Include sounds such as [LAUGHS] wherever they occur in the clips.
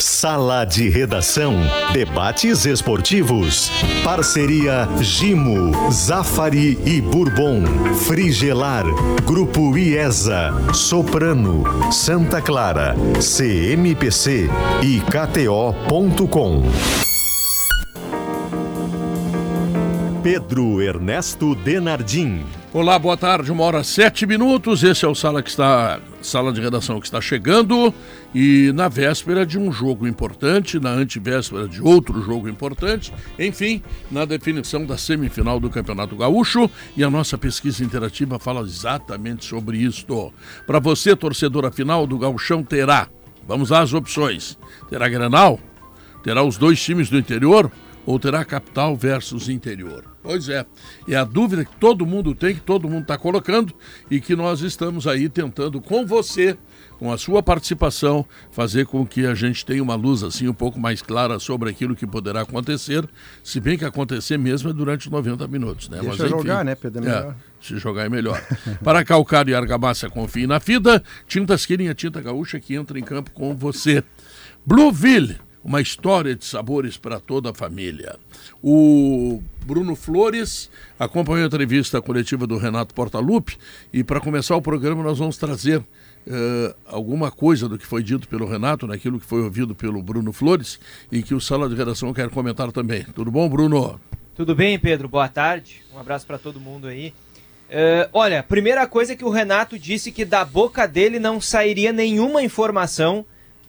Sala de Redação. Debates esportivos. Parceria Gimo, Zafari e Bourbon. Frigelar. Grupo IESA. Soprano. Santa Clara. CMPC e KTO.com. Pedro Ernesto Denardim. Olá, boa tarde, uma hora sete minutos. Esse é o sala que está, sala de redação que está chegando e na véspera de um jogo importante, na antivéspera de outro jogo importante, enfim, na definição da semifinal do Campeonato Gaúcho e a nossa pesquisa interativa fala exatamente sobre isto. Para você, torcedora final do Gauchão, terá, vamos às opções, terá Granal, terá os dois times do interior ou terá capital versus interior? Pois é, é a dúvida que todo mundo tem, que todo mundo está colocando e que nós estamos aí tentando com você, com a sua participação, fazer com que a gente tenha uma luz assim um pouco mais clara sobre aquilo que poderá acontecer, se bem que acontecer mesmo é durante 90 minutos, né? Deixa Mas, enfim, jogar, né, Pedro? É, melhor. É, se jogar é melhor. [LAUGHS] Para calcário e argamassa, confie na FIDA. Tintas Quirinha, tinta gaúcha que entra em campo com você. Blueville uma história de sabores para toda a família. O Bruno Flores acompanhou a entrevista coletiva do Renato Portaluppi e para começar o programa nós vamos trazer uh, alguma coisa do que foi dito pelo Renato, naquilo que foi ouvido pelo Bruno Flores e que o Sala de Redação quer comentar também. Tudo bom, Bruno? Tudo bem, Pedro? Boa tarde. Um abraço para todo mundo aí. Uh, olha, primeira coisa que o Renato disse que da boca dele não sairia nenhuma informação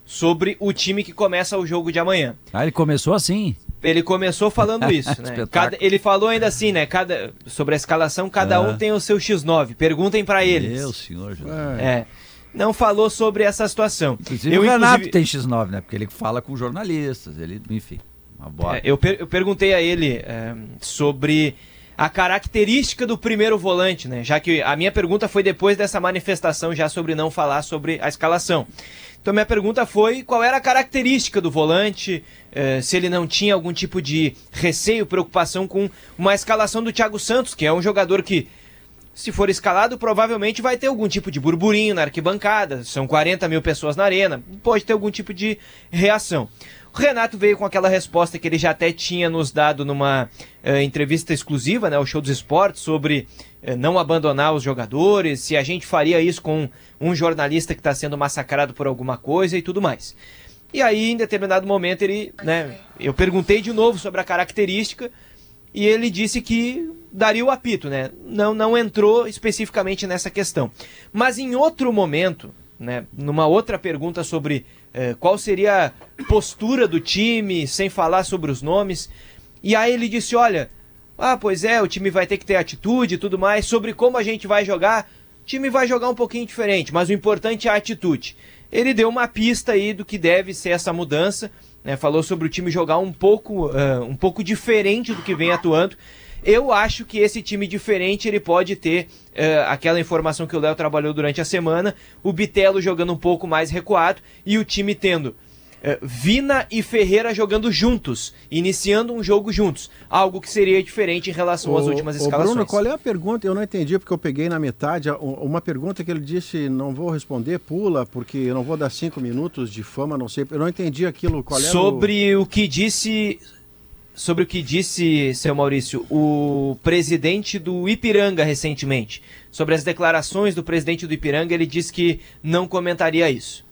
sobre o time que começa o jogo de amanhã. Ah, ele começou assim? Ele começou falando [LAUGHS] isso, né? Cada, ele falou ainda assim, né? Cada, sobre a escalação, cada um tem o seu X9. Perguntem para eles. Meu senhor, Jesus. É. Não falou sobre essa situação. Inclusive eu, o Renato inclusive... tem X9, né? Porque ele fala com jornalistas, ele, enfim. Uma boa... É, eu, per eu perguntei a ele é, sobre a característica do primeiro volante, né? Já que a minha pergunta foi depois dessa manifestação já sobre não falar sobre a escalação. Então minha pergunta foi qual era a característica do volante, eh, se ele não tinha algum tipo de receio, preocupação com uma escalação do Thiago Santos, que é um jogador que, se for escalado, provavelmente vai ter algum tipo de burburinho na arquibancada, são 40 mil pessoas na arena, pode ter algum tipo de reação. O Renato veio com aquela resposta que ele já até tinha nos dado numa eh, entrevista exclusiva, né, ao Show dos Esportes, sobre eh, não abandonar os jogadores, se a gente faria isso com um jornalista que está sendo massacrado por alguma coisa e tudo mais. E aí, em determinado momento, ele, né, eu perguntei de novo sobre a característica e ele disse que daria o apito, né? Não, não entrou especificamente nessa questão. Mas em outro momento, né, numa outra pergunta sobre eh, qual seria a postura do time, sem falar sobre os nomes, e aí ele disse: olha ah, pois é, o time vai ter que ter atitude e tudo mais. Sobre como a gente vai jogar, o time vai jogar um pouquinho diferente, mas o importante é a atitude. Ele deu uma pista aí do que deve ser essa mudança, né? falou sobre o time jogar um pouco, uh, um pouco diferente do que vem atuando. Eu acho que esse time diferente ele pode ter uh, aquela informação que o Léo trabalhou durante a semana, o Bitelo jogando um pouco mais recuado e o time tendo é, Vina e Ferreira jogando juntos, iniciando um jogo juntos. Algo que seria diferente em relação às últimas escalações. Bruno, qual é a pergunta? Eu não entendi porque eu peguei na metade. Uma pergunta que ele disse: não vou responder, pula, porque eu não vou dar cinco minutos de fama, não sei. Eu não entendi aquilo. Qual Sobre o... o que disse. Sobre o que disse, seu Maurício, o presidente do Ipiranga recentemente. Sobre as declarações do presidente do Ipiranga, ele disse que não comentaria isso.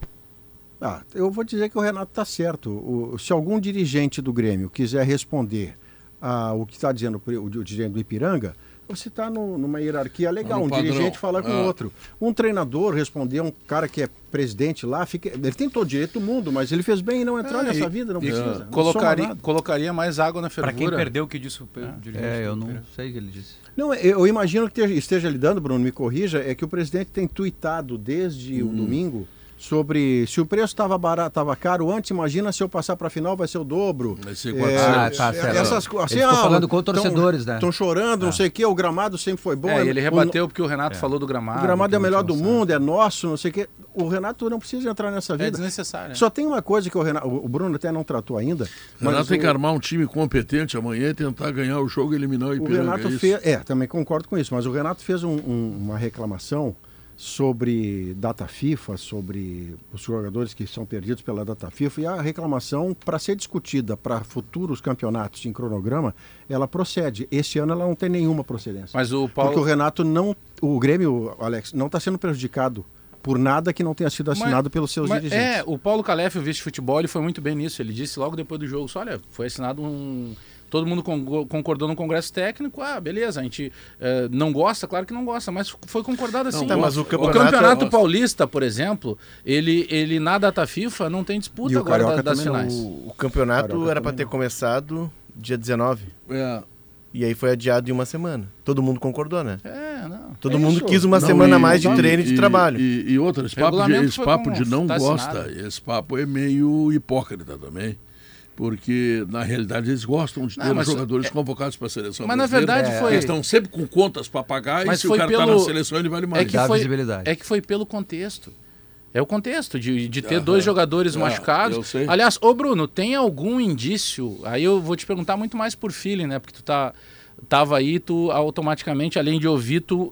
Ah, eu vou dizer que o Renato está certo. O, se algum dirigente do Grêmio quiser responder a, o que está dizendo o, o, dirigente do Ipiranga, você está numa hierarquia legal. Um dirigente falar com o ah. outro. Um treinador responder a um cara que é presidente lá, fica, ele tem todo o direito do mundo, mas ele fez bem em não entrar é, nessa e, vida, não precisa. Não colocaria, colocaria mais água na fervura. Para quem perdeu o que disse o é. dirigente. É, eu não sei o que ele disse. Não, eu imagino que esteja lidando, Bruno, me corrija, é que o presidente tem tuitado desde hum. o domingo sobre se o preço estava barato, estava caro antes, imagina se eu passar para a final vai ser o dobro. Vai ser é, ah, tá certo. Essas, assim, ah, falando com torcedores, tão, né? Estão chorando, não ah. sei o quê, o gramado sempre foi bom. É, ele rebateu o, porque o Renato é. falou do gramado. O gramado é o melhor do mundo, é nosso, não sei o quê. O Renato não precisa entrar nessa é vida. É desnecessário. Só tem uma coisa que o Renato, o Bruno até não tratou ainda. O Renato tem que armar um time competente amanhã e tentar ganhar o jogo e eliminar o Ipiranga. O Renato é fez, é, também concordo com isso, mas o Renato fez um, um, uma reclamação sobre data FIFA, sobre os jogadores que são perdidos pela data FIFA, e a reclamação, para ser discutida para futuros campeonatos em cronograma, ela procede. Este ano ela não tem nenhuma procedência. Mas o Paulo. Porque o Renato não. O Grêmio, Alex, não está sendo prejudicado por nada que não tenha sido assinado Mas- pelos seus Mas, dirigentes. É, o Paulo Calef, o vice-futebol, ele foi muito bem nisso. Ele disse logo depois do jogo, só, olha, foi assinado um... Todo mundo con- concordou no congresso técnico, ah, beleza, a gente eh, não gosta, claro que não gosta, mas foi concordado assim. tá, mas o o campeonato, campeonato- paulista, por exemplo, ele, ele na data FIFA não tem disputa E o agora da- das não. finais. O, o campeonato Carioca era para ter não. começado dia 19. É. E aí foi adiado em uma semana. Todo mundo concordou, né? É, não. Todo É mundo isso. quis uma Não, semana a mais de treino e de trabalho. E, e outra, esse papo, de, esse papo de não tá gosta, assinado. esse papo é meio hipócrita também. Porque, na realidade, eles gostam de ter Não, jogadores é- convocados para a seleção Mas, na verdade, foi- Eles estão sempre com contas para pagar Mas e se foi o cara está pelo- na seleção, ele vale mais. É que, foi, visibilidade. é que foi pelo contexto. É o contexto de, de ter Aham. dois jogadores É, machucados. eu sei. Aliás, ô Bruno, tem algum indício? Aí eu vou te perguntar muito mais por feeling, né? Porque tu tá, tava aí, tu automaticamente, além de ouvir, tu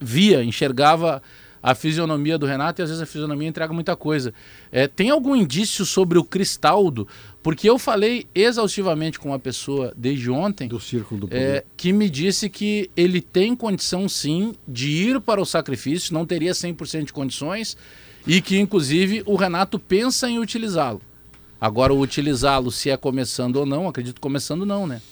via, enxergava a fisionomia do Renato e às vezes a fisionomia entrega muita coisa. É, tem algum indício sobre o Cristaldo? Porque eu falei exaustivamente com uma pessoa desde ontem Do círculo do poder. é, que me disse que ele tem condição sim de ir para o sacrifício, não teria 100% de condições e que inclusive o Renato pensa em utilizá-lo. Agora, o utilizá-lo, se é começando ou não, acredito começando não, né?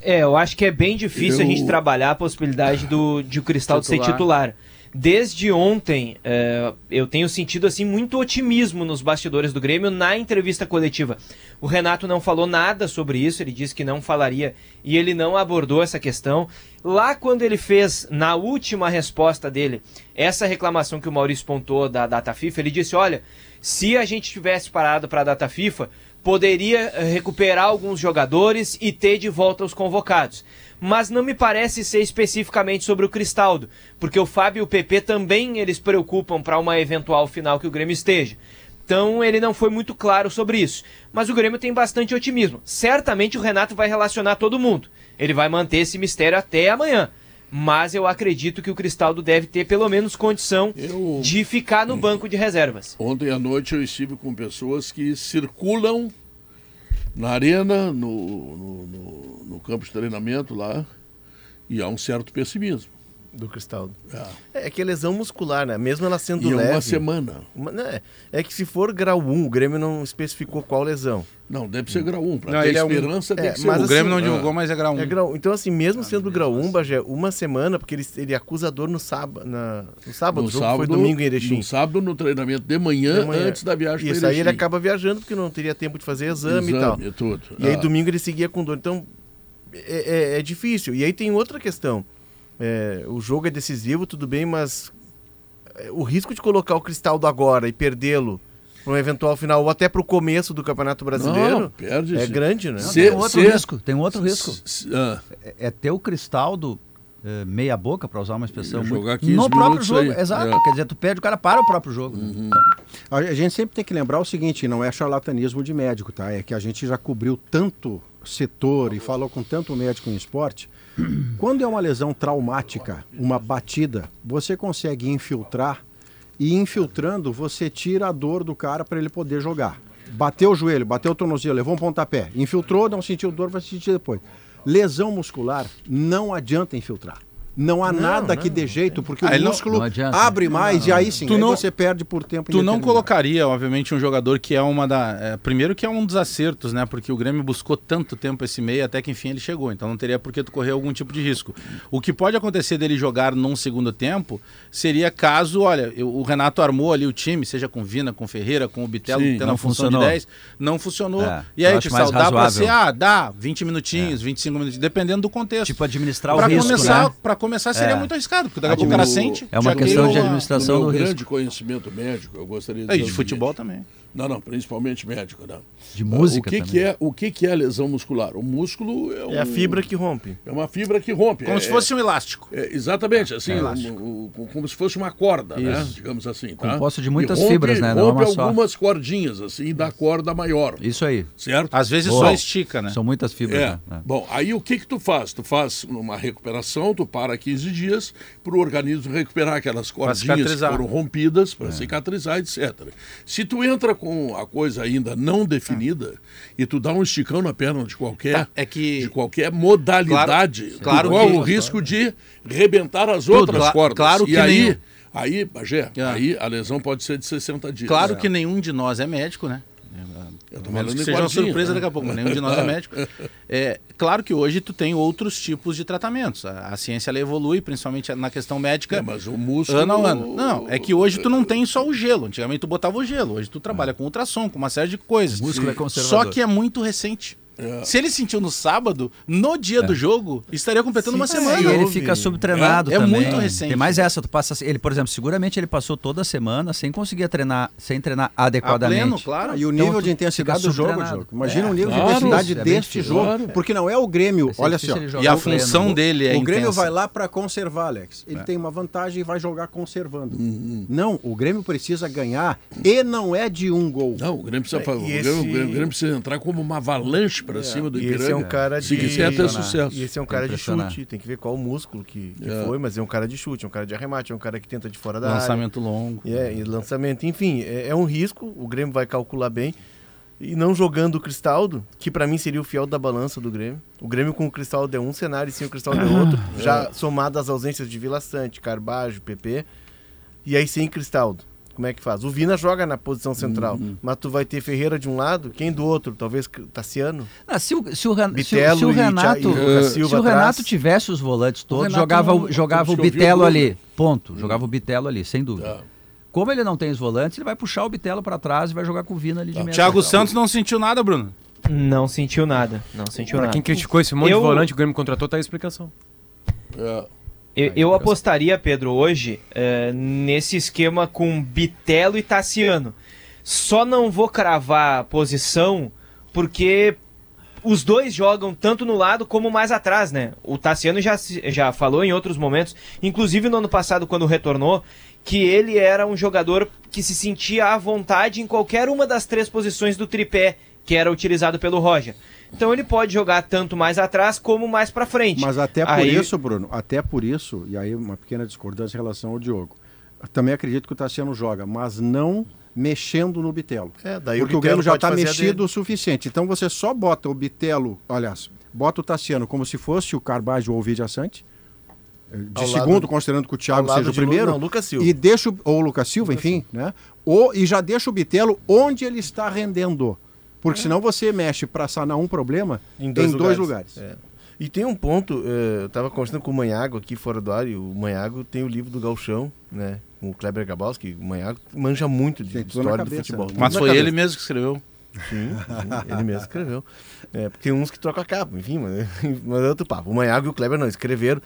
É, eu acho que é bem difícil Eu- a gente trabalhar a possibilidade do, de o Cristaldo ser Titular. Desde ontem, é, eu tenho sentido assim muito otimismo nos bastidores do Grêmio na entrevista coletiva. O Renato não falou nada sobre isso, ele disse que não falaria e ele não abordou essa questão. Lá quando ele fez, na última resposta dele, essa reclamação que o Maurício pontou da data FIFA, ele disse: olha, se a gente tivesse parado para a data FIFA, poderia eh, recuperar alguns jogadores e ter de volta os convocados. Mas não me parece ser especificamente sobre o Cristaldo, porque o Fábio e o PP também eles preocupam para uma eventual final que o Grêmio esteja. Então ele não foi muito claro sobre isso. Mas o Grêmio tem bastante otimismo. Certamente o Renato vai relacionar todo mundo. Ele vai manter esse mistério até amanhã. Mas eu acredito que o Cristaldo deve ter pelo menos condição Eu- de ficar no banco de reservas. Ontem à noite eu estive com pessoas que circulam na arena, no, no, no- no campo de treinamento lá, e há um certo pessimismo. Do Cristaldo. É. É que é lesão muscular, né? Mesmo ela sendo E é leve. uma semana. uma- né? É que se for grau 1, o Grêmio não especificou qual lesão. Não, deve ser grau 1. Para Não, ter ele é um- esperança tem é, que ser mas um. o Grêmio não assim, divulgou, mas é grau 1. É grau, então, assim, mesmo sendo grau 1, Bagé, uma semana, porque ele, ele acusa dor no sábado. Na, no sábado, no sábado, foi domingo em Erechim. No sábado, no treinamento de manhã, De manhã. antes da viagem Isso aí ele acaba viajando porque não teria tempo de fazer exame, e tal. e tudo. E aí Ah, domingo ele seguia com dor. Então é, é- é difícil. E aí tem outra questão. É, o jogo é decisivo, tudo bem, mas é, o risco de colocar o Cristaldo agora e perdê-lo para um eventual final ou até para o começo do Campeonato Brasileiro Não, perde é grande, né? Não, Se- tem um outro se- risco, tem um outro risco. S- s- ah, É, é ter o Cristaldo eh, meia boca, para usar uma expressão. Muito- jogar 15 no próprio jogo, aí. exato. É. Quer dizer, tu perde o cara para o próprio jogo. Então, A a gente sempre tem que lembrar o seguinte, não é charlatanismo de médico, tá? É que a gente já cobriu tanto setor e falou com tanto médico em esporte. Quando é uma lesão traumática, uma batida, você consegue infiltrar e infiltrando você tira a dor do cara para ele poder jogar. Bateu o joelho, bateu o tornozelo, levou um pontapé, infiltrou, não sentiu dor, vai sentir depois. Lesão muscular não adianta infiltrar. Não há nada que dê jeito, porque Ah, o não- músculo não adianta. abre mais e aí sim, Tu aí não- você perde por tempo Tu não colocaria, obviamente, um jogador que é uma da. é, primeiro que é um dos acertos, né? Porque o Grêmio buscou tanto tempo esse meio até que enfim ele chegou. Então não teria por que tu correr algum tipo de risco. O que pode acontecer dele jogar num segundo tempo seria caso, olha, eu- o Renato armou ali o time, seja com Vina, com Ferreira, com o Bitelo, Sim, tendo não a função funcionou. de 10, não funcionou. É, e aí, mais dá pra ser, ah, dá 20 minutinhos, 25 minutinhos, dependendo do contexto. tipo, administrar Pra o risco, começar, né? Começar seria É. muito arriscado, porque daqui a pouco o cara sente. É uma questão de administração do meu risco. grande conhecimento médico, eu gostaria de E de futebol também. Não, não, principalmente médico, não. De música o que, também. que é O que, que é lesão muscular? O músculo é, É a um- fibra que rompe. É uma fibra que rompe. Como é, se fosse um elástico. é, exatamente, assim, É um- elástico. um- um- como se fosse uma corda, né? Isso. Digamos assim. Tá? Composto de muitas rompe- fibras, né? Não é Rompe uma só. algumas cordinhas, assim, da corda maior. Isso aí. Certo? Às vezes Boa. só estica, né? São muitas fibras. É. né? É. Bom, aí o que que tu faz? Tu faz uma recuperação, tu para 15 dias para o organismo recuperar aquelas cordinhas que foram rompidas É. para cicatrizar, etc. Se tu entra com a coisa ainda não definida e tu dá um esticão na perna de qualquer, Tá, é que- de qualquer modalidade, Claro- corre o risco de rebentar as outras Cla- cordas. claro e que aí, nenhum- aí, Bagé, É. aí a lesão pode ser de 60 dias. Claro É. que nenhum de nós é médico, né? Eu tô falando que seja uma surpresa né? daqui a pouco, mas nenhum de nós é [LAUGHS] médico. É, claro que hoje tu tem outros tipos de tratamentos. A, a ciência ela evolui, principalmente na questão médica, É, mas o músculo... ano a ano. Não, é que hoje tu não tem só o gelo. Antigamente tu botava o gelo. Hoje tu trabalha com ultrassom, com uma série de coisas. O músculo é conservador. Só que é muito recente. É. Se ele sentiu no sábado, no dia do jogo, estaria completando uma Sim, semana. E ele fica subtreinado É, é também. muito recente. Tem mais essa, tu passa ele, por exemplo, seguramente ele passou toda a semana sem conseguir treinar, sem treinar A adequadamente. pleno, claro. Ah, e o Então, nível tu de intensidade do jogo. Diogo. Imagina É, o nível claro, de intensidade é deste difícil. jogo. Claro. Porque não é o Grêmio. Olha difícil ó, ele jogar E a o pleno. função dele é o Grêmio intensa. vai lá para conservar, Alex. Ele tem uma vantagem e vai jogar conservando. Não, o Grêmio precisa ganhar e não é de um gol. Não, o Grêmio precisa, É, fa- o Grêmio, esse- o Grêmio- o Grêmio precisa entrar como uma avalanche para cima do E Ipiranga. esse é um cara Se de- quiser ter sucesso. E esse é um cara de chute, tem que ver qual o músculo que, que É. foi, mas é um cara de chute, é um cara de arremate, é um cara que tenta de fora da área. Lançamento longo. E, é, e lançamento, enfim, é, é um risco, o Grêmio vai calcular bem. E não jogando o Cristaldo, que pra mim seria o fiel da balança do Grêmio. O Grêmio com o Cristaldo é um cenário e sem o Cristaldo é outro. [COUGHS] já somado às ausências de Vila Sante, Carbajo, PP. E aí sem Cristaldo. Como é que faz? O Vina joga na posição central, mas tu vai ter Ferreira de um lado, quem do outro? Talvez Tassiano? Ah, se, o, se, o, Ren- se, o- se o e Renato, e se o Renato tivesse os volantes todos, jogava, o- não- jogava o que Bitelo ali. Ponto. Jogava o Bitelo ali, sem dúvida. Tá. Como ele não tem os volantes, ele vai puxar o Bitelo para trás e vai jogar com o Vina ali de meia Thiago central. Santos não sentiu nada, Bruno. Não sentiu nada. Não sentiu Pra nada. quem criticou esse monte Eu- de volante, o Grêmio contratou, tá aí a explicação. É. Eu, eu apostaria, Pedro, hoje eh, nesse esquema com Bitelo e Tassiano. Só não vou cravar a posição porque os dois jogam tanto no lado como mais atrás, né? O Tassiano já, já falou em outros momentos, inclusive no ano passado, quando retornou, que ele era um jogador que se sentia à vontade em qualquer uma das três posições do tripé que era utilizado pelo Roger. Então ele pode jogar tanto mais atrás como mais pra frente. Mas até por Aí- isso, Bruno, até por isso, e aí uma pequena discordância em relação ao Diogo. Eu também acredito que o Tassiano joga, mas não mexendo no Bitelo. É, daí Porque o, Bitelo Grêmio já está mexido o suficiente. Então você só bota o Bitelo, aliás, bota o Tassiano como se fosse o Carbajo ou o Vidia Sante. eh, De Ao segundo, lado- considerando que o Thiago seja o de Lu- primeiro. Não, Lucas Silva. E deixa o, ou o Lucas Silva, enfim, né? Ou, e já deixa o Bitelo onde ele está rendendo. Porque senão você mexe para sanar um problema em dois, lugares. É. E tem um ponto, eh, eu tava conversando com o Manhago aqui fora do ar, e o Manhago tem o livro do Galchão, né? Com o Kleber Gabalski, o Manhago manja muito de Tem história do cabeça, futebol. né? Mas foi cabeça. ele mesmo que escreveu. Sim, sim, ele mesmo escreveu. É, porque tem uns que trocam a capa, enfim, mas, [LAUGHS] mas é outro papo. O Manhago e o Kleber não, escreveram.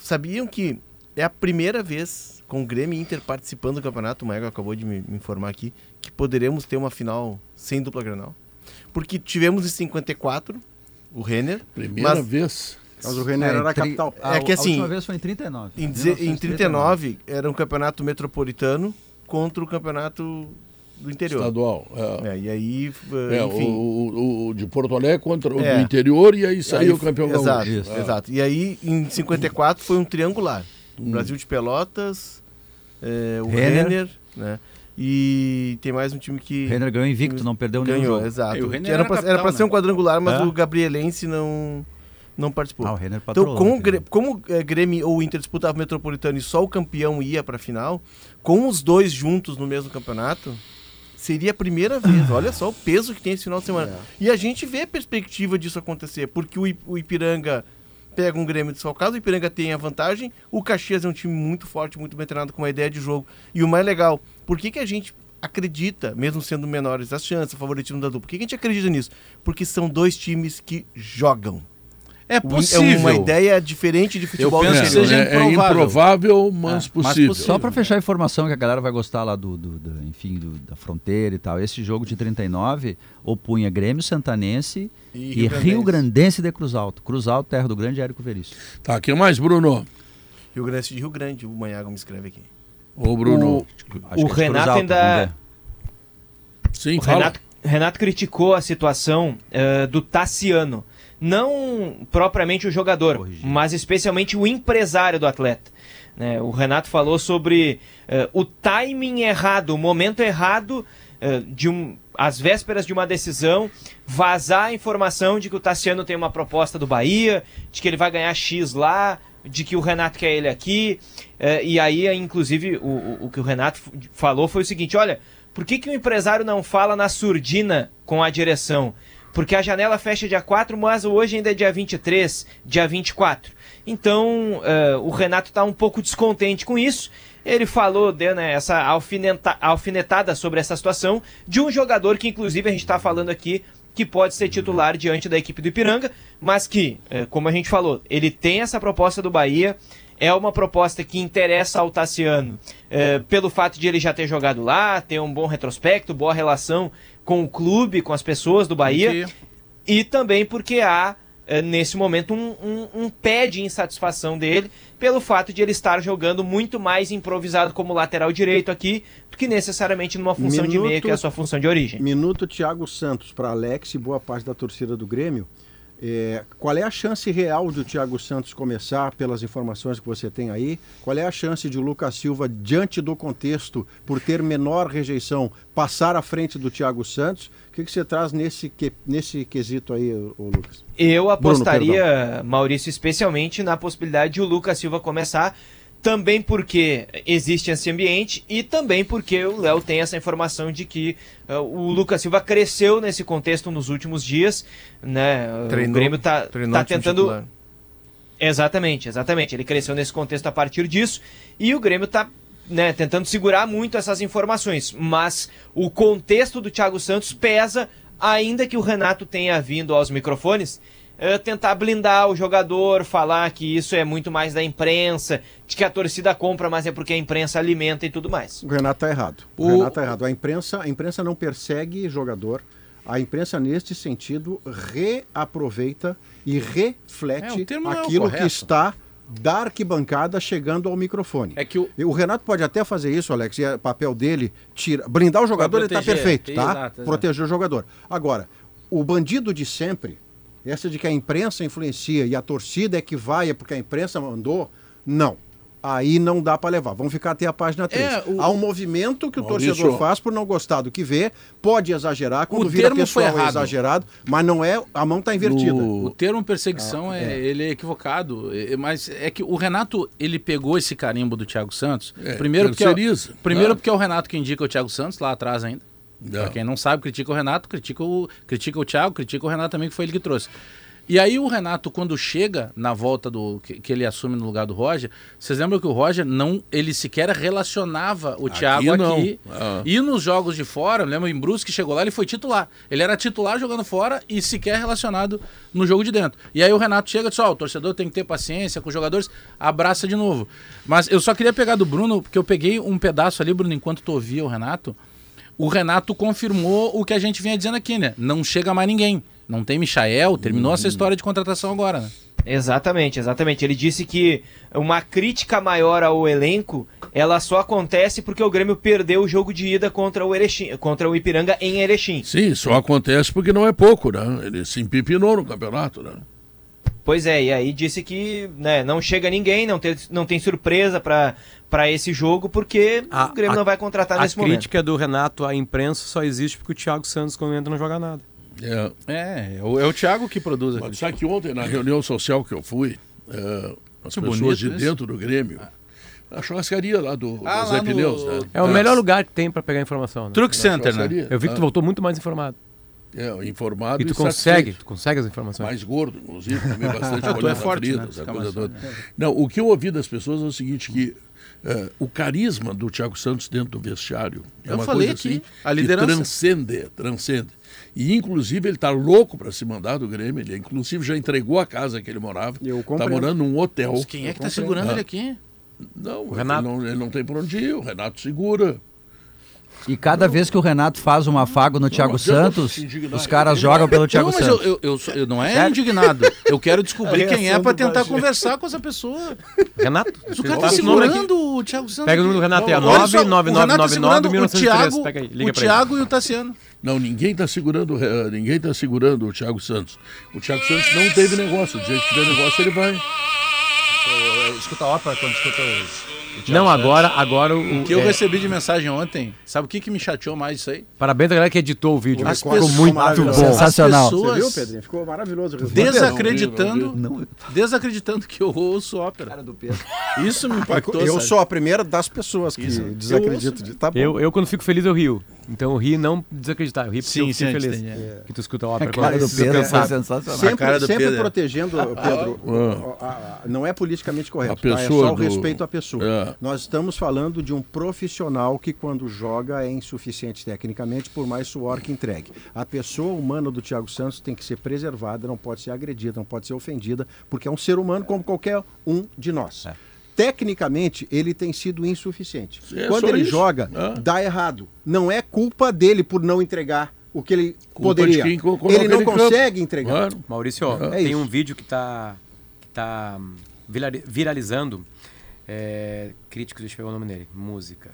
Sabiam que é a primeira vez com o Grêmio e Inter participando do campeonato, o Manhago acabou de me, me informar aqui, que poderemos ter uma final sem dupla Granal. Porque tivemos em 54 o Renner, Primeira Mas- vez. Mas o Renner É, era a tri- capital. A, É que a assim, última vez foi em 39. Em, deze- em 1939. 39 era um campeonato metropolitano contra o campeonato do interior. Estadual. É. É, e aí, É, é, o, enfim. o- o de Porto Alegre contra o É. do interior e aí Aí saiu o f- campeão Exato, gaúcho. É. exato. E aí, em 54, foi um triangular. Hum. Brasil de Pelotas, é, o Renner. Renner, né? E tem mais um time que O Renner ganhou invicto, não perdeu nenhum ganhou, exato. E era era pra né? ser um quadrangular, mas É. o Gabrielense não, não participou. Ah, o Renner Então, patrolou. como, o entendeu? Grê- como é, Grêmio ou Inter disputavam o Metropolitano e só o campeão ia pra final, com os dois juntos no mesmo campeonato, seria a primeira vez. Olha só o peso que tem esse final de semana. E a gente vê a perspectiva disso acontecer, porque o, o Ipiranga pega um Grêmio desfalcado, o Ipiranga tem a vantagem, o Caxias é um time muito forte, muito bem treinado, com uma ideia de jogo. E o mais legal, por que, que a gente acredita, mesmo sendo menores as chances, o favoritismo da dupla, por que, que a gente acredita nisso? Porque são dois times que jogam. É É possível. uma ideia diferente de futebol penso do que seja é, é improvável. improvável, mas É, mas possível. possível. Só para fechar a informação que a galera vai gostar lá do, do- do- enfim, do- da fronteira e tal. Esse jogo de 39 opunha Grêmio Santanense e, Rio Grandense de Cruz Alto. Cruz Alto, terra do grande Érico Veríssimo. Tá, que mais, Bruno? Rio Grande de Rio Grande, o Manhago me escreve aqui. Ô, Bruno. O- Acho O Renato Alto, ainda- ver. Sim, O fala. Renato, Renato criticou a situação eh, do Tassiano. Não propriamente o jogador, Corrigir. mas especialmente o empresário do atleta. né? o Renato falou sobre eh, o timing errado, o momento errado eh, de um, às vésperas de uma decisão, vazar a informação de que o Tassiano tem uma proposta do Bahia, de que ele vai ganhar X lá, de que o Renato quer ele aqui. eh, e aí, inclusive, o, o, que o Renato falou foi o seguinte: olha, por que, que o empresário não fala na surdina com a direção? Porque a janela fecha dia 4, mas hoje ainda é dia 23, dia 24. Então, eh, o Renato está um pouco descontente com isso. Ele falou, deu né, essa alfineta- alfinetada sobre essa situação de um jogador que, inclusive, a gente está falando aqui que pode ser titular diante da equipe do Ipiranga, mas que, eh, como a gente falou, ele tem essa proposta do Bahia, é uma proposta que interessa ao Tassiano eh, pelo fato de ele já ter jogado lá, ter um bom retrospecto, boa relação com o clube, com as pessoas do Bahia, e também porque há, nesse momento, um, um, um pé de insatisfação dele pelo fato de ele estar jogando muito mais improvisado como lateral direito aqui do que necessariamente numa função de meia, Minuto- que é a sua função de origem. Minuto Thiago Santos para Alex e boa parte da torcida do Grêmio. É, qual é a chance real de o Thiago Santos começar, pelas informações que você tem aí? Qual é a chance de o Lucas Silva, diante do contexto, por ter menor rejeição, passar à frente do Thiago Santos? O que, que você traz nesse, que, nesse quesito aí, ô, ô Lucas? Eu apostaria, Maurício, especialmente na possibilidade de o Lucas Silva começar, também porque existe esse ambiente e também porque o Léo tem essa informação de que uh, o Lucas Silva cresceu nesse contexto nos últimos dias, né? o Treinou- Grêmio tá, tá o time tentando titular. Exatamente, exatamente. Ele cresceu nesse contexto a partir disso e o Grêmio tá né, tentando segurar muito essas informações. Mas o contexto do Thiago Santos pesa, ainda que o Renato tenha vindo aos microfones. eh, tentar blindar o jogador, falar que isso é muito mais da imprensa, de que a torcida compra, mas é porque a imprensa alimenta e tudo mais. O Renato está errado. O, O- Renato está errado. A imprensa, a imprensa não persegue jogador. A imprensa, neste sentido, reaproveita e É, reflete é o aquilo que correto. está da arquibancada chegando ao microfone. É que o, O Renato pode até fazer isso, Alex, e é papel dele, tira, blindar o jogador, ele está proteger, perfeito, tá? exato, exato. Proteger o jogador. Agora, o bandido de sempre, essa de que a imprensa influencia e a torcida é que vai, é porque a imprensa mandou, não. Aí não dá para levar. Vamos ficar até a página 3. É, o- Há um movimento que o Maurício- torcedor faz por não gostar do que vê, pode exagerar, quando O vira termo foi pessoal é exagerado, mas não é, a mão está invertida. O termo perseguição é, ele é equivocado, é- mas é que o Renato ele pegou esse carimbo do Thiago Santos. É, primeiro porque é, terceiriza, primeiro claro. porque é o Renato que indica o Thiago Santos lá atrás ainda. Pra quem não sabe, critica o Renato, critica o, critica o Thiago, critica o Renato também, que foi ele que trouxe. E aí o Renato, quando chega na volta do que, que ele assume no lugar do Roger, vocês lembram que o Roger não, ele sequer relacionava o Thiago não. aqui. Ah. E nos jogos de fora, eu lembro em Brusque chegou lá, ele foi titular. Ele era titular jogando fora e sequer relacionado no jogo de dentro. E aí o Renato chega e diz: Ó, o torcedor tem que ter paciência com os jogadores, abraça de novo. Mas eu só queria pegar do Bruno, porque eu peguei um pedaço ali, Bruno, enquanto tu ouvia o Renato. O Renato confirmou o que a gente vinha dizendo aqui, né? Não chega mais ninguém. Não tem Michael, terminou essa história de contratação agora, né? Exatamente, exatamente. Ele disse que uma crítica maior ao elenco, ela só acontece porque o Grêmio perdeu o jogo de ida contra o Erechim, contra o Ipiranga em Erechim. Sim, só acontece porque não é pouco, né? Ele se empipinou no campeonato, né? Pois é, e aí disse que né, não chega ninguém, não tem, não tem surpresa pra para esse jogo, porque A- o Grêmio a- não vai contratar A nesse momento. crítica do Renato à imprensa só existe porque o Thiago Santos, quando entra, não joga nada. É. É, é o, é o Thiago que produz aqui. Mas sabe que ontem, na reunião social que eu fui, é, as Que pessoas de isso. dentro do Grêmio, a churrascaria lá do, Ah, do lá Zé no- Pneus, né? É o Ah, melhor lugar que tem pra pegar informação. Né? Truck Center, né? Eu vi que tu Ah. voltou muito mais informado. É, informado E tu e consegue, tu consegue as informações. Mais gordo, inclusive, comer [LAUGHS] bastante Tu é colheita forte, frita, né? coisa mais toda. Não, o que eu ouvi das pessoas é o seguinte, que eh, o carisma do Thiago Santos dentro do vestiário é Eu uma falei coisa aqui, assim a liderança. que transcende, transcende. E, inclusive, ele está louco para se mandar do Grêmio. Ele, inclusive, já entregou a casa que ele morava. Está compreendo. morando num hotel. Mas quem é que tá Eu segurando compreendo. ele aqui? Não, ele Renato. não, ele não tem por onde ir. O Renato segura. E cada vez que o Renato faz um afago no Thiago não Santos, os caras jogam pelo Thiago não, mas Santos. eu, eu, eu, não é Sério? indignado. Eu quero descobrir quem é do tentar conversar com essa pessoa. Renato? O cara tá aqui. segurando o Thiago Santos. Pega o número do Renato, é a Olha só, o Renato tá 99999 segurando o 1903. Thiago, Pega aí, o liga pra ele. Thiago e o Tassiano. Não, ninguém está segurando, eh, ninguém tá segurando o Thiago Santos. O Thiago Santos não teve negócio. O dia que tiver negócio, ele vai. Escuta a ópera quando escuta Não, agora, agora o. O que eu é, recebi de mensagem ontem, sabe o que, que me chateou mais isso aí? Parabéns à galera que editou o vídeo. As Ficou pessoas- muito maravilhoso. bom. Sensacional. As Você pessoas viu, Pedrinho? Ficou maravilhoso. o resultado. desacreditando, Não desacreditando que eu ouço ópera. do Pedro. Isso me impactou. Eu sabe? sou a primeira das pessoas que Isso. desacredito. De... Tá bom. Eu, eu, quando fico feliz, eu rio. Então eu rio não desacreditar, eu rio porque Sim, eu fico sim, feliz. tem, é. Que tu escuta a ópera. A cara do Pedro foi sensacional. Sempre, cara do sempre Pedro. protegendo, Pedro, o- a- a- não é politicamente correto, A tá? é só o respeito à pessoa. É. Nós estamos falando de um profissional que, quando joga, é insuficiente tecnicamente, por mais suor que entregue. A pessoa humana do Thiago Santos tem que ser preservada, não pode ser agredida, não pode ser ofendida, porque é um ser humano como qualquer um de nós. Tecnicamente, ele tem sido insuficiente. É Quando ele isso. joga, É. dá errado. Não é culpa dele por não entregar o que ele Culpa de poderia. Ele não ele em campo. consegue entregar. Claro. Maurício, ó, É tem isso. um vídeo que tá, que tá virali- viralizando. É, críticos, deixa eu pegar o nome dele. Música.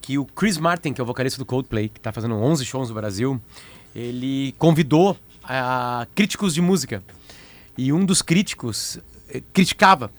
Que o Chris Martin, que é o vocalista do Coldplay, que tá fazendo 11 shows no Brasil, ele convidou a críticos de música. E um dos críticos eh, criticava,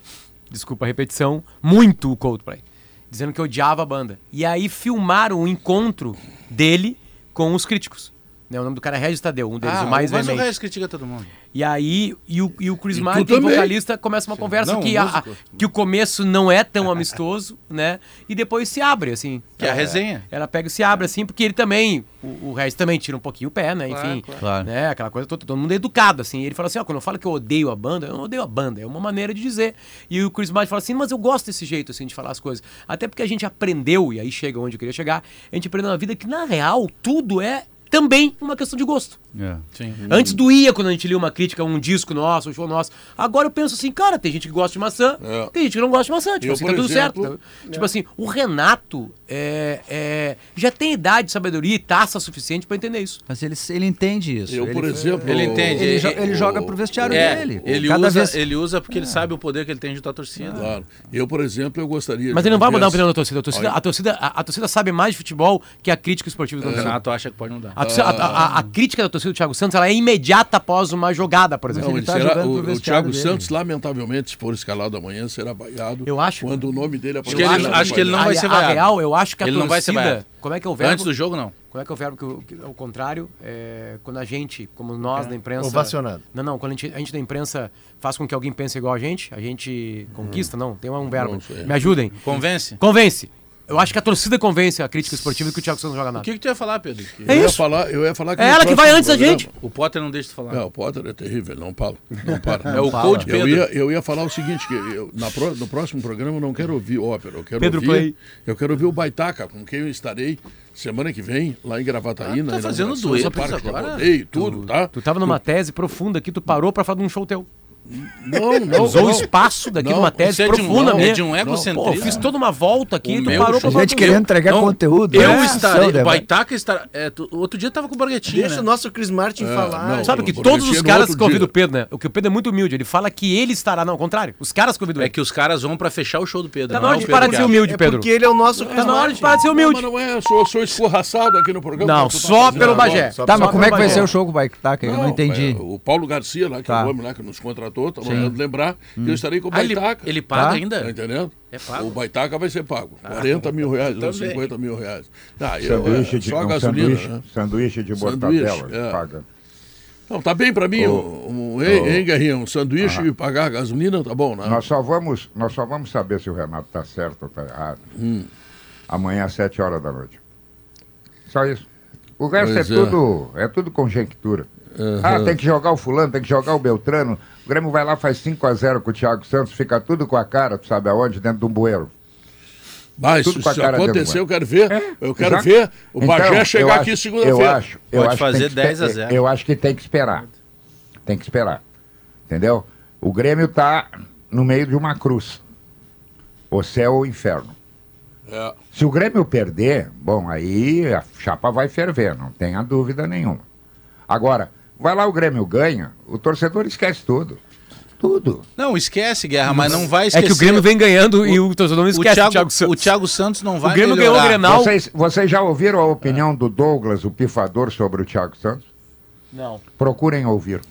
desculpa a repetição, muito o Coldplay. Dizendo que odiava a banda. E aí filmaram o encontro dele com os críticos. Né, o nome do cara é Regis Tadeu, um deles, Ah, o mais mas o. Regis critica todo mundo. E aí, e o, e o Chris E Martin, também. vocalista, começa uma conversa Não, que, o a- que o começo não é tão [LAUGHS] amistoso, né? E depois se abre, assim. Que é a resenha. Ela pega e se abre, assim, porque ele também, o, o Regis também tira um pouquinho o pé, né? Enfim, Claro, claro. né? Aquela coisa, todo, todo mundo é educado, assim. Ele fala assim, ó, quando eu falo que eu odeio a banda, eu não odeio a banda, é uma maneira de dizer. E o Chris Martin fala assim, mas eu gosto desse jeito, assim, de falar as coisas. Até porque a gente aprendeu, e aí chega onde eu queria chegar, a gente aprendeu na vida que, na real, tudo é também uma questão de gosto. É. Sim. Antes doía quando a gente lia uma crítica, um disco nosso, um show nosso. Agora eu penso assim, cara, tem gente que gosta de maçã, É. tem gente que não gosta de maçã. Tipo Eu, assim, tá tudo exemplo, certo. Tipo assim, o Renato é, é, já tem idade, sabedoria e taça suficiente pra entender isso. Mas ele, ele entende isso. Eu, ele, por exemplo. Ele entende. Ele, Ele- jo- ele o- joga pro vestiário É, dele. ele, Cada usa, vez... ele usa porque ele sabe o poder que ele tem junto à torcida. Claro. Eu, por exemplo, eu gostaria. Mas de ele não vai mudar a tivesse- opinião da torcida. A torcida, a torcida, a, a torcida sabe mais de futebol que a crítica esportiva O torcida. Renato acha que pode mudar. A, torcida- a- a- a crítica da torcida do Thiago Santos ela é imediata após uma jogada, por exemplo. Não, ele ele tá será, o, o Thiago dele. Santos, lamentavelmente, se for escalado amanhã, será vaiado. Eu acho- Quando o nome dele aparecer na acho que ele não vai a, ser a vaiado. real, eu acho que a Ele não vai ser vaiado. Como é que é o verbo? Antes do jogo, não. Como é que é o verbo que, o- que é o contrário? É, quando a gente, como nós da imprensa. Ovacionado. Não, não, quando a gente, a gente da imprensa faz com que alguém pense igual a gente, a gente conquista, não, tem um verbo. Me ajudem. Convence? Convence. Eu acho que a torcida convence a crítica esportiva que o Thiago Santos não joga O nada. que, que tu ia falar, Pedro? Que É eu Ia isso. falar, eu ia falar que É ela que vai antes da gente. O Potter não deixa tu falar. Não, o Potter é terrível, não para. [LAUGHS] Não para. É o fala. coach Eu Pedro. ia, eu ia falar o seguinte, que eu, na pro- no próximo programa eu não quero ouvir ópera, eu quero Pedro ouvir, Play. eu quero ouvir o Baitaca, com quem eu estarei semana que vem, lá em Gravataí, Ah, na tá fazendo dueto agora? Rodeio, tudo, tá? Tu tava numa tese profunda aqui, tu parou pra falar de um show teu. Não, não, Usou o não. espaço daqui Não, numa tese é de um, profunda é de um Pô, eu egocentrismo. fiz toda uma volta aqui, O tu meu parou pra falar Gente do querendo entregar Não, conteúdo. Eu né? estarei. Ação, O né, Baitaca estará. É, tu- outro dia tava com o Borghettini. Deixa né? o nosso Chris Martin falar. não. Sabe que todos os caras outro convidam o Pedro, né? O que o Pedro é muito humilde. Ele fala que ele estará, não, ao contrário. Os caras convidam É ele. que os caras vão pra fechar o show do Pedro. Tá não na é hora o de parar de ser humilde, É Pedro. porque ele é o nosso Chris Tá na hora de parar de ser humilde. mas não é, eu sou, escorraçado aqui no programa. Não, que tá só pelo. Bagé. Tá, mas como é que vai ser o show com o Baitaca? Eu não entendi. é, o Paulo Garcia, lá, que Tá. é o homem lá que nos contratou, tá Sim. mandando lembrar que eu estarei com o Ah, ele, Baitaca. ele paga Tá? ainda? Tá entendendo? É pago? O Baitaca vai ser pago. 40 mil reais, ou também. 50 mil reais. Ah, eu, Sanduíche é, de, só a um gasolina, sanduíche, né? sanduíche de Sanduíche, mortadela, é. paga. Não, tá bem pra mim, um, um, hein, Guerrinha? Um sanduíche e pagar a gasolina, tá bom, né? Nós só vamos, nós só vamos saber se o Renato está certo ou está errado Hum. amanhã às 7 horas da noite. Só isso. O resto é Pois é. tudo, é tudo conjectura. Ah, tem que jogar o fulano, tem que jogar o Beltrano. O Grêmio vai lá, faz 5x0 com o Thiago Santos, fica tudo com a cara, tu sabe aonde? Dentro de um bueiro. Mas Tudo se dentro acontecer, eu quero ver. eu quero Exato. ver o Então, Bagé eu chegar acho- aqui Eu segunda-feira. acho, eu Pode acho que fazer tem que 10 a espe- 0. Eu acho que tem que esperar. Tem que esperar. Entendeu? O Grêmio tá no meio de uma cruz. O céu ou o inferno. É. Se o Grêmio perder, bom, aí a chapa vai ferver, não tenha dúvida nenhuma. Agora, vai lá o Grêmio ganha, o torcedor esquece tudo. Tudo. Não, esquece, Guerra, mas não vai esquecer. É que o Grêmio vem ganhando e o torcedor não o esquece Thiago, o Thiago Santos. o Thiago Santos não vai Grêmio ganhou o melhorar. Grenal. Vocês, vocês já ouviram a opinião do Douglas, o pifador, sobre o Thiago Santos? Não. Procurem ouvir.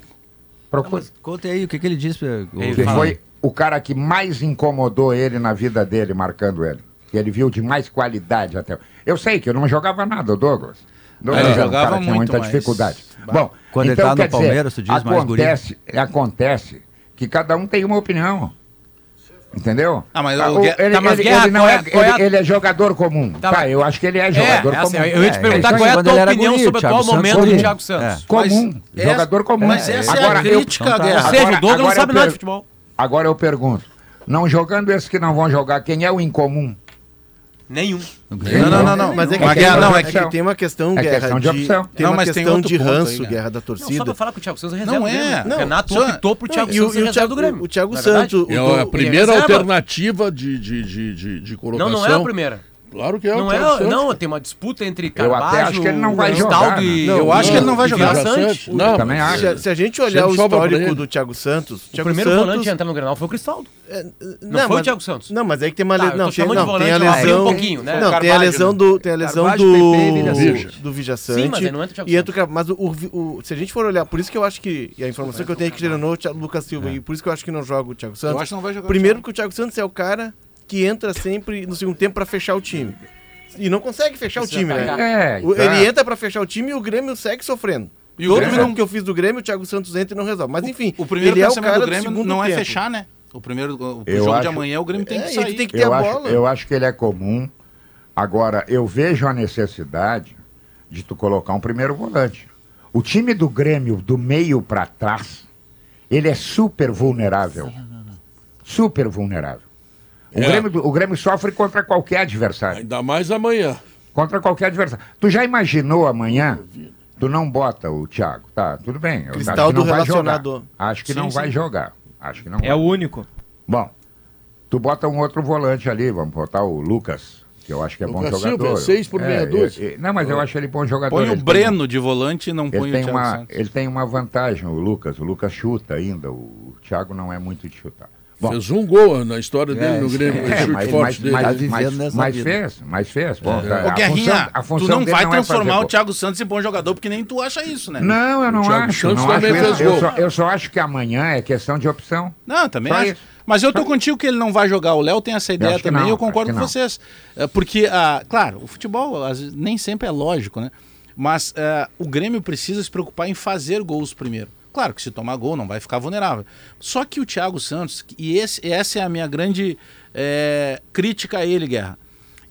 Procurem. Conta aí o que, que ele disse. Ele foi o cara que mais incomodou ele na vida dele, marcando ele. Que ele viu de mais qualidade até. Eu sei que eu não jogava nada, o Douglas. Douglas ele um jogava cara que tinha muito muita mais. dificuldade. Bom, Quando ele então, tá no quer dizer, Palmeiras, tu diz mais guri. acontece, acontece que cada um tem uma opinião. Entendeu? Ah, mas o ele, tá, mas ele- ele não é, é- é ele, ele é jogador comum. Tá, Tá, mas- eu acho que ele é É, jogador é assim, comum. eu ia te É, perguntar então, qual é a tua ele opinião guri, sobre o atual Santos momento do. Thiago Santos. É. Comum, Essa- jogador comum. Mas essa Agora, é a eu- crítica, Então tá. Guerra. Ou seja, o Douglas não sabe eu nada de futebol. Agora eu pergunto, não jogando esses que não vão jogar, quem é o incomum? Nenhum. Não, não, não, não. Mas é que, Guerra, não, uma- é é que tem uma questão, É Guerra, questão de opção. tem Não, uma mas tem questão outro de ponto aí, ranço, Guerra. Da Não, só torcida. pra falar que o Thiago Santos é Não reserva é. Não, Renato só- optou pro Thiago E o, Santos e ser o reserva Thiago, do Grêmio. o Thiago é? Santos... o- É o- a primeira alternativa de, de, de, de, de Não, colocação. não é a primeira. Claro que é Não o é, Santos. não, tem uma disputa entre Eu até Carvalho, acho que ele não vai Cristaldo jogar, e... né? Eu acho que ele não vai jogar. Sante. Não, Também mas- acho. Se, a- se a gente olhar Sempre o histórico do Thiago Santos... O Thiago primeiro Santos, volante a entrar no Grenal foi o Cristaldo. Não, foi o mas- Thiago Santos. Não, mas aí que tem uma Tá, le- eu não, tem, não, tem a eu lesão. um pouquinho, né? Não, tem a lesão né? do, tem a lesão Carvalho, do e Sante. do Vijaçante. Sim, mas aí não entra o Thiago e o Car- mas o, o- o- se a gente for olhar, por isso que eu acho que e a informação que eu tenho é que treinou o Lucas Silva e por isso que eu acho que não joga o Thiago Santos. Eu acho que não vai jogar o Primeiro porque o Thiago Santos é o cara que entra sempre no segundo tempo pra fechar o time. E não consegue fechar o time, né? É, O- tá. Ele entra pra fechar o time e o Grêmio segue sofrendo. E o Todo Grêmio jogo que eu fiz do Grêmio, o Thiago Santos entra e não resolve. Mas enfim, O primeiro ele é o cara do do Grêmio segundo não é tempo. fechar, né? O primeiro o Eu jogo de acho- amanhã o Grêmio tem É, que ele sair. tem que ter Eu a acho, bola. eu acho que ele é comum. Agora, eu vejo a necessidade de tu colocar um primeiro volante. O time do Grêmio, do meio para trás, ele é super vulnerável. Super vulnerável. O, É. Grêmio, do- o Grêmio sofre contra qualquer adversário. Ainda mais amanhã. Contra qualquer adversário. Tu já imaginou amanhã? Tu não bota o Thiago. Tá, tudo bem. Eu acho que Cristaldo não vai relacionado. jogar. Acho que Sim, não vai sim. jogar. Acho que não É vai. o único. Bom, tu bota um outro volante ali, vamos botar o Lucas, que eu acho que é bom Lucas Silva, jogador. é seis por meia dúzia. é, é, não, mas eu acho ele bom jogador. Põe ele o tem Breno de volante e não põe Ele o tem, Thiago uma, Santos. ele tem uma vantagem, o Lucas. O Lucas chuta ainda. O Thiago não é muito de chutar. Bom, Fez um gol na história dele no Grêmio. o é, chute mas, forte mas, dele. mas, Tá mas- mas fez, mas fez. Bom, Ô, a Guerrinha, função- a tu não vai é fazer transformar o gol. Thiago Santos em bom jogador, porque nem tu acha isso, né? Não, eu não Thiago acho. Santos não acho também isso. fez eu, gol. só, eu só acho que amanhã é questão de opção. Não, também Só acho. isso. Mas eu tô contigo que ele não vai jogar. O Léo tem essa ideia acho que também, não, eu concordo acho com vocês. É, Porque, ah, claro, o futebol nem sempre é lógico, né? Mas ah, o Grêmio precisa se preocupar em fazer gols primeiro. Claro que se tomar gol não vai ficar vulnerável. Só que o Thiago Santos, e esse, essa é a minha grande é, crítica a ele, Guerra.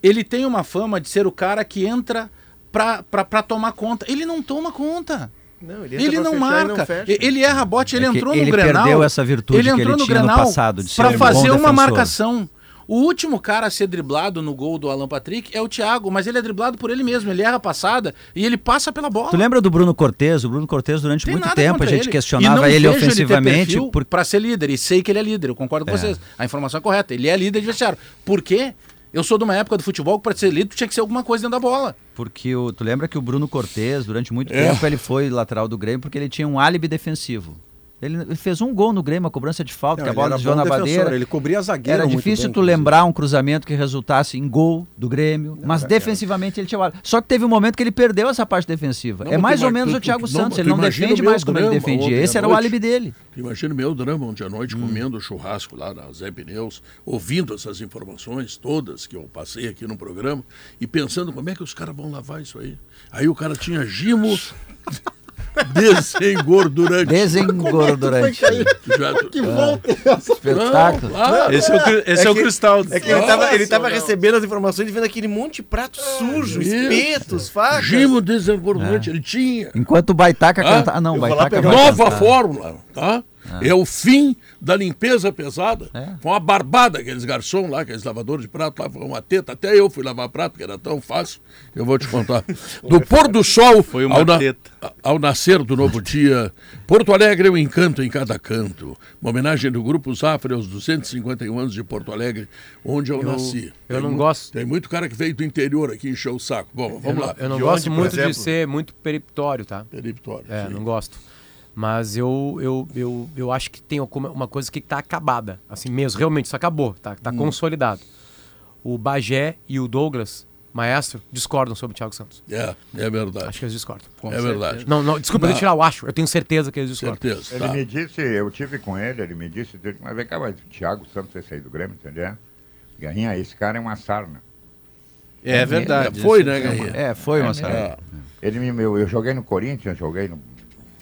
Ele tem uma fama de ser o cara que entra pra, pra, pra tomar conta. Ele não toma conta. Não, Ele, pra não e marca. fecha. E- ele erra bote, ele É que entrou ele no Grenal. perdeu essa virtude ele que entrou ele no tinha no Grenal passado, de ser pra um bom fazer uma defensor. marcação. O último cara a ser driblado no gol do Alan Patrick é o Thiago, mas ele é driblado por ele mesmo. Ele erra a passada e ele passa pela bola. Tu lembra do Bruno Cortez? O Bruno Cortez, durante Tem muito tempo, a gente ele. Questionava ele ofensivamente. por- pra ser líder. E sei que ele é líder. Eu concordo com vocês. A informação é correta. Ele é líder de vestiário. Por quê? Eu sou de uma época do futebol que para ser líder tinha que ser alguma coisa dentro da bola. Porque o, tu lembra que o Bruno Cortez, durante muito É. tempo, ele foi lateral do Grêmio porque ele tinha um álibi defensivo. Ele fez um gol no Grêmio, a cobrança de falta, Não, que a bola desviou na bandeira. Ele cobria zagueiro Era difícil bem, tu inclusive. lembrar um cruzamento que resultasse em gol do Grêmio, mas defensivamente ele tinha. Só que teve um momento que ele perdeu essa parte defensiva. Não, é mais tu ou menos tu- o tu- Thiago não, Santos, ele tu não defende mais como ele defendia. Esse era o álibi dele. Imagina o meu drama ontem à noite Hum. comendo churrasco lá na Zé Pneus, ouvindo essas informações todas que eu passei aqui no programa e pensando como é que os caras vão lavar isso aí. Aí o cara tinha Gimo, [LAUGHS] [LAUGHS] desengordurante. Desengordurante. Já- Que volta é essa? Espetáculo. Ah, Esse é o, esse é, o que- cristal. É que ele tava, ele tava recebendo as informações e vendo aquele monte de prato sujo, isso. espetos, facas. Gimo desengordurante, ele tinha. Enquanto o Baitaca Ah, canta. Ah, não, o eu Baitaca Nova cantar. fórmula, tá? É o fim da limpeza pesada. É. Foi uma barbada aqueles garçons lá, aqueles lavadores de prato lá, foi uma teta. Até eu fui lavar prato, que era tão fácil. Eu vou te contar. [LAUGHS] Do pôr do sol Foi uma ao, na- teta. ao nascer do novo dia, Porto Alegre é um encanto em cada canto. Uma homenagem do Grupo Zafra aos 251 anos de Porto Alegre, onde eu, nasci. eu Tem não gosto. Tem muito cara que veio do interior aqui encher o saco. Bom, Eu vamos não, lá. eu não De gosto onde, muito de exemplo? ser muito periptório, tá? Periptório. É, sim. não gosto. Mas eu, eu, eu, eu acho que tem alguma- uma coisa que tá acabada. Assim mesmo, realmente, isso acabou, tá, tá consolidado. O Bagé e o Douglas, maestro, discordam sobre o Thiago Santos. É, é verdade. Acho que eles discordam. é verdade. Não, não, desculpa, Não. deixa eu tirar o acho. Eu tenho certeza que eles discordam. Certeza. Ele tá. me disse, eu tive com ele, ele me disse, mas vem cá, mas o Thiago Santos vai sair do Grêmio, entendeu? Garrinha, esse cara é uma sarna. É verdade. É, foi, né, Garrinha? É, foi uma sarna. É, Ele me, eu, eu joguei no Corinthians, joguei no.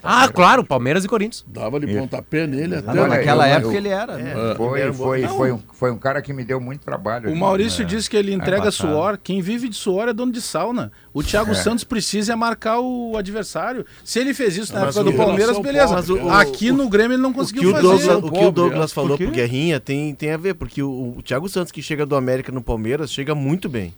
Ah, claro, Palmeiras e Corinthians. Dava-lhe pontapé nele até. Não, naquela eu- época eu- ele era. né? Foi, foi, foi, um, foi um cara que me deu muito trabalho. O ali. Maurício É. disse que ele entrega passado. suor. Quem vive de suor é dono de sauna. O Thiago Santos precisa é marcar o adversário. Se ele fez isso na Mas época do Palmeiras, beleza. Mas o- Aqui o- no Grêmio ele não O que conseguiu o fazer. Douglas, o, que Pobre, o Douglas é. falou pro Guerrinha tem, tem a ver, porque o, o Thiago Santos que chega do América no Palmeiras chega muito bem.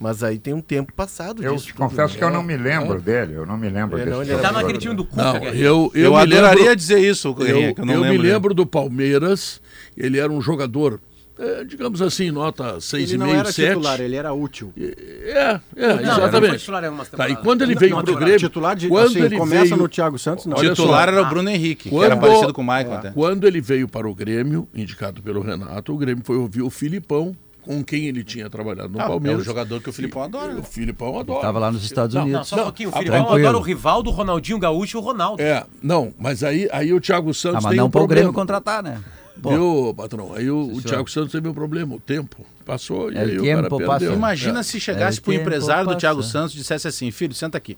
Mas aí tem um tempo passado Eu disso. te tudo, confesso né? que eu não me lembro dele, eu não me lembro Ele desse não, ele era tá naquele time do Cuca, Não, eu, eu, Eu, adoraria lembro, dizer isso, Guerrinha, eu, que eu não eu me lembro. lembro do Palmeiras, ele era um jogador, eh, digamos assim, nota Ele não 6,5, era 7. titular, ele era útil. É, é, Não, ele foi exatamente. titular em algumas Tá, e quando ele Não, veio não, pro titular. Grêmio, Titular de, quando assim, ele começa veio, no Thiago Santos, não. Titular só. era o Bruno Henrique, que Quando- era parecido com o Michael até. Quando ele veio para o Grêmio, indicado pelo Renato, o Grêmio foi ouvir o Filipão, com quem ele tinha trabalhado no Ah, Palmeiras. é um jogador que o Filipão adora, né? O Filipão adora. Tava lá nos Estados Não, Não, Unidos. só um pouquinho. O Não, Filipão tranquilo. adora o rival do Ronaldinho Gaúcho e o Ronaldo. É, não, mas aí, aí o Thiago Santos Ah, mas tem não um para o Grêmio problema. contratar, né? Pô, Viu, patrão? Aí o, o. Thiago Santos teve um problema, o tempo. Passou e El aí o cara perdeu. passa. Imagina É. se chegasse É, pro tempo empresário do passa. Thiago Santos e dissesse assim, filho, senta aqui.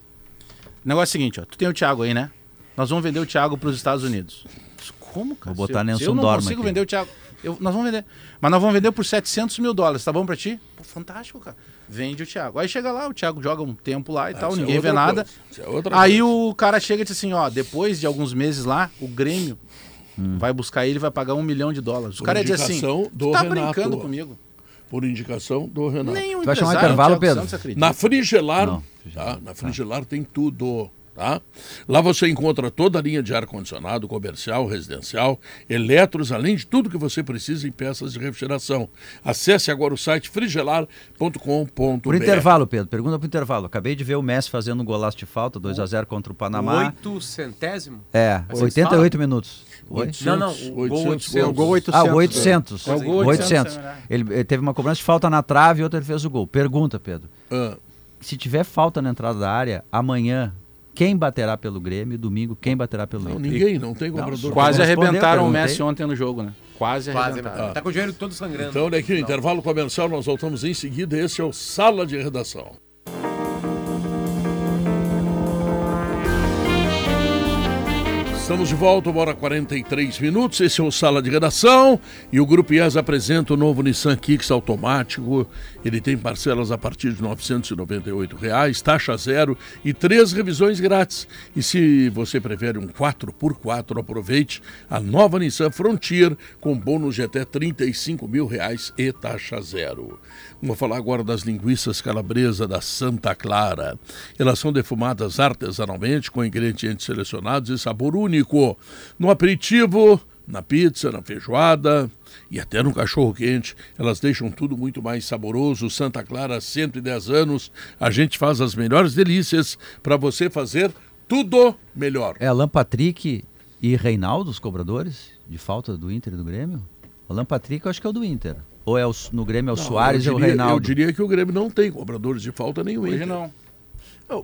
O negócio é o seguinte, ó, tu tem o Thiago aí, né? Nós vamos vender o Thiago para os Estados Unidos. Como, cara? Vou botar Nelson eu não Dorma consigo aqui. vender o Thiago, eu- nós vamos vender. Mas nós vamos vender por 700 mil dólares, tá bom pra ti? Pô, fantástico, cara. Vende o Thiago. Aí chega lá, o Thiago joga um tempo lá e tal, Isso é ninguém vê outra nada. é outra Aí coisa. o cara chega e diz assim, ó, depois de alguns meses lá, o Grêmio vai buscar ele e vai pagar um milhão de dólares. O Por cara ia dizer assim, do tá Renato. brincando comigo. Por indicação do Renato. O Tu vai chamar intervalo, Pedro? Santos. Na Frigelar, Não, tá? Na Frigelar tem tudo, tá? Lá você encontra toda a linha de ar-condicionado, comercial, residencial, eletros, além de tudo que você precisa em peças de refrigeração. Acesse agora o site frigelar.com.br. Por intervalo, Pedro. Pergunta pro intervalo. Acabei de ver o Messi fazendo um golaço de falta, 2x0 contra o Panamá. Oito centésimo? É, Vocês 88 minutos. Oi? Não, não, o gol 800 800. O gol 800. Ah, o 800. É o gol 800. 800, é Ele, ele teve uma cobrança de falta na trave e outra ele fez o gol. Pergunta, Pedro. Ah, Se tiver falta na entrada da área, amanhã, quem baterá pelo Grêmio? Domingo, quem baterá pelo não, Inter? ninguém, não tem cobrador. Quase Respondeu, arrebentaram o. Messi ontem no jogo, né? Quase Quase, arrebentaram. tá com o joelho todo sangrando. Então, olha aqui, o intervalo comercial, nós voltamos em seguida. Esse é o Sala de Redação. Estamos de volta, e 43 minutos. Esse é o Sala de Redação e o Grupo IES apresenta o novo Nissan Kicks automático. Ele tem parcelas a partir de 998 reais, taxa zero e três revisões grátis. E se você prefere um 4x4, aproveite a nova Nissan Frontier com bônus de até 35 mil reais e taxa zero. Vamos falar agora das linguiças calabresa da Santa Clara. Elas são defumadas artesanalmente com ingredientes selecionados e sabor único. No aperitivo, na pizza, na feijoada e até no cachorro quente. Elas deixam tudo muito mais saboroso. Santa Clara, 110 anos. A gente faz as melhores delícias para você fazer tudo melhor. É Alan Patrick e Reinaldo, os cobradores de falta do Inter e do Grêmio? Alan Patrick eu acho que é o do Inter. Ou é o, no Grêmio é o Não, Soares eu ou o diria- Reinaldo? Eu diria que o Grêmio não tem cobradores de falta nenhum. Hoje Inter. não.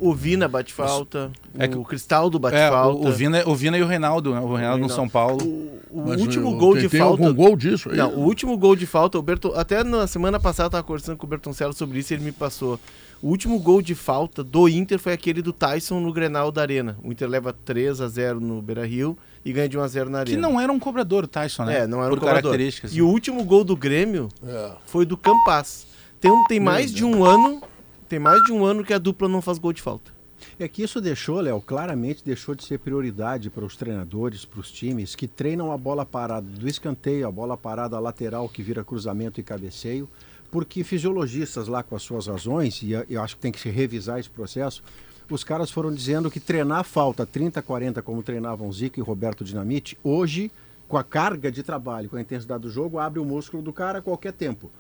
O Vina bate falta, É que- o Cristaldo bate É, falta. o, o, Vina, o Vina e o Reinaldo, né? O Reinaldo no. São Paulo. O, o último eu- gol tem- de tem falta. algum gol disso aí? Não, o último gol de falta, o Berton, até na semana passada eu tava conversando com o Bertoncello sobre isso e ele me passou. O último gol de falta do Inter foi aquele do Tyson no Grenal da Arena. O Inter leva 3 a 0 no Beira-Rio e ganha de 1 a 0 na Arena. Que não era um cobrador, o Tyson, né? É, não era Por um cobrador. características. E o último gol do Grêmio É. foi do Campas. Tem, um- tem mais de um ano, tem mais de um ano que a dupla não faz gol de falta. É que isso deixou, Léo, claramente deixou de ser prioridade para os treinadores, para os times que treinam a bola parada do escanteio, a bola parada lateral que vira cruzamento e cabeceio, porque fisiologistas lá com as suas razões, e eu acho que tem que se revisar esse processo, os caras foram dizendo que treinar falta 30, 40, como treinavam Zico e Roberto Dinamite, hoje, com a carga de trabalho, com a intensidade do jogo, abre o músculo do cara a qualquer tempo.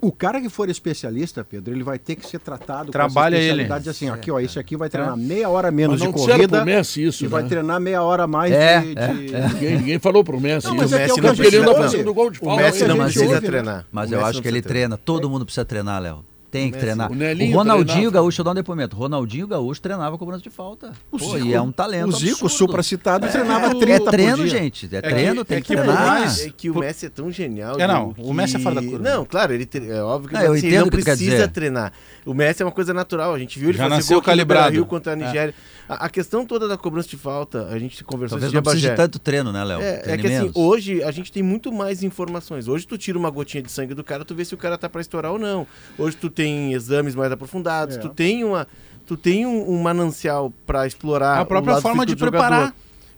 O cara que for especialista, Pedro, ele vai ter que ser tratado Trabalha com essa ele. especialidade assim, aqui, ó, esse aqui vai treinar meia hora menos Mas não de corrida pro Messi isso, e vai né? treinar meia hora mais É, de... é, de- Ninguém, ninguém falou pro Messi Não, isso. mas é é o Messi que a não gente Ele não ouve. precisa do gol de O. Messi não precisa né? treinar. Mas O eu Messi acho não que ele treina, todo mundo precisa treinar, Léo. Tem que Messi- treinar. o O, Ronaldinho treinava. Gaúcho, deixa eu dar um depoimento. O Ronaldinho Gaúcho treinava cobrança de falta. Pô, Zico- e é um talento O Zico, absurdo. supracitado, treinava É 30 por treino, dia. gente. É que- treino, é tem que que por treinar. mais- É que o Messi é tão genial. É, não, Diego, o Messi é que- fora da curva. Não, claro, ele tre- é óbvio que É, assim, ele não o que precisa treinar. O Messi é uma coisa natural. A gente viu ele Já fazer nasceu gol aqui no calibrado. Rio contra a É. A, a questão toda da cobrança de falta, a gente conversou Talvez não precise de tanto treino, né, Léo? É, é que assim, hoje a gente tem muito mais informações. Hoje tu tira uma gotinha de sangue do cara, tu vê se o cara tá pra estourar ou não. Hoje tu tem exames mais aprofundados, É. tu tem uma tu tem um, um manancial pra explorar A o própria lado forma de jogador. preparar.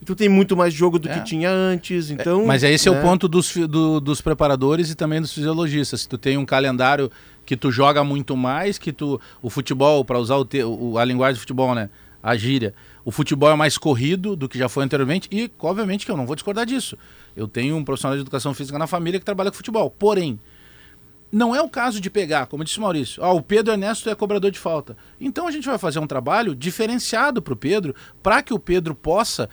Tu tem muito mais jogo do É. que tinha antes, então... Mas esse é o né? ponto dos, do- dos preparadores e também dos fisiologistas. Se tu tem um calendário que tu joga muito mais, que tu o futebol, para usar o te- o- a linguagem do futebol, né, a gíria, o futebol é mais corrido do que já foi anteriormente e, obviamente, que eu não vou discordar disso. Eu tenho um profissional de educação física na família que trabalha com futebol. Porém, não é o caso de pegar, como disse o Maurício, ah, o Pedro Ernesto é cobrador de falta. Então a gente vai fazer um trabalho diferenciado para o Pedro, para que o Pedro possa.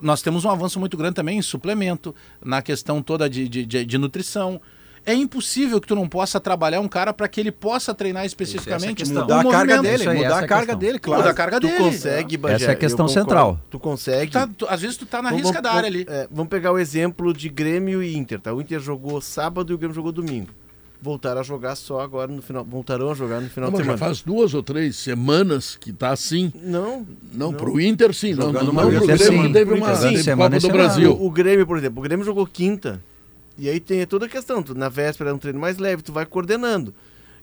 Nós temos um avanço muito grande também em suplemento, na questão toda de, de, de- de nutrição. É impossível que tu não possa trabalhar um cara para que ele possa treinar especificamente questão. um Mudar a carga movimento. dele, Isso aí, mudar a é a carga questão. dele, claro. Mudar a carga Tu dele. consegue, Bagé, Essa é a questão central. Tu consegue... Tá- tu- às vezes tu tá na Vamos- risca da vamos- área ali. é, vamos pegar o exemplo de Grêmio e Inter, tá? O Inter jogou sábado e o Grêmio jogou domingo. Voltaram a jogar só agora no final. Voltarão a jogar no final Não, de mas já semana. faz duas ou três semanas que tá assim. Não. Não, pro Inter sim, não, Jogando não, não vez pro por Grêmio, semana. que teve uma semana Copa do semana. Brasil. O, o Grêmio, por exemplo, o Grêmio jogou quinta. E aí tem toda a questão. Tu, na véspera é um treino mais leve, tu vai coordenando.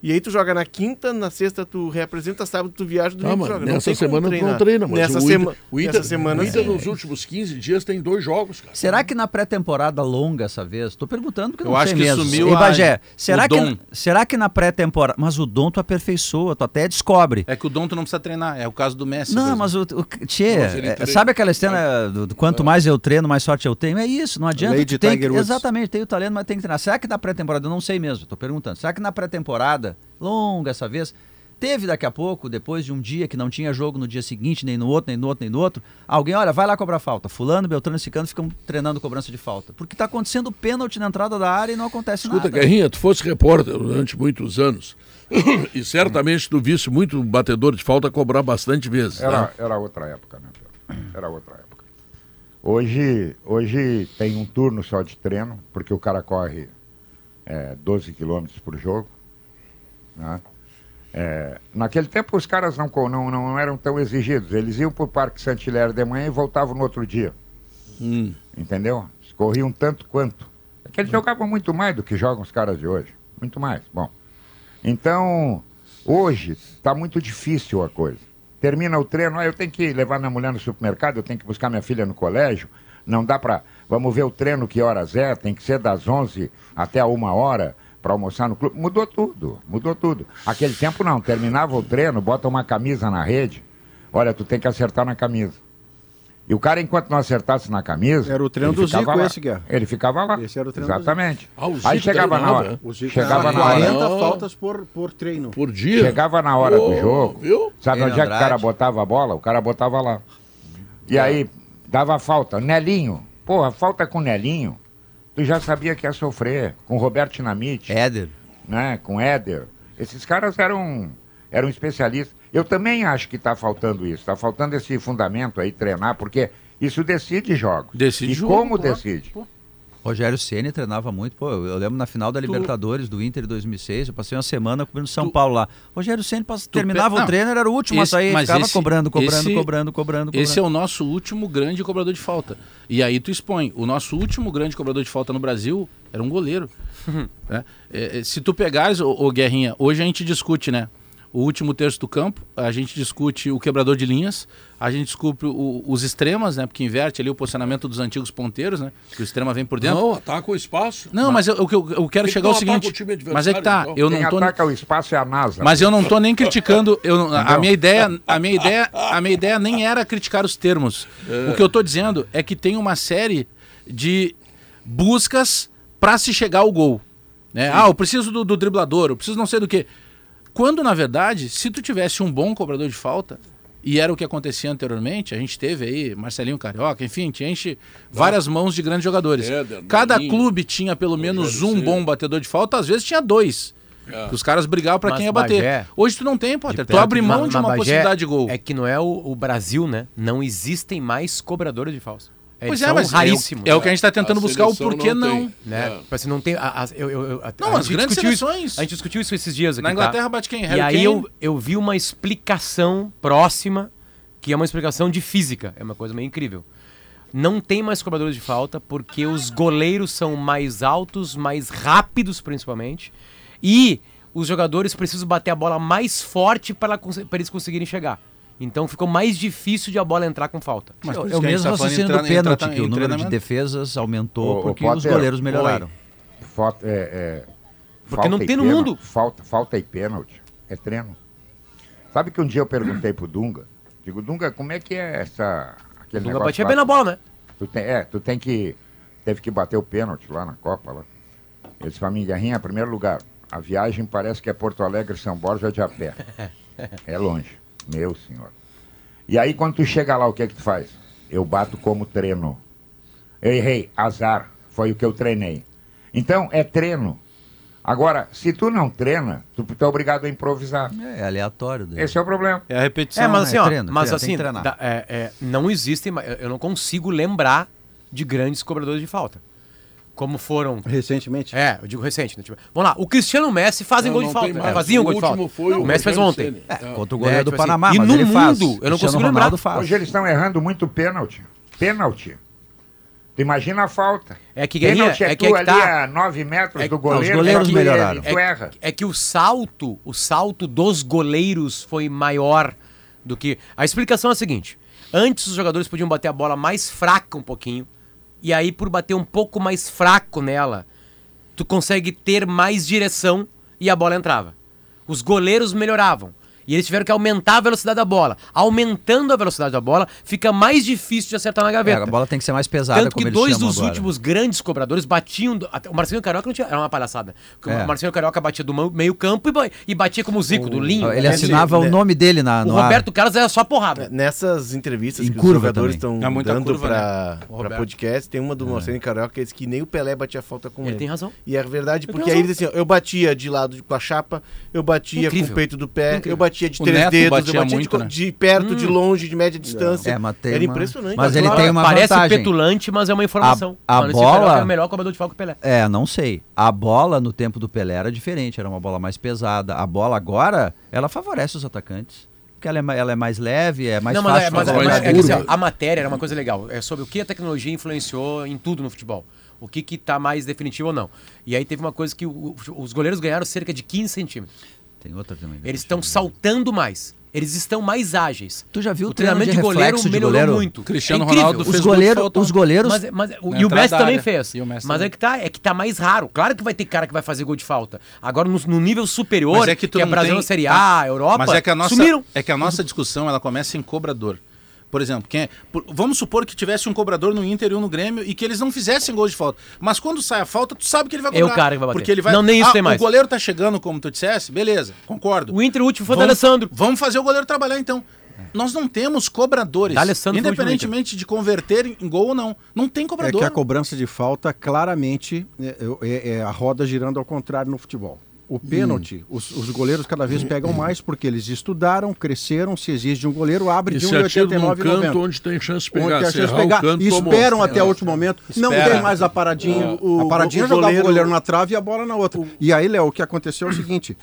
E aí tu joga na quinta, na sexta tu reapresenta, sábado tu viaja, Ah, domingo tu mas joga. nessa semana tu não treina, mas nessa o, sema- o Inter, nessa semana o Inter sim. nos últimos 15 dias tem dois jogos, cara. Será que na pré-temporada longa essa vez? Tô perguntando porque eu não acho sei que mesmo. sumiu Ei, a- Bagé, será o que, dom. será que na pré-temporada... Mas o dom tu aperfeiçoa, tu até descobre. É que o Dom tu não precisa treinar. É o caso do Messi. Não, mas o, o Tchê, é, sabe aquela cena do, do quanto mais eu treino, mais sorte eu tenho? É isso, não adianta. lei tu de tem Tiger que- Woods. exatamente, tem o talento, mas tem que treinar. Será que na pré-temporada, eu não sei mesmo, tô perguntando. Será que na pré-temporada, longa essa vez, teve daqui a pouco, depois de um dia que não tinha jogo no dia seguinte, nem no outro, nem no outro, nem no outro, alguém, olha, vai lá cobrar falta. Fulano, Beltrano e Cicano ficam treinando cobrança de falta. Porque tá acontecendo pênalti na entrada da área e não acontece Escuta, nada. Guerrinha, tu fosse repórter durante muitos anos [COUGHS] e certamente tu visse muito batedor de falta cobrar bastante vezes. Era, né? era outra época, né, Pedro? Era outra época. Hoje, hoje tem um turno só de treino, porque o cara corre é, 12 quilômetros por jogo. Né? É, naquele tempo os caras não, não, não eram tão exigidos. Eles iam para o Parque Santilher de manhã e voltavam no outro dia. Hum. Entendeu? Corriam tanto quanto. É que eles jogavam muito mais do que jogam os caras de hoje. Muito mais. Bom. Então, hoje está muito difícil a coisa. Termina o treino, ah, eu tenho que levar minha mulher no supermercado, eu tenho que buscar minha filha no colégio. Não dá para. Vamos ver o treino que horas é, tem que ser das 11 até a uma hora para almoçar no clube. Mudou tudo, mudou tudo. Aquele tempo não, terminava o treino, bota uma camisa na rede. Olha, tu tem que acertar na camisa. E o cara, enquanto não acertasse na camisa. Era o treino do Zico lá. esse, Guerra. Ele ficava lá. Esse era o treino do Exatamente. Ah, o Zico Aí chegava na treinava, hora. né? O Zico Chegava dava na hora. 40 Não. faltas por, por treino. Por dia. Chegava na hora Ô, do jogo. Viu? Sabe Ele onde é que o cara Andrade. botava a bola? O cara botava lá. E aí, dava falta. Nelinho. Porra, falta com Nelinho. Tu já sabia que ia sofrer. Com Roberto Dinamite, Éder. né? Com Éder. Esses caras eram, eram especialistas. Eu também acho que está faltando isso. Está faltando esse fundamento aí, treinar, porque isso decide jogos. Decide e jogo, como claro. decide? Rogério Ceni treinava muito. Pô, eu, lembro na final da Libertadores do Inter de 2006, eu passei uma semana cobrindo São Paulo lá. Rogério Ceni terminava o treino, era o último esse- a sair, mas ficava esse- cobrando, cobrando, esse- cobrando, cobrando, cobrando. Esse é o nosso último grande cobrador de falta. E aí tu expõe, o nosso último grande cobrador de falta no Brasil era um goleiro. né? É, é, se tu pegares, ô, ô Guerrinha, hoje a gente discute, né? O último terço do campo, a gente discute o quebrador de linhas, a gente discute o- os extremas, né? Porque inverte ali o posicionamento dos antigos ponteiros, né? Que o extrema vem por dentro. Não, ataca o espaço. Não, mas eu, eu, eu- eu quero Quem chegar ao ataca seguinte. o time adversário, Mas é que tá, então? eu Quem não tô. ataca o espaço é a NASA. Mas eu não tô nem criticando. Eu, não- a minha ideia, a minha ideia, a minha ideia nem era criticar os termos. O que eu tô dizendo é que tem uma série de buscas para se chegar ao gol. Né? Ah, eu preciso do, do driblador, eu preciso não sei do que. Quando na verdade, se tu tivesse um bom cobrador de falta e era o que acontecia anteriormente, a gente teve aí Marcelinho Carioca, enfim, a gente enche várias mãos de grandes jogadores. Éder, Cada Marinho, clube tinha pelo menos um bom batedor de falta, às vezes tinha dois. É. Os caras brigavam pra Mas, quem ia bater. Bagé, Hoje tu não tem, Potter. Tu abre mão de uma Bagé possibilidade de gol. É que não é o, o Brasil, né? Não existem mais cobradores de falso. Eles pois é, mas é o- raríssimos. é o que a gente tá tentando A buscar o porquê não. tem. né? É. Você não tem. a- a- eu, eu, eu- a- Não, a as gente grandes discutiu isso- seleções. a gente discutiu isso esses dias aqui. Na Inglaterra tá? bate quem? E Harry aí Kane? eu, eu vi uma explicação próxima, que é uma explicação de física. É uma coisa meio incrível. Não tem mais cobradores de falta porque os goleiros são mais altos, mais rápidos principalmente. E os jogadores precisam bater a bola mais forte para ela cons- para eles conseguirem chegar. Então ficou mais difícil de a bola entrar com falta. É, o- isso é o mesmo tá raciocínio do pênalti, trata- que o número de defesas aumentou ô, porque os Potter, goleiros melhoraram. Falta, é, é, Porque falta não tem no pênalti- mundo. Falta, falta e pênalti. É treino. Sabe que um dia eu perguntei pro Dunga? Digo, Dunga, como é que é essa. Aquele Dunga batia bem na bola, né? Tu tem, é, tu tem que. Teve que bater o pênalti lá na Copa. Lá. Ele disse pra mim, Guerrinha, primeiro lugar, a viagem parece que é Porto Alegre, São Borja de a pé. [LAUGHS] É longe. Meu senhor. E aí quando tu chega lá, o que é que tu faz? Eu bato como treino. Eu errei, azar. Foi o que eu treinei. Então, é treino. Agora, se tu não treina, tu, tu é obrigado a improvisar. É aleatório. daí. Esse é o problema. É a repetição. É, mas né? assim, ó, treino, mas treino, assim, da- é, é, não existem, eu não consigo lembrar de grandes cobradores de falta. Como foram. Recentemente. É, eu digo recente, né? Tipo, vamos lá, o Cristiano Messi fazem Não, gol de não falta. mais. Faziam O gol de falta. último foi o o Messi fez ontem. É, É. contra o goleiro É, do tipo assim, Panamá, e mas no ele faz. mundo, eu não Cristiano consigo lembrar. Faz. Hoje eles estão errando muito pênalti. Pênalti. Tu imagina a falta. É que, Guerrinha, Pênalti é, é que é que ali tá- a 9 metros é do goleiro. os goleiros é que melhoraram. Erra. É que o salto, o salto dos goleiros foi maior do que. A explicação é a seguinte: antes os jogadores podiam bater a bola mais fraca um pouquinho, e aí por bater um pouco mais fraco nela, tu consegue ter mais direção e a bola entrava. Os goleiros melhoravam. E eles tiveram que aumentar a velocidade da bola. Aumentando a velocidade da bola, fica mais difícil de acertar na É, gaveta. a bola tem que ser mais pesada, Tanto como que eles dois dos agora. últimos grandes cobradores batiam. do- até- O Marcelinho Carioca não tinha. Era uma palhaçada. É. O Marcelinho Carioca batia do mão- meio-campo e, ba- e batia como o Zico, do Linho. Ele né? assinava né? o nome dele na, O no ar. Roberto Carlos era só porrada. Nessas entrevistas Em que curva os jogadores estão É dando pra, né? O Roberto. podcast, tem uma do Marcelo Carioca que diz que nem o Pelé batia falta com ele. Ele tem razão. E é verdade, Ele porque aí ele diz assim, ó, eu batia de lado com a chapa, eu batia com o peito do pé, Incrível. eu batia de O três Neto dedos, batia eu batia muito, de, né? de perto, de longe, de média distância. É, mas tem Era uma- impressionante. Mas ele tem uma Parece vantagem. petulante, mas é uma informação. A- a bola- é o melhor cobrador de falta que o Pelé. É, não sei. A bola no tempo do Pelé era diferente, era uma bola mais pesada. A bola agora, ela favorece os atacantes. Porque ela é, ela é mais leve, é mais não, mas, fácil é, mas, fazer mas mais é que, assim, a matéria era uma coisa legal. É sobre o que a tecnologia influenciou em tudo no futebol. O que que tá mais definitivo ou não. E aí teve uma coisa que o- os goleiros ganharam cerca de 15 centímetros. Tem outra também. Eles estão saltando mais. Eles estão mais ágeis. Tu já viu o treinamento de de goleiro reflexo de melhorou goleiro? muito. Cristiano É. Ronaldo Os, fez de goleiro, os goleiros... Mas, mas, o, Na e o Messi também fez. E o Messi Mas também. é que, tá, é que tá mais raro. Claro que vai ter cara que vai fazer gol de falta. Agora, no, no nível superior, Mas que, é que tu é não Brasil tem- Série A, Europa, Mas é que a nossa, sumiram. é que a nossa discussão ela começa em cobrador. Por exemplo, quem é- por- vamos supor que tivesse um cobrador no Inter e um no Grêmio e que eles não fizessem gol de falta. Mas quando sai a falta, tu sabe que ele vai É o cobrar. cara que vai bater. Porque ele vai. Não, nem isso Ah, tem mais. O goleiro tá chegando, como tu dissesse, beleza, concordo. O Inter, o último foi o vamos, D'Alessandro. Vamos fazer o goleiro trabalhar então. Nós não temos cobradores. O independentemente de converter em gol ou não. Não tem É cobrador. que a cobrança de falta claramente é, é- é a roda girando ao contrário no futebol. O pênalti, os, os goleiros cada vez pegam mais porque eles estudaram, cresceram, se exige um goleiro, abre E de se atira num 1,89 canto onde tem chance de pegar. Onde tem o pegar. canto, e tomou. esperam até o último momento. Não Espera. tem mais a paradinha. O- a paradinha o é jogar goleiro- o goleiro na trave e a bola na outra. E aí, Léo, o que aconteceu é o seguinte: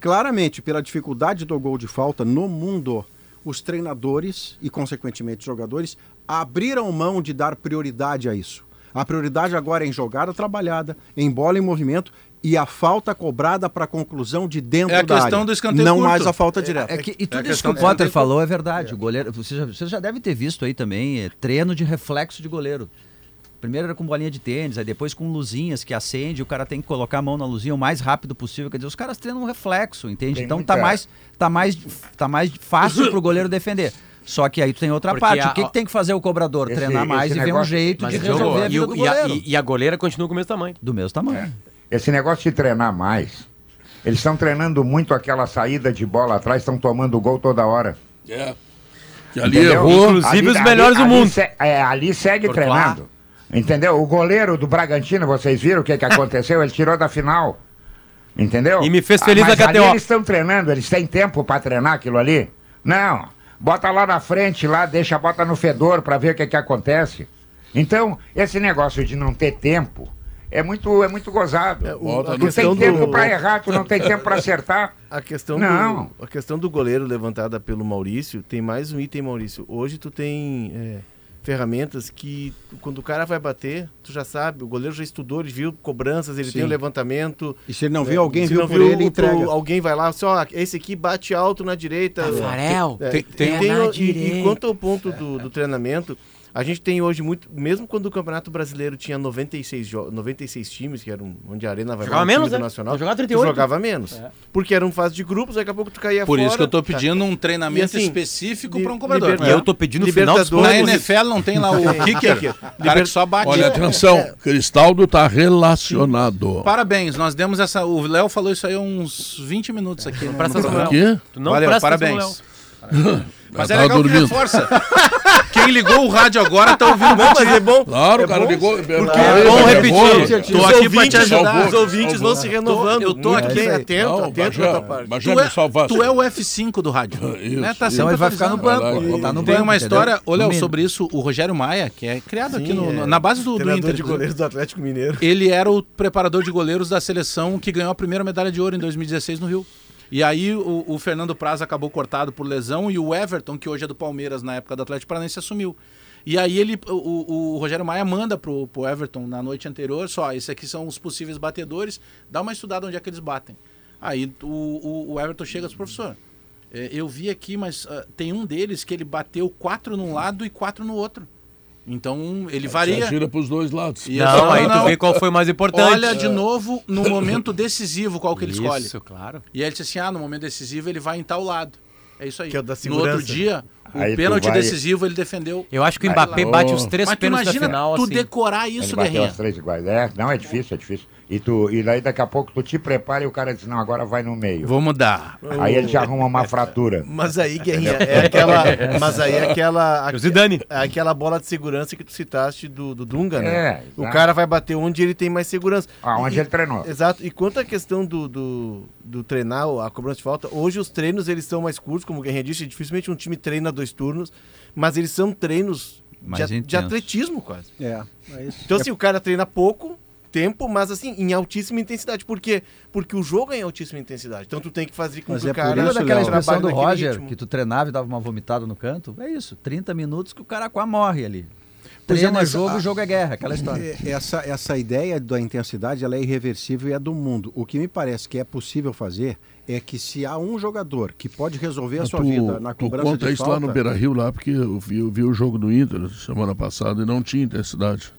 claramente, pela dificuldade do gol de falta no mundo, os treinadores e, consequentemente, os jogadores abriram mão de dar prioridade a isso. A prioridade agora é em jogada trabalhada, em bola em movimento e a falta cobrada para conclusão de dentro É a da questão área. do escanteio Não curto. mais a falta direta. É que, e tudo a isso que o Potter falou é verdade. O goleiro, você, já, você já deve ter visto aí também é, treino de reflexo de goleiro. Primeiro era com bolinha de tênis, aí depois com luzinhas que acende, o cara tem que colocar a mão na luzinha o mais rápido possível. Quer dizer, os caras treinam um reflexo, entende? Tem então tá, mais, tá, mais, tá mais fácil pro goleiro defender. Só que aí tu tem outra Porque parte. a- o que, que tem que fazer o cobrador? Esse- Treinar mais esse e ver um negócio- jeito Mas de resolver jogo- a e, vida o- do e a, goleiro. e- e a goleira continua com o mesmo tamanho. Do mesmo tamanho. Esse negócio de treinar mais, eles estão treinando muito aquela saída de bola atrás, estão tomando gol toda hora. É. Que ali Entendeu? errou. Inclusive os melhores do ali mundo. se- é, ali segue Courtois. treinando. Entendeu? O goleiro do Bragantino, vocês viram o que, que [LAUGHS] aconteceu? Ele tirou da final. Entendeu? E me fez feliz ah, na mas ali eles estão treinando, eles têm tempo para treinar aquilo ali? Não. Bota lá na frente, lá, deixa, bota no fedor para ver o que, que acontece. Então, esse negócio de não ter tempo é muito, é muito gozado. É, o- Tu tem questão tempo do- para errar, tu não tem tempo para acertar. [LAUGHS] A questão, Não. do, a questão do goleiro levantada pelo Maurício tem mais um item, Maurício. Hoje tu tem é, ferramentas que, quando o cara vai bater, tu já sabe, o goleiro já estudou, ele viu cobranças, ele Sim. tem o levantamento. E se ele não viu, alguém Se viu não por ele e tu- entrega. alguém vai lá, só, ah, esse aqui bate alto na direita. Tafarel, É, tem- tem, tem- o- na e- e, direita. quanto ao ponto do, do treinamento, a gente tem hoje muito, mesmo quando o Campeonato Brasileiro tinha 96, jo- 96 times, que era um, onde a Arena vai Jogava time menos, do né? Nacional, jogava tu 38. jogava menos. Porque era um fase de grupos, daqui a pouco tu caía Por fora. isso que eu tô Tá. pedindo um treinamento assim, específico para um cobrador. liber- E eu tô pedindo no final Libertadores- Na. NFL não tem lá o [LAUGHS] kicker, o cara que só bate. Olha, atenção, Cristaldo está relacionado. Parabéns, nós demos essa. O Léo falou isso aí há uns 20 minutos aqui. Programa. atenção. Aqui? Tu não Valeu, presta atenção, parabéns. [LAUGHS] Mas é legal que dormindo. reforça. [LAUGHS] Quem ligou o rádio agora tá ouvindo Não, mas é bom. Claro, é o cara bom, ligou. Porque é bom repetir. Tô os aqui pra te ajudar. Os ouvintes vão se renovando. eu tô aqui. atento, Não, atento da tua parte. Tu é, é o F5 do rádio. Isso, né? Tá sempre vai ficar no banco. Vai lá, Ele tá no Tem banco, uma história, ô Léo, No sobre isso, o Rogério Maia, que é criado aqui é. na base do, Inter. de goleiros do Atlético Mineiro. Ele era o preparador de goleiros da seleção que ganhou a primeira medalha de ouro em 2016 no Rio. E aí o, o Fernando Praz acabou cortado por lesão e o Everton, que hoje é do Palmeiras na época do Atlético Paranaense, assumiu. E aí ele, o, o- Rogério Maia manda pro, pro Everton na noite anterior, só, esses aqui são os possíveis batedores, dá uma estudada onde é que eles batem. Aí o, o, o Everton chega e diz, professor, é, eu vi aqui, mas ah, tem um deles que ele bateu quatro num lado e quatro no outro. Então ele varia. Atira para os dois lados. E Não, aí não. tu vê qual foi mais importante. Olha de novo no [LAUGHS] momento decisivo qual que ele escolhe. Isso, claro. E aí ele disse assim: ah, no momento decisivo ele vai em tal lado. É isso aí. Que é o da no outro segurança. dia, o Aí pênalti vai- decisivo ele defendeu. Eu acho que o Mbappé bate os três Mas pênaltis da imagina final, tu assim. decorar isso, Guerrinha. as três iguais. É, não, é difícil, é difícil. E, tu, e daí daqui a pouco tu te prepara e o cara diz, não, agora vai no meio. Vou mudar. Aí ele te arruma uma fratura. Mas aí, Guerrinha, é aquela. Mas aí é aquela. [LAUGHS] O Zidane. é aquela bola de segurança que tu citaste do, do Dunga, né? É, o exato. cara vai bater onde ele tem mais segurança. Aonde E- ele treinou. Exato. E quanto à questão do, do, do treinar, a cobrança de falta, hoje os treinos eles são mais curtos, como o Guerrinha disse, dificilmente um time treina dois turnos, mas eles são treinos de, de atletismo quase. É, é isso. Então, assim, o cara treina pouco tempo, mas assim, em altíssima intensidade. Por quê? Porque o jogo é em altíssima intensidade. Então tu tem que fazer com Mas que é o cara isso, Lembra daquela Léo, expressão do Roger, ritmo. que tu treinava e dava uma vomitada no canto? É isso, 30 minutos que o cara quase morre ali. Pois é, Treino é mas jogo, a- jogo é guerra, aquela história. É, Essa, essa ideia da intensidade ela é irreversível e é do mundo. O que me parece que é possível fazer é que se há um jogador que pode resolver a Mas sua tu, vida na tu cobrança conta de isso falta, lá no Beira Rio, lá, porque eu vi, eu vi o jogo do Inter semana passada e não tinha intensidade.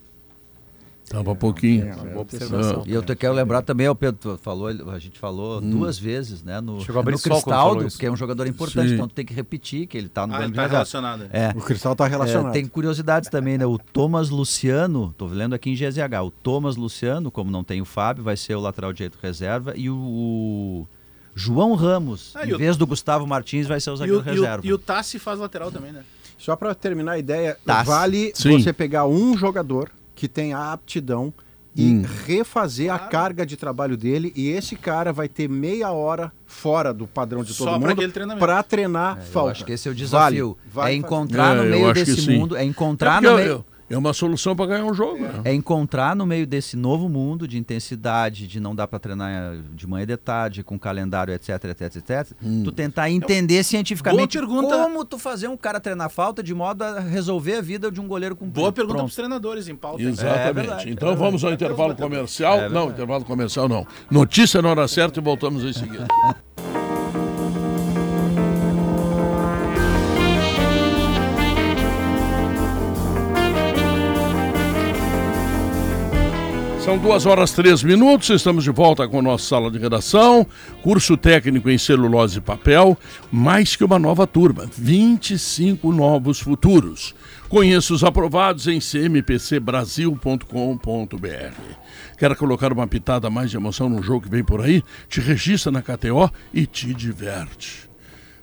Tava pouquinho. Boa observação. E eu te quero lembrar também, o Pedro falou, a gente falou duas vezes, né? No, Chegou a abrir no Cristaldo, que é um jogador importante, Sim. então tem que repetir que ele tá no Ah, ele tá relacionado. É. o Cristal está relacionado. É, tem curiosidades também, né? O Thomas Luciano, tô lendo aqui em GZH, o Thomas Luciano, como não tem o Fábio, vai ser o lateral direito reserva, e o, o João Ramos, Ah, em o- vez do Gustavo Martins, vai ser o zagueiro o, e, o, reserva. e o Tassi faz lateral também, né? Só para terminar a ideia, Tá. vale Sim. você pegar um jogador que tem a aptidão e refazer a carga de trabalho dele. E esse cara vai ter meia hora fora do padrão de Só todo pra mundo para treinar Eu falta. acho que esse é o desafio. Vale, vai é encontrar É, no eu meio desse mundo, é É, encontrar porque no é- meio. É uma solução para ganhar um jogo. né? É encontrar no meio desse novo mundo de intensidade, de não dar para treinar de manhã e de tarde, com calendário, etc, etc, etc. Tu tentar entender cientificamente Boa pergunta. como tu fazer um cara treinar falta de modo a resolver a vida de um goleiro com Boa pergunta para os treinadores em pauta. Exatamente. É verdade, então é vamos ao intervalo comercial. não, intervalo comercial não. Notícia na hora certa e voltamos em seguida. [LAUGHS] São duas horas três minutos, estamos de volta com a nossa sala de redação, curso técnico em celulose e papel, mais que uma nova turma, 25 novos futuros. Conheça os aprovados em cmpcbrasil.com.br. Quer colocar uma pitada mais de emoção no jogo que vem por aí? Te registra na KTO e te diverte.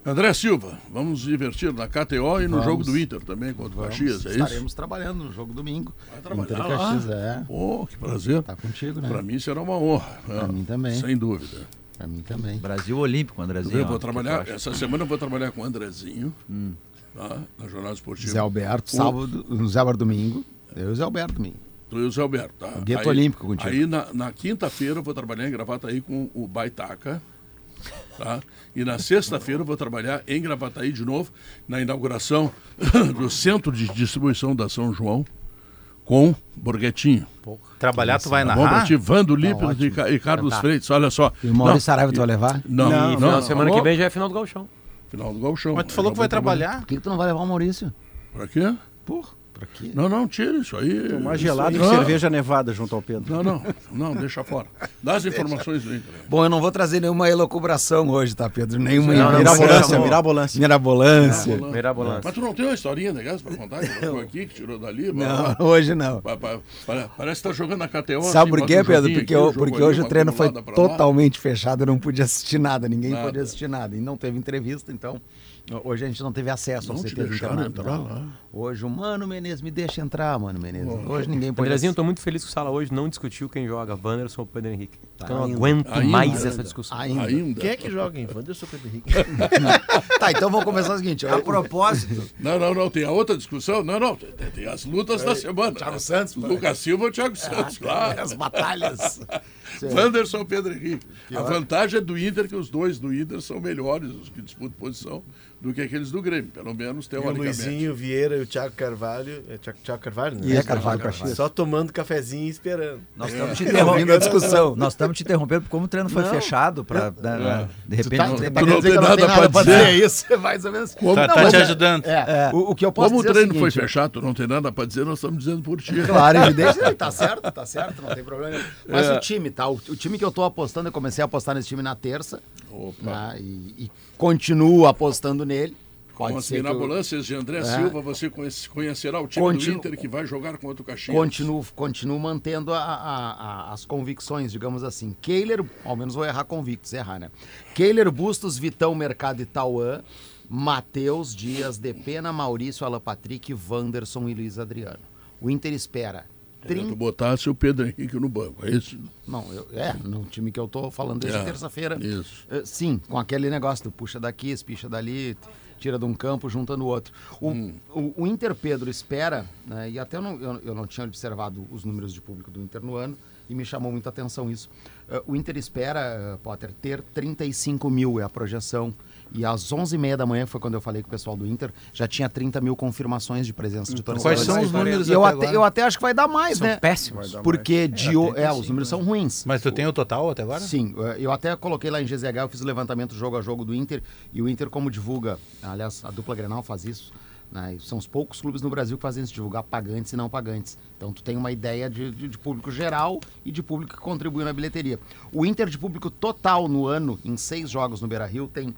André Silva, vamos nos divertir na KTO e no Vamos. jogo do Inter também contra o Caxias, é isso? Estaremos trabalhando no jogo domingo. trabalhar Inter lá? Caxias, é. Oh, que prazer. Tá contigo, né? Para mim será uma honra. Pra mim também. Sem dúvida. Pra mim também. Brasil Olímpico, Andrezinho. Eu vou trabalhar, essa semana eu vou trabalhar com o Andrezinho, tá? na Jornada Esportiva. Zé Alberto, O- sábado, no Zé Alberto domingo. Eu e o Zé Alberto domingo. Tu e o Zé Alberto, tá? Gueto Aí- Olímpico contigo. Aí na, na quinta-feira eu vou trabalhar em Gravataí com o Baitaca, tá? E na sexta-feira eu vou trabalhar em Gravataí de novo, na inauguração [LAUGHS] do Centro de Distribuição da São João, com Borghetinho. Trabalhar, tu vai Tá bom narrar? ti? Vando Tá Lípido e, e Carlos Tá. Freitas, olha só. E o Maurício Saraiva tu vai levar? Não, Não, não, semana não, que vem já é final do Gauchão. Final do Galchão. Mas tu falou Eu que vai trabalhar. Por que, que tu não vai levar o Maurício? Pra quê? Porra, pra quê? Não, não, tira isso aí. Tomar gelado aí- e Ah, cerveja nevada junto ao Pedro. Não, não, não, deixa fora. Dá as informações Inter. Bom, eu não vou trazer nenhuma elocubração hoje, tá, Pedro? Nenhuma Não, não, Mirabolância, mirabolância. Mirabolância. Mirabolância. Mas tu não tem uma historinha legal pra contar? Que colocou aqui, que tirou dali? Não, hoje não. Pa- pa- pa- Parece que tá jogando na KTO. Sabe assim, por bota quê, Pedro? Porque, aqui, eu- porque hoje o treino foi totalmente fechado, eu não podia assistir nada, ninguém podia assistir nada. E não teve entrevista, então hoje a gente não teve acesso Não ao te CT do internato. entrar não. lá. Hoje o Mano Menezes me deixa entrar, Mano Menezes. Hoje ninguém pode Andrezinho, tô muito feliz que o Sala hoje não discutiu quem joga, Wanderson ou Pedro Henrique. Eu não Ainda. aguento Ainda. mais essa discussão. Ainda. Ainda. Quem é que joga em Wanderson Pedro Henrique? [LAUGHS] Tá, então vamos começar o seguinte. A propósito, Não, não, não, tem a outra discussão. Não, não, tem, tem as lutas da semana. Thiago Santos. Lucas Silva ou Thiago Santos, claro. As batalhas. [LAUGHS] Wanderson ou Pedro Henrique. A vantagem é do Inter que os dois do Inter são melhores, os que disputam posição, do que aqueles do Grêmio, pelo menos E o teoricamente. Luizinho Vieira e o Thiago Carvalho. É Thiago, Thiago Carvalho, né? E é Carvalho, Caxias. Só tomando cafezinho e esperando. nós estamos te [LAUGHS] Ouvindo a interrompendo. discussão. Nós estamos te interrompendo porque como o treino foi fechado para de repente Tá, não tem tá não dizer tem que não nada nada pra pra dizer. dizer isso. É mais ou menos. Como, Tá, Não, tá te é- ajudando. É, o, o que eu posso como o é treino foi seguinte, fechado, tu não tem nada pra dizer, nós estamos dizendo por ti. Claro, evidente. [LAUGHS] Tá certo, tá certo, não tem problema. nenhum. Mas É. o time, tá? O, o time que eu tô apostando, eu comecei a apostar nesse time na terça. Opa. né, E, e continuo apostando nele. Com as que eu mirabolâncias de André É. Silva, você conhece- conhecerá o time do Inter que vai jogar contra o Caxias. continuo, continuo mantendo a- a- a- as convicções, digamos assim. Keiler, ao menos vou errar convictos, errar, né? Keiler, Bustos, Vitão, Mercado e Tauan. Matheus, Dias, Depena, Maurício, Alan Patrick, Wanderson e Luiz Adriano. O Inter espera. É, 30 tu botasse o Pedro Henrique no banco, é isso? Não, eu- é, no time que eu tô falando desde É, terça-feira. isso. Eh, sim, com aquele negócio, tu puxa daqui, espicha dali, tira de um campo, junta no outro. O, Hum. o, o Inter Pedro espera, né, e até eu não, eu, eu não tinha observado os números de público do Inter no ano, e me chamou muita atenção isso. Eh, o Inter espera, eh, Potter, ter 35 mil, é a projeção. E às 11h30 da manhã, foi quando eu falei com o pessoal do Inter, já tinha 30 mil confirmações de presença de torcedores. Quais são os números E eu até eu até acho que vai dar mais, São né? péssimos. Porque de, o- é, os números são ruins. Mas tu tem o total até agora? Sim, eh, eu até coloquei lá em GZH, eu fiz o levantamento jogo a jogo do Inter, e o Inter, como divulga, aliás, a dupla Grenal faz isso, né, são os poucos clubes no Brasil que fazem isso, divulgar pagantes e não pagantes. Então tu tem uma ideia de, de- de público geral e de público que contribui na bilheteria. O Inter de público total no ano, em seis jogos no Beira-Rio, tem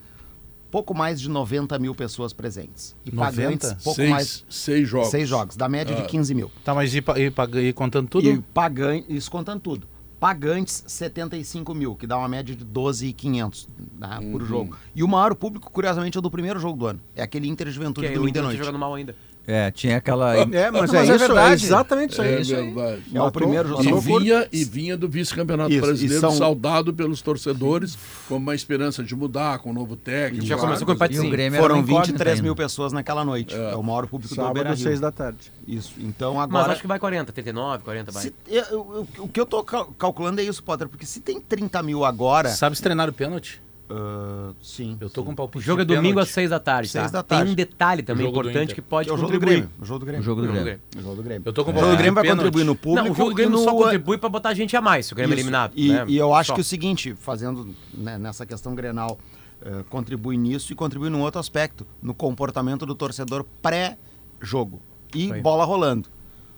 pouco mais de 90 mil pessoas presentes. E 90? pagantes, pouco seis, mais... seis jogos. Seis jogos, da média de 15 mil. Tá, mas e, e, e contando tudo? E pagantes, isso contando tudo. Pagantes, 75 mil, que dá uma média de 12,500 né, por Uhum. jogo. E o maior público, curiosamente, é o do primeiro jogo do ano. É aquele Inter Que Juventude aí do o domingo de Inter noite. jogando mal ainda. É, tinha aquela. É, mas, Não, é, isso, verdade. é exatamente isso aí. É isso aí. É o primeiro jogo. E vinha, e vinha do vice-campeonato e brasileiro, são- saudado pelos torcedores, com uma esperança de mudar, com um novo técnico. Já várias começou com empate E o. Grêmio era Foram uma incógnita 23 ainda. mil pessoas naquela noite. É, o maior público do Sábado, Beira seis da tarde. Isso. Então Mas agora. acho que vai 40, 39, 40 vai. se- eu- eu- eu- o que eu tô cal- calculando é isso, Potter, porque se tem 30 mil agora. Sabe se treinar o pênalti? Ah, sim. Eu tô com um O palpite. jogo é domingo às 6 da tarde, Seis tá? da Tem tarde. um detalhe também jogo importante que pode Que é o jogo do contribuir. Grêmio. O jogo do Grêmio. O jogo do jogo do Grêmio. O jogo do Grêmio. Eu tô com O jogo do Grêmio vai pênalti. contribuir no público. Não, o jogo do Grêmio no- só contribui pra botar gente a mais, se o Grêmio é Isso. eliminado. E, né? e eu acho Só. que o seguinte, fazendo né, nessa questão Grenal, eh, contribui nisso e contribui num outro aspecto, no comportamento do torcedor pré-jogo e Aí. bola rolando.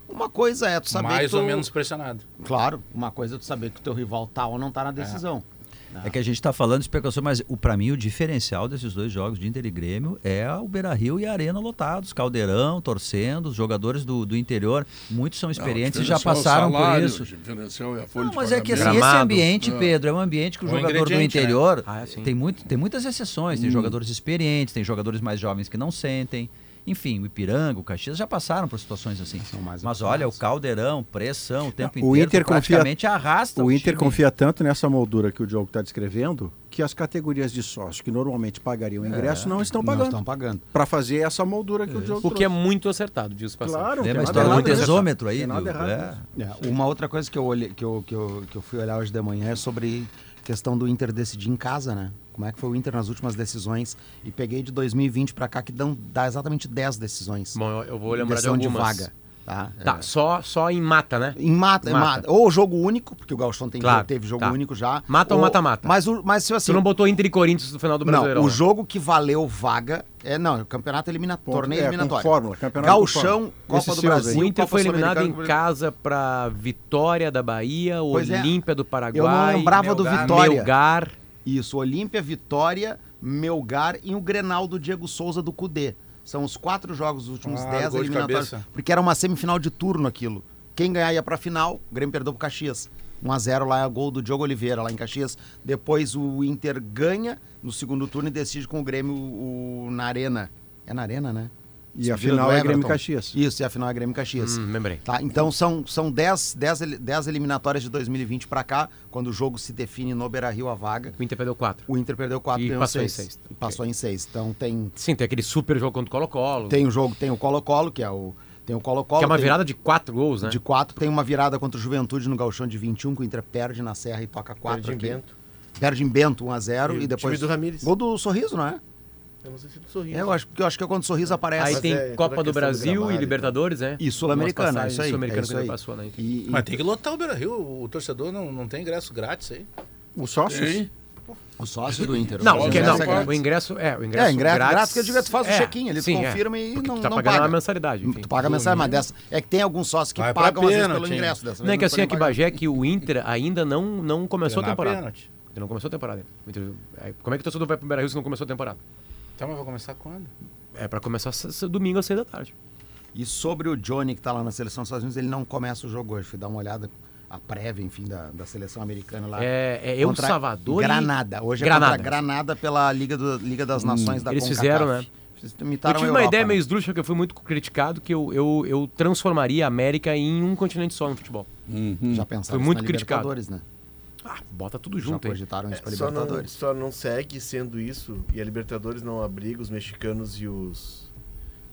Uma coisa é tu saber Mais que tu, ou menos pressionado. Claro, uma coisa é tu saber que o teu rival tá ou não tá na decisão. É que a gente está falando de especulação, mas o para mim o diferencial desses dois jogos de Inter e Grêmio é o Beira-Rio e a Arena lotados, Caldeirão torcendo, os jogadores do, do interior, muitos são experientes e já é o passaram salário, por isso. o diferencial é a folha Não, de mas é que assim, esse ambiente, É. Pedro, é um ambiente que o Um jogador do né? interior Ah, é, tem, muito, tem muitas exceções, tem jogadores experientes, tem jogadores mais jovens que não sentem. Enfim, o Ipiranga, o Caxias já passaram por situações assim. São mais Mas olha, o. Caldeirão, pressão, o tempo O inteiro, Inter tu confia- praticamente arrasta O Inter time. confia tanto nessa moldura que o Diogo está descrevendo que as categorias de sócio que normalmente pagariam ingresso não estão Não pagando estão pagando. para fazer essa moldura que o Diogo O que é trouxe. muito acertado, disso passado. Claro, não Lembra tem a nada história do nisso. tesômetro aí? Tem nada do- errado é. É, uma outra coisa que eu, olhei, que, eu, que, eu, que eu fui olhar hoje de manhã é sobre questão do Inter decidir em casa, né? Como é que foi o Inter nas últimas decisões. E peguei de 2020 para cá que dão, dá exatamente 10 decisões. Bom, eu, eu vou lembrar de algumas. vaga. Tá, Tá, É. só, só em mata, né? Em mata, em Mata. mata. Ou jogo único, porque o Gauchão tem, Claro, teve jogo tá. único já. Mata ou mata-mata? Mas, mas se assim. Você não botou Inter e Corinthians no final do Brasileirão. Não, o né? jogo que valeu vaga é não, é o campeonato eliminatório, torneio é, eliminatório. fórmula, campeonato fórmula. Copa Esses do. Brasil. O Inter Copa foi eliminado em casa pra Vitória da Bahia, o Pois é. Olímpia do Paraguai. Eu não lembrava do Melgar. Vitória. Melgar. Isso, Olímpia, Vitória, Melgar e o Grenal do Diego Souza do Cudê. São os quatro jogos dos últimos Ah, 10 gol de eliminatórios. cabeça. Porque era uma semifinal de turno aquilo. Quem ganhar ia pra final, o Grêmio perdeu pro Caxias. 1x0 lá é gol do Diogo Oliveira, lá em Caxias. Depois o Inter ganha no segundo turno e decide com o Grêmio o- na Arena. É na Arena, né? E a final é Grêmio. Caxias. Isso, e a final é Grêmio Caxias. Hum, lembrei. Tá, então são, são 10, 10, eli- 10 eliminatórias de 2020 pra cá, quando o jogo se define no Beira-Rio a vaga. O Inter perdeu 4. O Inter perdeu 4 E ganhou passou em seis. seis. E Passou em 6. Então tem, Sim, tem aquele super jogo contra o Colo-Colo. tem o jogo, tem o Colo-Colo, que é o. Tem o Colo-Colo. Que é uma tem- virada de 4 gols, né? de 4. Tem uma virada contra o Juventude no Galchão de 21, que o Inter perde na Serra e toca 4 Perde em. Bento. Perde em Bento 1x0 E e, o depois. time do Ramires. Gol do Sorriso, não é? Eu não sei se do sorriso. É, eu acho, porque eu acho que é quando o Sorriso aparece. Aí Mas tem é a Copa do Brasil e e Libertadores, né? E Sul-Americana, é isso aí. Sul-Americana é que passou, né? E- e- Mas tem que lotar o Beira Rio. O torcedor não, não tem ingresso grátis aí. Os sócios? O sócio do Inter. Não, o porque ingresso não, é grátis. o ingresso é, o ingresso É, ingresso grátis, grátis que eu digo, é tu faz o é, check-in, ele sim, é. confirma e Porque não, tu tá não pagando paga. uma mensalidade, enfim. Tu paga a mensalidade, mas dessa, é que tem alguns sócios que Vai pagam às vezes pelo hein? ingresso dessa Não é que assim, aqui pagando. Bagé é que o Inter ainda não, não começou a temporada. Ele não começou a temporada. É, Como é que o torcedor vai pro Beira-Rio se não começou a temporada? Tá, mas vai começar quando? É pra começar domingo às 6 da tarde. E sobre o Johnny que tá lá na seleção dos Estados Unidos, ele não começa o jogo hoje. Fui dar uma olhada, a prévia, enfim, da, da seleção americana lá. É, é El Salvador Granada. Hoje Granada. é contra Granada pela Liga, do- Liga das Nações da Eles CONCACAF. fizeram, né? Eu tive uma Europa, ideia né? meio esdrúxula que eu fui muito criticado que eu, eu, eu transformaria a América em um continente só no futebol. Já pensaram Foi muito na criticado. Né? Ah, bota tudo Já junto aí. cogitaram isso pra É, só, não, Libertadores. só não segue sendo isso e a Libertadores não abriga os mexicanos e os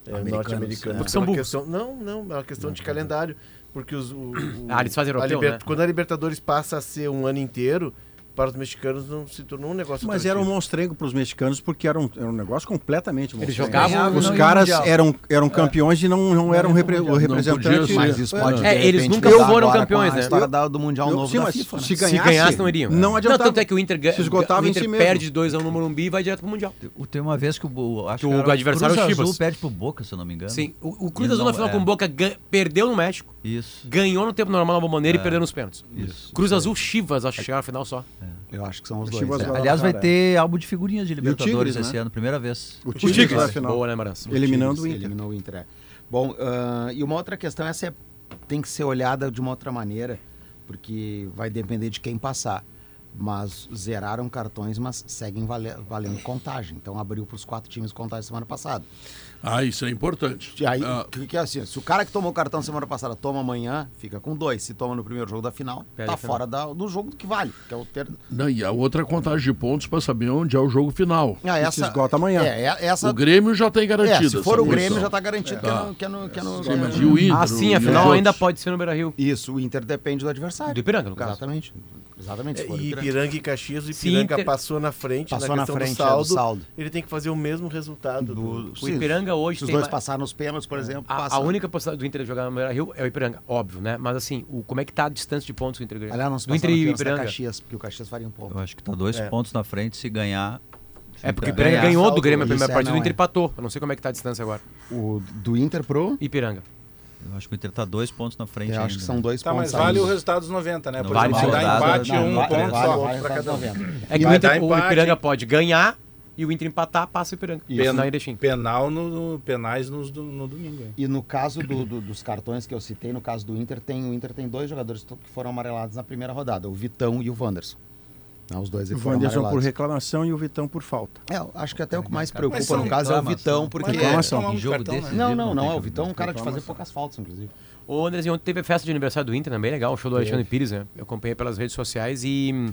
é, Americanos, norte-americanos. é. Porque são uma burros. questão, não, não, é uma questão de calendário. Porque os. o- o- Ah, eles fazem a europeu, Liber- né? Quando a Libertadores passa a ser um ano inteiro, para os mexicanos não se tornou um negócio Mas era um atrativo. monstrengo para os mexicanos porque era um, era um negócio completamente monstrengo. jogavam Ganhavam Os caras Mundial. eram, eram campeões e não, não eram repre- o representante. podia ser. Mas isso pode, É, eles nunca foram campeões, né? história da- do Mundial Eu- Novo sim, da FIFA. né? se Se ganhasse, ganhasse, não iriam. Não Não, adiantava. tanto é que o Inter, Se esgotava o em Inter si mesmo. perde 2x1 no Morumbi e vai direto pro Mundial. Tem uma vez que o, acho Que o era adversário Cruz é o Chivas. Azul perde pro Boca, se eu não me engano. Sim, o, o Cruz Azul na não- final é. com o Boca perdeu no México, Isso. ganhou no tempo normal na Bomboneira e perdeu nos pênaltis. Isso. Cruz Azul, Chivas, acho que chegaram à final só. Eu acho que são os dois. É. vai- Aliás, vai ter álbum de figurinhas de Libertadores Tigres, esse né? ano, primeira vez. O O Tigres, Tigres, na final. boa, né, Marança? Eliminando o Tigres, Inter. Eliminou o Inter, é. Bom, ah, e uma outra questão, essa é- tem que ser olhada de uma outra maneira, porque vai depender de quem passar. mas zeraram cartões, mas seguem vale- valendo contagem. Então abriu para os quatro times contagem semana passada. Ah, isso é importante. E aí, Ah, o que, que é assim? Se o cara que tomou o cartão semana passada toma amanhã, fica com dois. Se toma no primeiro jogo da final, Perde tá fora da- do jogo que vale, que é o ter... não, e a outra contagem de pontos para saber onde é o jogo final. Ah, Que se esgota amanhã. É, é- essa. O Grêmio já tem é, garantido. se for essa o Grêmio, posição. já tá garantido que é no. Que é no, que é no- que é Sim, no- mas e o Inter? Ah, sim, o- a final os ainda pode ser no Beira-Rio. Isso, o Inter depende do adversário. Do Ipiranga, no caso. Exatamente. Exatamente. o E Ipiranga. E Caxias, o Ipiranga Inter- passou na frente Passou na na frente do, é, do saldo, saldo. Ele tem que fazer o mesmo resultado. Do... Do- O Ipiranga hoje Se os tem dois mais- passaram nos pênaltis, por exemplo, A, a única possibilidade do Inter jogar no Beira Rio é o Ipiranga, óbvio, né? Mas assim, o, como é que tá a distância de pontos do Inter Grêmio? Aliás, não se do Inter e Ipiranga. Caxias, porque o Caxias faria um pouco. Eu acho que tá dois É. pontos na frente se ganhar. É porque o. Ipiranga ganhou do saldo, Grêmio a primeira é, partida, o Inter é. empatou. Eu não sei como é que tá a distância agora. O, do Inter pro. Ipiranga. Eu acho que o Inter tá dois pontos na frente Eu ainda. acho que são dois Tá, pontos. mas vale resultado dos 90, né? Por Não vale exemplo, se dá empate, não, um vale- ponto vale, só. vale, vale cada um. 90. É que E o, Inter, o. Ipiranga pode ganhar e o Inter empatar, passa o Ipiranga. Pen- Erechim. Penal no, no- penais nos do- no domingo. hein? E no caso do- do- dos cartões que eu citei, no caso do Inter, tem, o Inter tem dois jogadores que foram amarelados na primeira rodada, o Vitão e o Wanderson. Né, os dois O foram Wanderson por reclamação e o Vitão por falta. É, eu acho que até o que mais preocupa no caso é o. Vitão, porque... Reclamação. não é um jogo cartão, desse, né? Não, Não não, é o Vitão é um cara de fazer poucas faltas, inclusive. Ô, Andrezinho, ontem teve a festa de aniversário do Inter também, legal, o show do Alexandre Pires, né? Eu acompanhei pelas redes sociais e,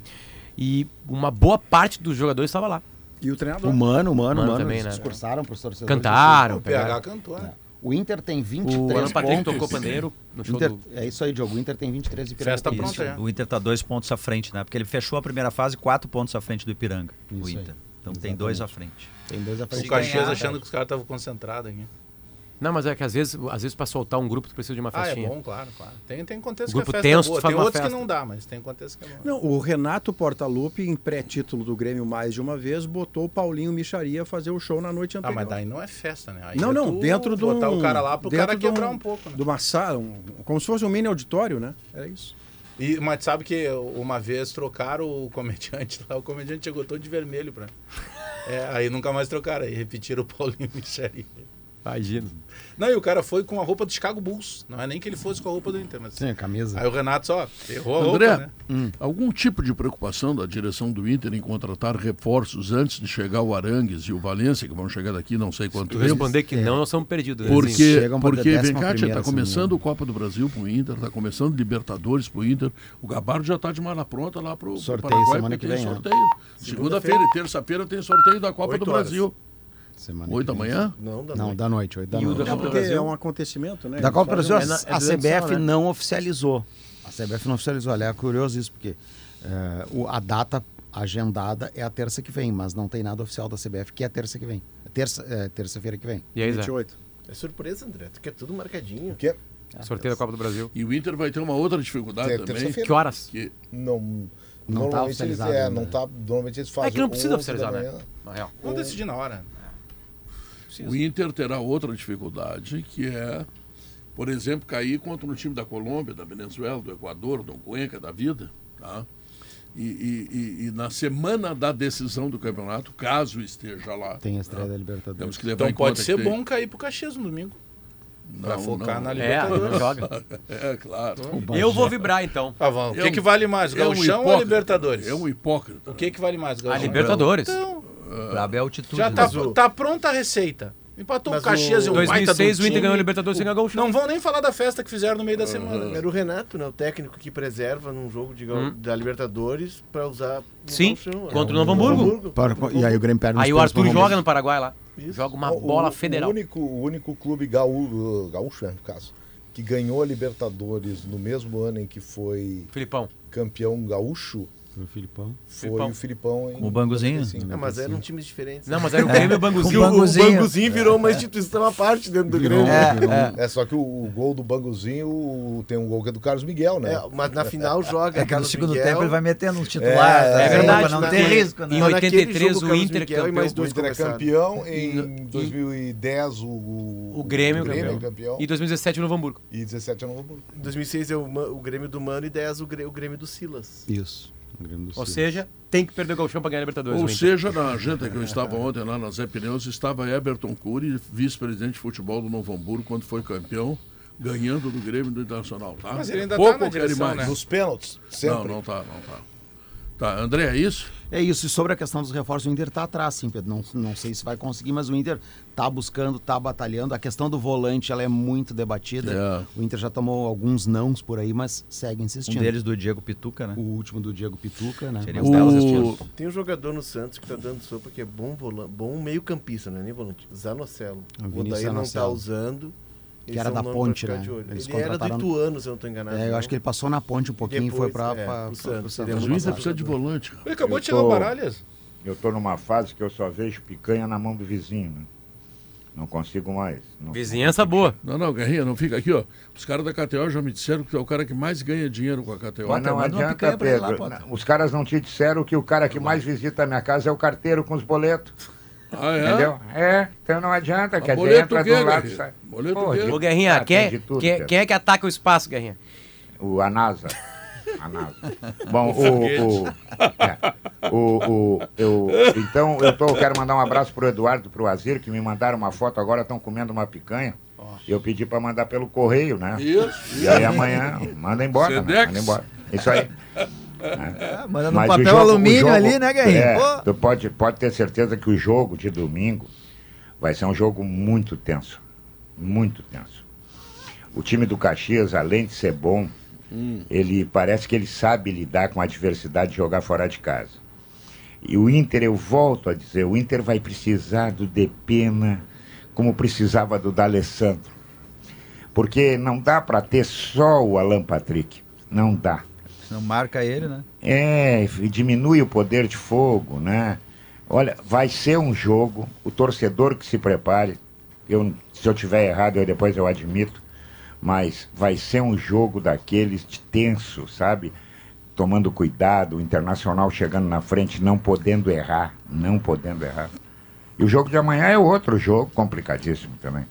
e uma boa parte dos jogadores estava lá. E o treinador? Humano, humano, Mano humano. também, eles né? discursaram para os torcedores. Cantaram, O PH cantou, né? O Inter tem O 23 Alan Patrick pontos. tocou pandeiro no show Inter- do... É isso aí, Diogo. O Inter tem 23 e Ipiranga Festa tem pronta, 20. já. O Inter tá dois pontos à frente, né? Porque ele fechou a primeira fase quatro pontos à frente do Ipiranga, o Isso aí. Inter. Então tem Exatamente. dois à frente. Tem dois à frente. O Caxias achando que os caras estavam concentrados aqui. Não, mas é que às vezes, às vezes para soltar um grupo tu precisa de uma Ah, é festinha. bom, claro, claro. Tem, tem contexto Grupo que a festa tenso, é boa. Tem outros que festa. não dá, mas tem contexto que é bom. Não, o Renato Portaluppi, em pré-título do Grêmio mais de uma vez, botou o Paulinho Micharia a fazer o show na noite Ah, anterior. mas daí não é festa, né? Aí Não, é não, dentro do. botar o cara lá pro cara dentro de quebrar um pouco, né? De uma sala, um- como se fosse um mini auditório, né? Era isso. E, mas sabe que uma vez trocaram o comediante lá, o comediante chegou todo de vermelho pra. É, aí nunca mais trocaram, aí repetiram o Paulinho Micharia. Imagina. Não, e o cara foi com a roupa do Chicago Bulls. Não é nem que ele fosse com a roupa do Inter, mas. Sim, a camisa. Aí o Renato só errou a André, roupa, né? algum tipo de preocupação da direção do Inter em contratar reforços antes de chegar o Arangues e o Valência, que vão chegar daqui não sei quanto tempo? responder que não, nós somos perdidos. né? Porque, chegam porque vem cá, está começando o Copa do Brasil pro Inter, está começando Libertadores pro Inter. O Gabardo já está de mala pronta lá pro, pro Sorteio Paraguai, semana porque que tem vem, né? sorteio. Segunda-feira e terça-feira tem sorteio da Copa Oito do horas. Semana Oito da manhã? Não, da Não, noite. da noite, 8 da E o noite. da É Copa do porque Brasil? é um acontecimento, né? Da Copa do Brasil, É a, é a CBF né? não oficializou. A CBF não oficializou. Aliás, é curioso isso, porque o- a data agendada é a terça que vem, mas não tem nada oficial da CBF, que é a terça que vem. É Terça, é, terça-feira que vem. E aí, Zé? 28. É surpresa, André. Tu quer tudo marcadinho. O quê? Sorteio da Copa do Brasil. E o Inter vai ter uma outra dificuldade É, também. Que horas? Que Não, Não tá normalmente eles, oficializado é, não tá, normalmente eles fazem É que não precisa 11 da oficializar, né? Na real. Vamos decidir na hora. O Inter terá outra dificuldade, que é, por exemplo, cair contra um time da Colômbia, da Venezuela, do Equador, do Cuenca, da vida, tá? E, e- e- e na semana da decisão do campeonato, caso esteja lá, Tem a estreia tá? da Libertadores. temos que levar Então pode ser que tem- bom cair pro Caxias no domingo. pra Não, focar não. na É, Libertadores. não [LAUGHS] joga. É, claro. Eu vou vibrar então. Ah, vamos. O É que, um- que vale mais, é um Gauchão ou. Libertadores? É um hipócrita. O que, que vale mais, A Gauchão? Libertadores. Então, Brabo é a altitude. já tá, o- tá pronta a receita. Empatou Mas o Caxias o- e o baita 2006 do o Inter ganhou a Libertadores sem ganhar Gauchão. Não vão nem falar da festa que fizeram no meio da semana. Era o Renato, né? O técnico que preserva num jogo de, Hum. da Libertadores pra usar Sim, Gauchão. contra o É, Novo Hamburgo. Para- e aí o Grêmio perde Aí o Arthur joga no Paraguai lá. Isso. Joga uma O- bola o, federal. O único, o único clube gaú, gaúcho, né, no caso, que ganhou a Libertadores no mesmo ano em que foi Filipão. campeão gaúcho O Filipão. foi Filipão. o Filipão em o Banguzinho? 95. É, mas eram times diferentes. Não, mas era o Grêmio e o Banguzinho. O, o Banguzinho. Virou uma instituição à parte dentro do Virou- Grêmio. virou um- É, só que o, o gol do Banguzinho o- tem um gol que é do Carlos Miguel, né? É, mas na final joga. É que no segundo Miguel, tempo ele vai metendo uns É, titulares. é assim, verdade, não ter na- risco, né? Em Mas naquele 83 jogo, o Inter Miguel campeão. mais O Inter é campeão, em no- 2010 o, o, O Grêmio, o Grêmio é campeão. E 2017 o Novo Hamburgo. e 17 é Novo Hamburgo. Em 2006 é o, o Grêmio do Mano e 10 o, Grê- o Grêmio do Silas. Isso. O Grêmio do Ou seja, tem que perder o Gauchão pra ganhar a Libertadores. Ou o Inter. seja, na janta que eu estava ontem lá na Zé Pneus, estava Everton Cury, vice-presidente de futebol do Novo Hamburgo, quando foi campeão, ganhando do Grêmio do Internacional, tá? Mas ele ainda Pouco tá na direção, mais. né? Nos pênaltis, sempre. Não, não tá, não tá. Tá, André, é isso? É isso, e sobre a questão dos reforços, o Inter está atrás, sim, Pedro. Não, não sei se vai conseguir, mas o Inter está buscando, está batalhando. A questão do volante ela é muito debatida. É. O Inter já tomou alguns nãos por aí, mas segue Um insistindo. deles do Diego Pituca, né? O último do Diego Pituca, né? Seria o- tá assistindo. Tem um jogador no Santos que tá dando sopa que é bom, volan- bom meio campista, não é nem volante. Zanocelo. O O Odair não tá Zanocelo. usando. Que era são da um Ponte, né? Eles Ele era do Ituano, se eu não tô enganado. É, eu não? acho que ele passou na ponte um pouquinho e foi Depois, para é, pra, pro pra- Santos. pro Ele é o Inter bom precisa de jogador. volante. cara. Ele acabou Eu de chegar tô- Baralhas. Eu tô numa fase que eu só vejo picanha na mão do vizinho. né? Não consigo mais. Não- Vizinhança boa. Não, não, Guerrinha, não fica aqui, ó. Os caras da KTO já me disseram que tu é o cara que mais ganha dinheiro com a KTO. Mas não adianta, picanha pra ele lá, Pedro. Potter. Os caras não te disseram que o cara que mais visita a minha casa é o carteiro com os boletos. Ah, é? Entendeu? É, então não adianta. Dizer, boleto entra de um lado e Guerrinha? sai. Boleto Pô, de- Ô, Guerrinha, Ah, quem, de tudo, quem, Pedro. quem é que ataca o espaço, Guerrinha? O, a NASA. A NASA. Bom, [LAUGHS] o. o, é, o, o- eu, então, eu tô, quero mandar um abraço pro Eduardo e pro Azir, que me mandaram uma foto agora, estão comendo uma picanha. Eu pedi para mandar pelo correio, né? Isso. E aí amanhã, manda embora, né? Sedex. Manda embora. Isso aí. É, manda no Mas o papel jogo- alumínio jogo- ali, né, Guerrinha? É, tu pode, pode ter certeza que o jogo de domingo vai ser um jogo muito tenso. Muito tenso. O time do Caxias, além de ser bom, ele parece que ele sabe lidar com a adversidade de jogar fora de casa. E o Inter, eu volto a dizer, o Inter vai precisar do Depena como precisava do D'Alessandro. Porque não dá para ter só o Alan Patrick. Não dá. Não marca ele, né? É, e diminui o poder de fogo, né? Olha, vai ser um jogo, o torcedor que se prepare, eu, se eu tiver errado, eu depois eu admito, mas vai ser um jogo daqueles de tenso, sabe? Tomando cuidado, o Internacional chegando na frente, não podendo errar, não podendo errar. E o jogo de amanhã é outro jogo complicadíssimo também.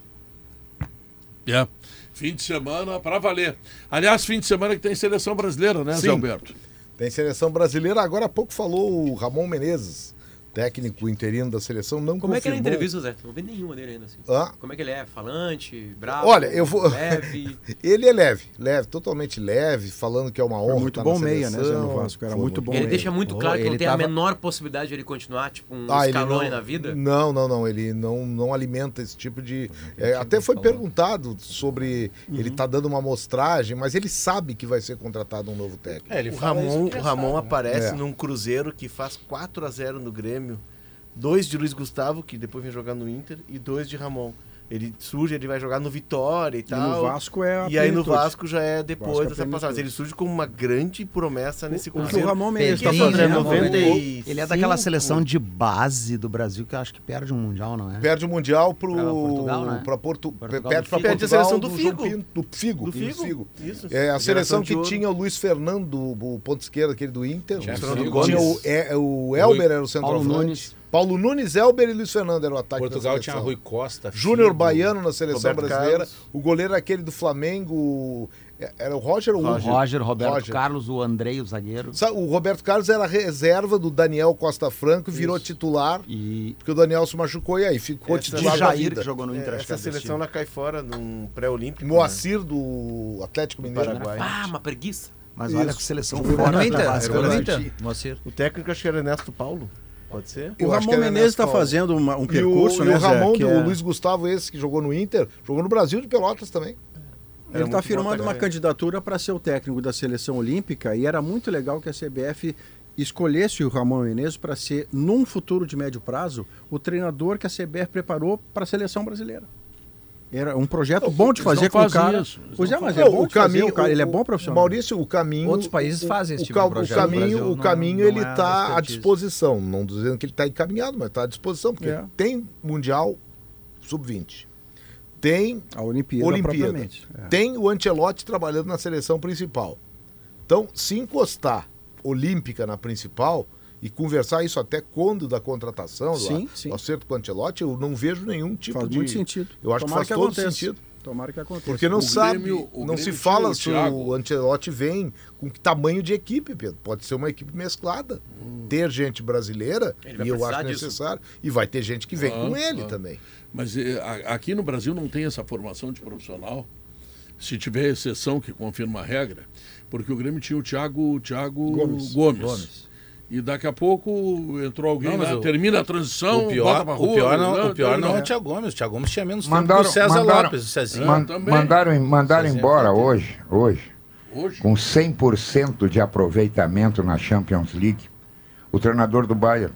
É. Fim de semana pra valer. Aliás, fim de semana que tem seleção brasileira, né, Zé Sim. Alberto? Tem seleção brasileira. Agora há pouco falou o Ramon Menezes, técnico interino da seleção, não Como é que a confirmou- entrevista, Zé? Não vi nenhuma dele ainda assim. Hã? Como é que ele é? Falante, bravo? Olha, eu vou. Leve. [LAUGHS] ele é leve, leve, totalmente leve, falando que é uma honra. Foi muito bom na meia, né, Zé, no Vasco, era Foi muito bom Ele meia. deixa muito Oh, claro que não ele tem tava- a menor possibilidade de ele continuar, tipo, um Ah, ele escalone não- na vida. Não, não, não. Ele não, não alimenta esse tipo de. é, até foi perguntado sobre ele tá dando uma amostragem, mas ele sabe que vai ser contratado um novo técnico. É, ele O Ramon, o ele Ramon né? aparece É. num Cruzeiro que faz 4 a 0 no Grêmio. Dois de Luiz Gustavo, que depois vem jogar no Inter, e dois de Ramon. Ele surge, ele vai jogar no Vitória e E tal. no Vasco é a E aí no. Vasco já é depois Vasco é dessa plenitude. passagem. Ele surge como uma grande promessa nesse O que o Cruzeiro. Ramon está Pedrinho, fazendo né, no- 95, Ele é daquela seleção de base do Brasil que eu acho que perde um mundial, não é? Perde o Mundial pro. Pra Portugal, né? pra Portu... Portugal perde do pra Figo. Perde a Portugal seleção do João Figo. Pinto- do Figo. Do do Figo. Isso. É a seleção que tinha o Luiz Fernando, o ponto esquerdo, aquele do Inter. Tinha Figo, o, Gomes. é, o Elber era o Paulo centroavante. Paulo Nunes, Elber e Luiz Fernando era o ataque Portugal da tinha. Rui Costa. Júnior. Baiano na seleção Roberto brasileira. Carlos. O goleiro aquele do Flamengo. é- Era o Roger ou o Hugo? Roger, Roberto Roger. Carlos, o Andrei, o zagueiro. Sa- O Roberto Carlos era reserva do Daniel Costa Franco e virou titular, E porque o Daniel se machucou e aí ficou Essa- titular Jair, que jogou no Inter. acho que Essa é seleção ela cai fora num pré-olímpico. né? Moacir do Atlético Mineiro. Paraguai. Ah, uma preguiça. Mas olha Isso. que seleção fora no Inter, no né? Inter. Moacir. O técnico acho que era Ernesto Paulo. Pode ser? Eu O acho que Ramon era Menezes está fazendo uma- um E o, percurso, e né, o Ramon, Zé, que do é- Luiz Gustavo, esse que jogou no Inter, jogou no Brasil de Pelotas também. Era Ele está muito firmando uma candidatura para ser o técnico da seleção olímpica e era muito legal que a CBF escolhesse o Ramon Menezes para ser, num futuro de médio prazo, o treinador que a CBF preparou para a seleção brasileira. Era um projeto bom de fazer com o cara. isso, Pois é, mas é bom de fazer, o cara, ele é o- bom o profissional. Maurício, o caminho. Outros países o- fazem esse o, tipo de projeto, O no caminho, Brasil o caminho não ele é está à disposição. Não dizendo que ele está encaminhado, mas está à disposição, porque É. tem Mundial Sub-20. Tem A Olimpíada, Olimpíada. É. Tem o Ancelotti trabalhando na seleção principal. Então, se encostar olímpica na principal e conversar isso até quando da contratação, Sim, do, sim. do acerto com o Ancelotti, eu não vejo nenhum tipo Faz de... muito sentido. Eu acho Tomara que faz todo aconteça. sentido. Tomara que aconteça. Porque não O sabe, Grêmio- o não se fala o se o Ancelotti vem com que tamanho de equipe, Pedro. Pode ser uma equipe mesclada. Ter gente brasileira, e eu acho disso. necessário. E vai ter gente que vem Ah, com ele ah. também. Mas eh, aqui no Brasil não tem essa formação de profissional. Se tiver exceção que confirma a regra, porque o Grêmio tinha o Thiago, Thiago Gomes. Gomes. Gomes. E daqui a pouco entrou alguém Não, mas lá, o- termina a transição, o pior, rua. o pior não, né? o pior Então, não é o Thiago Gomes. O Thiago Gomes tinha menos Mandaram, tempo que o César mandaram, Lopes, o Cezinho. man- também. mandaram, mandaram Cezinha embora hoje, hoje, Hoje, com 100% de aproveitamento na Champions League, o treinador do Bayern.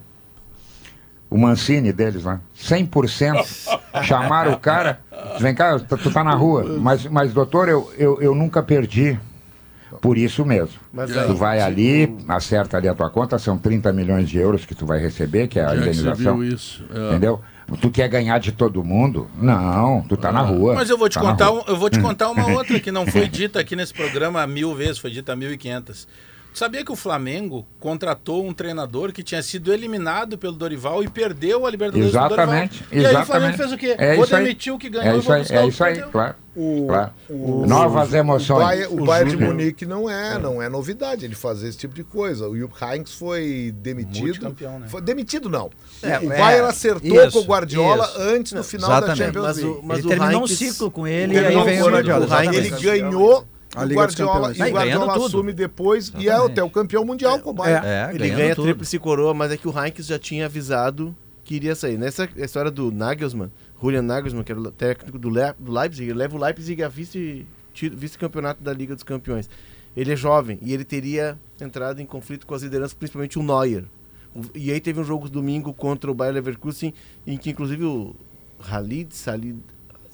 O Mancini deles lá. 100%. [LAUGHS] Chamaram o cara. Vem cá, tu, tu tá na rua. Mas, mas doutor, eu, eu, eu nunca perdi. Por isso mesmo. Mas tu aí, vai ali, acerta ali a tua conta, são 30 milhões de euros que tu vai receber, que é a você indenização. viu isso? É. Entendeu? Tu quer ganhar de todo mundo? Não, tu tá na rua. Mas eu vou te Tá contar, um- eu vou te [LAUGHS] contar uma outra que não foi dita aqui nesse programa mil vezes, foi dita mil e quinhentas. Sabia que o Flamengo contratou um treinador que tinha sido eliminado pelo Dorival e perdeu a Libertadores Exatamente, Dorival? E aí o Flamengo fez o quê? É vou demitir o que ganhou É e isso vou aí, buscar é isso aí, perdeu. claro. O, claro. o- Novas O emoções. Bayern, o Bayern de. Munique não é, não é novidade ele fazer esse tipo de coisa. O Jupp Heynckes foi demitido. Né? Foi demitido não. É, o é, Bayern acertou isso, com o Guardiola isso. antes no final Exatamente. da Champions Mas League. o, mas ele o terminou um Heinkes- ciclo com ele e aí o ele, Guardiola. Ele exatamente. ganhou A o Liga dos Guardiola Campeões. e o ganhando Guardiola tudo. assume depois e é Exatamente. até o campeão mundial com o Bayern. É, Ele ganha a tudo. tríplice coroa, mas é que o Heinz já tinha avisado que iria sair. Nessa história do Nagelsmann, Julian Nagelsmann, que era o técnico do, Le do Leipzig, ele leva o Leipzig a vice- vice-campeonato da Liga dos Campeões. Ele é jovem e ele teria entrado em conflito com as lideranças, principalmente o Neuer. E aí teve um jogo domingo contra o Bayer Leverkusen, em que inclusive o Halid Salid-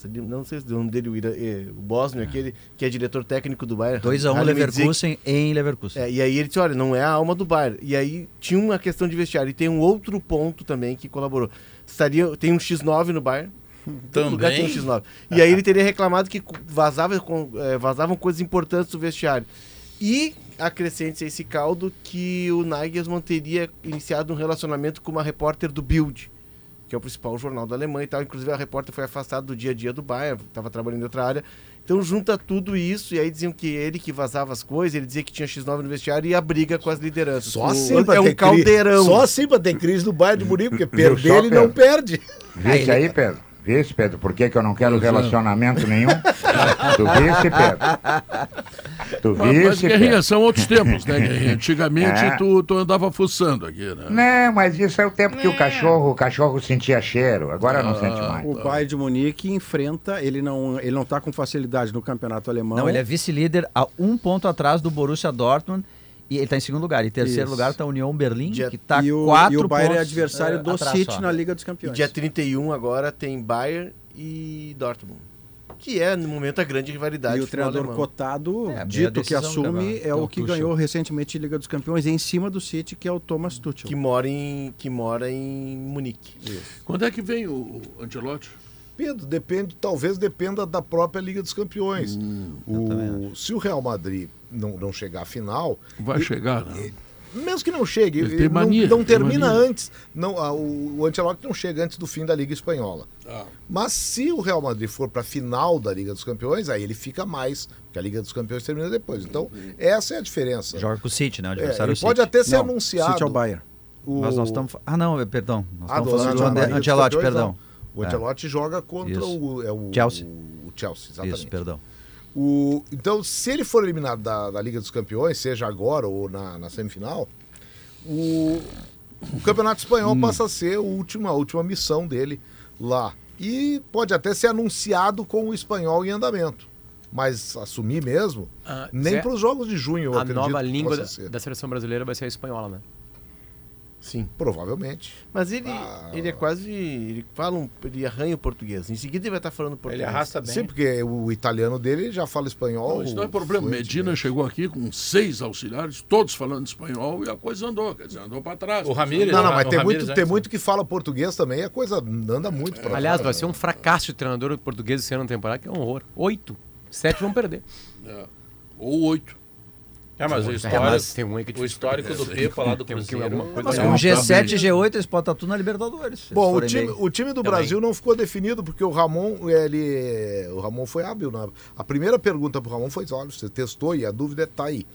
não sei se é o nome dele, o, Ira, é, o Bósnio, aquele que é diretor técnico do Bayern. 2x1 Halilmedzik. Leverkusen em Leverkusen. É, e aí ele disse, olha, não é a alma do Bayern. E aí tinha uma questão de vestiário. E tem um outro ponto também que colaborou. Estaria, tem um X9 no Bayern. [LAUGHS] Todo lugar tem um Também. X9. E aí ele teria reclamado que vazava, eh, vazavam coisas importantes do vestiário. E acrescente a esse caldo que o Nagelsmann teria iniciado um relacionamento com uma repórter do Bild, que é o principal jornal da Alemanha e tal. Inclusive a repórter foi afastada do dia a dia do Bayern, estava trabalhando em outra área. Então junta tudo isso e aí diziam que ele que vazava as coisas, ele dizia que tinha X9 no vestiário e a briga com as lideranças. Só O- assim pra é um ter caldeirão. Só assim pra ter crise do Bayern de Munique, porque [LAUGHS] perder ele não perde. Visse aí, Pedro? Visse, Pedro, por que, que eu não quero relacionamento nenhum? [LAUGHS] tu visse, Pedro? Tu Mas, mas visse, Guerrinha, Pedro? são outros tempos, né, Guerrinha? [LAUGHS] Antigamente É. tu, tu andava fuçando aqui, né? Não, mas isso é o tempo que o cachorro, o cachorro sentia cheiro. Agora não sente mais. O Bayern de Munique enfrenta, ele não ele não está com facilidade no campeonato alemão. Não, ele é vice-líder a um ponto atrás do Borussia Dortmund e ele está em segundo lugar. Em terceiro Isso. lugar está a União Berlim, Dia- que está e o, quatro e o Bayern é adversário eh, do atrás City só. na Liga dos E Campeões. dia 31 agora tem Bayern e Dortmund. Que é, no momento, a grande rivalidade. E o treinador alemão. cotado, É, dito que assume, que é é o o que Tuchel. ganhou recentemente Liga dos Campeões em cima do City, que é o Thomas Tuchel. Que mora em, que mora em Munique. Quando é que vem o, o Ancelotti? Pedro, depende, talvez dependa da própria Liga dos Campeões. Hum, o, se o Real Madrid não, não chegar à final, Vai chegar, né? mesmo que não chegue, Ele não, mania, não tem termina mania. antes. Não, ah, o, o Ancelotti não chega antes do fim da Liga Espanhola. Ah. Mas se o Real Madrid for para a final da Liga dos Campeões, aí ele fica mais, porque a Liga dos Campeões termina depois. Então, essa é a diferença. Joga com o City, né? O É, adversário ele City. pode até ser Não, anunciado. City é o Bayern. o- Mas nós estamos... Ah, não, eh, perdão. Nós Ah, estamos do- falando do Ancelotti, perdão. não. O Ancelotti joga contra Isso. o, é o Chelsea. O Chelsea, exatamente. Isso, perdão. O, então, se ele for eliminado da, da Liga dos Campeões, seja agora ou na, na semifinal, o, o Campeonato Espanhol passa a ser a última, a última missão dele lá. E pode até ser anunciado com o espanhol em andamento. Mas assumir mesmo, Ah, nem Zé, para os jogos de junho, eu A acredito nova língua da, da seleção brasileira vai ser a espanhola, né? Sim. Provavelmente. Mas ele, Ah. ele é quase. Ele fala um, ele arranha o português. Em seguida ele vai estar falando português. Ele arrasta bem. Sim, porque o italiano dele já fala espanhol. Não, isso não é problema. Medina chegou aqui com seis auxiliares, todos falando espanhol, e a coisa andou, quer dizer, andou para trás. O Ramírez- Não, não, O mas tem Ramires muito, tem muito que fala português também, a coisa anda muito pra Aliás, fora, vai ser um fracasso de treinador português esse ano na temporada, que é um horror. Oito. Sete vão perder. É. Ou oito. É, mas o É, histórico, mas tem um aí que é o histórico do Pepa lá do Tem um que Cruzeiro. alguma coisa Mas Não, com tá G7 bem. e G8 eles podem estar tudo na Libertadores. Bom, o time, o time do Também. Brasil não ficou definido porque o Ramon, ele, o Ramon foi hábil. Na, a primeira pergunta pro Ramon foi: olha, você testou e a dúvida tá aí.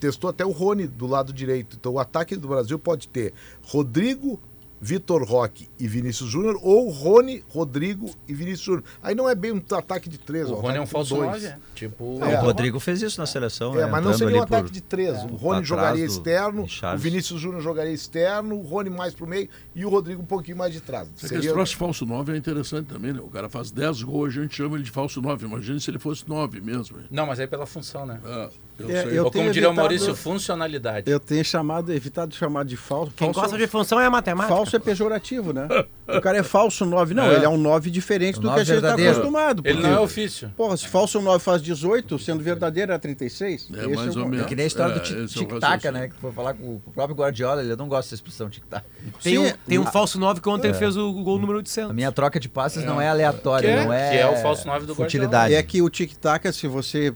Testou até o Rony do lado direito. Então o ataque do Brasil pode ter Rodrigo, Vitor Roque e Vinícius Júnior ou Rony, Rodrigo e Vinícius Júnior. Aí não é bem um ataque de três. O Rony é um ataque falso dois. 9, é. Tipo, É, o Rodrigo fez isso na seleção, É, né? mas não seria um ali por- ataque de três. O Rony atrás jogaria do externo, o. Vinícius Júnior jogaria externo, o Rony mais pro meio e o Rodrigo um pouquinho mais de trás. Esse Seria... troço falso 9 é interessante também, né? O cara faz 10 gols, a gente chama ele de falso 9. Imagina se ele fosse 9 mesmo. Não, mas aí pela função, né? Ah, eu É, eu Ou como tenho diria o evitado- Maurício, funcionalidade. Eu tenho chamado, evitado chamar de falso. Quem falso, gosta de função é a matemática. Falso é pejorativo, né? O cara é falso 9. Não, [LAUGHS] É. ele é um 9 diferente O do que nove a gente está acostumado. Ele porque- não é ofício. Porra, se falso 9 faz 18, sendo verdadeiro é 36. É, Esse mais o- ou menos. É que nem a história É, do é o tic-tac, né? Que foi falar com o próprio Guardiola, ele não gosta dessa expressão tic-tac. Tem um, tem um falso 9 que ontem fez o gol número 800. A minha troca de passes não é aleatória, Que é- não é. que é o falso nove do futilidade. É que o tic-tac, se você.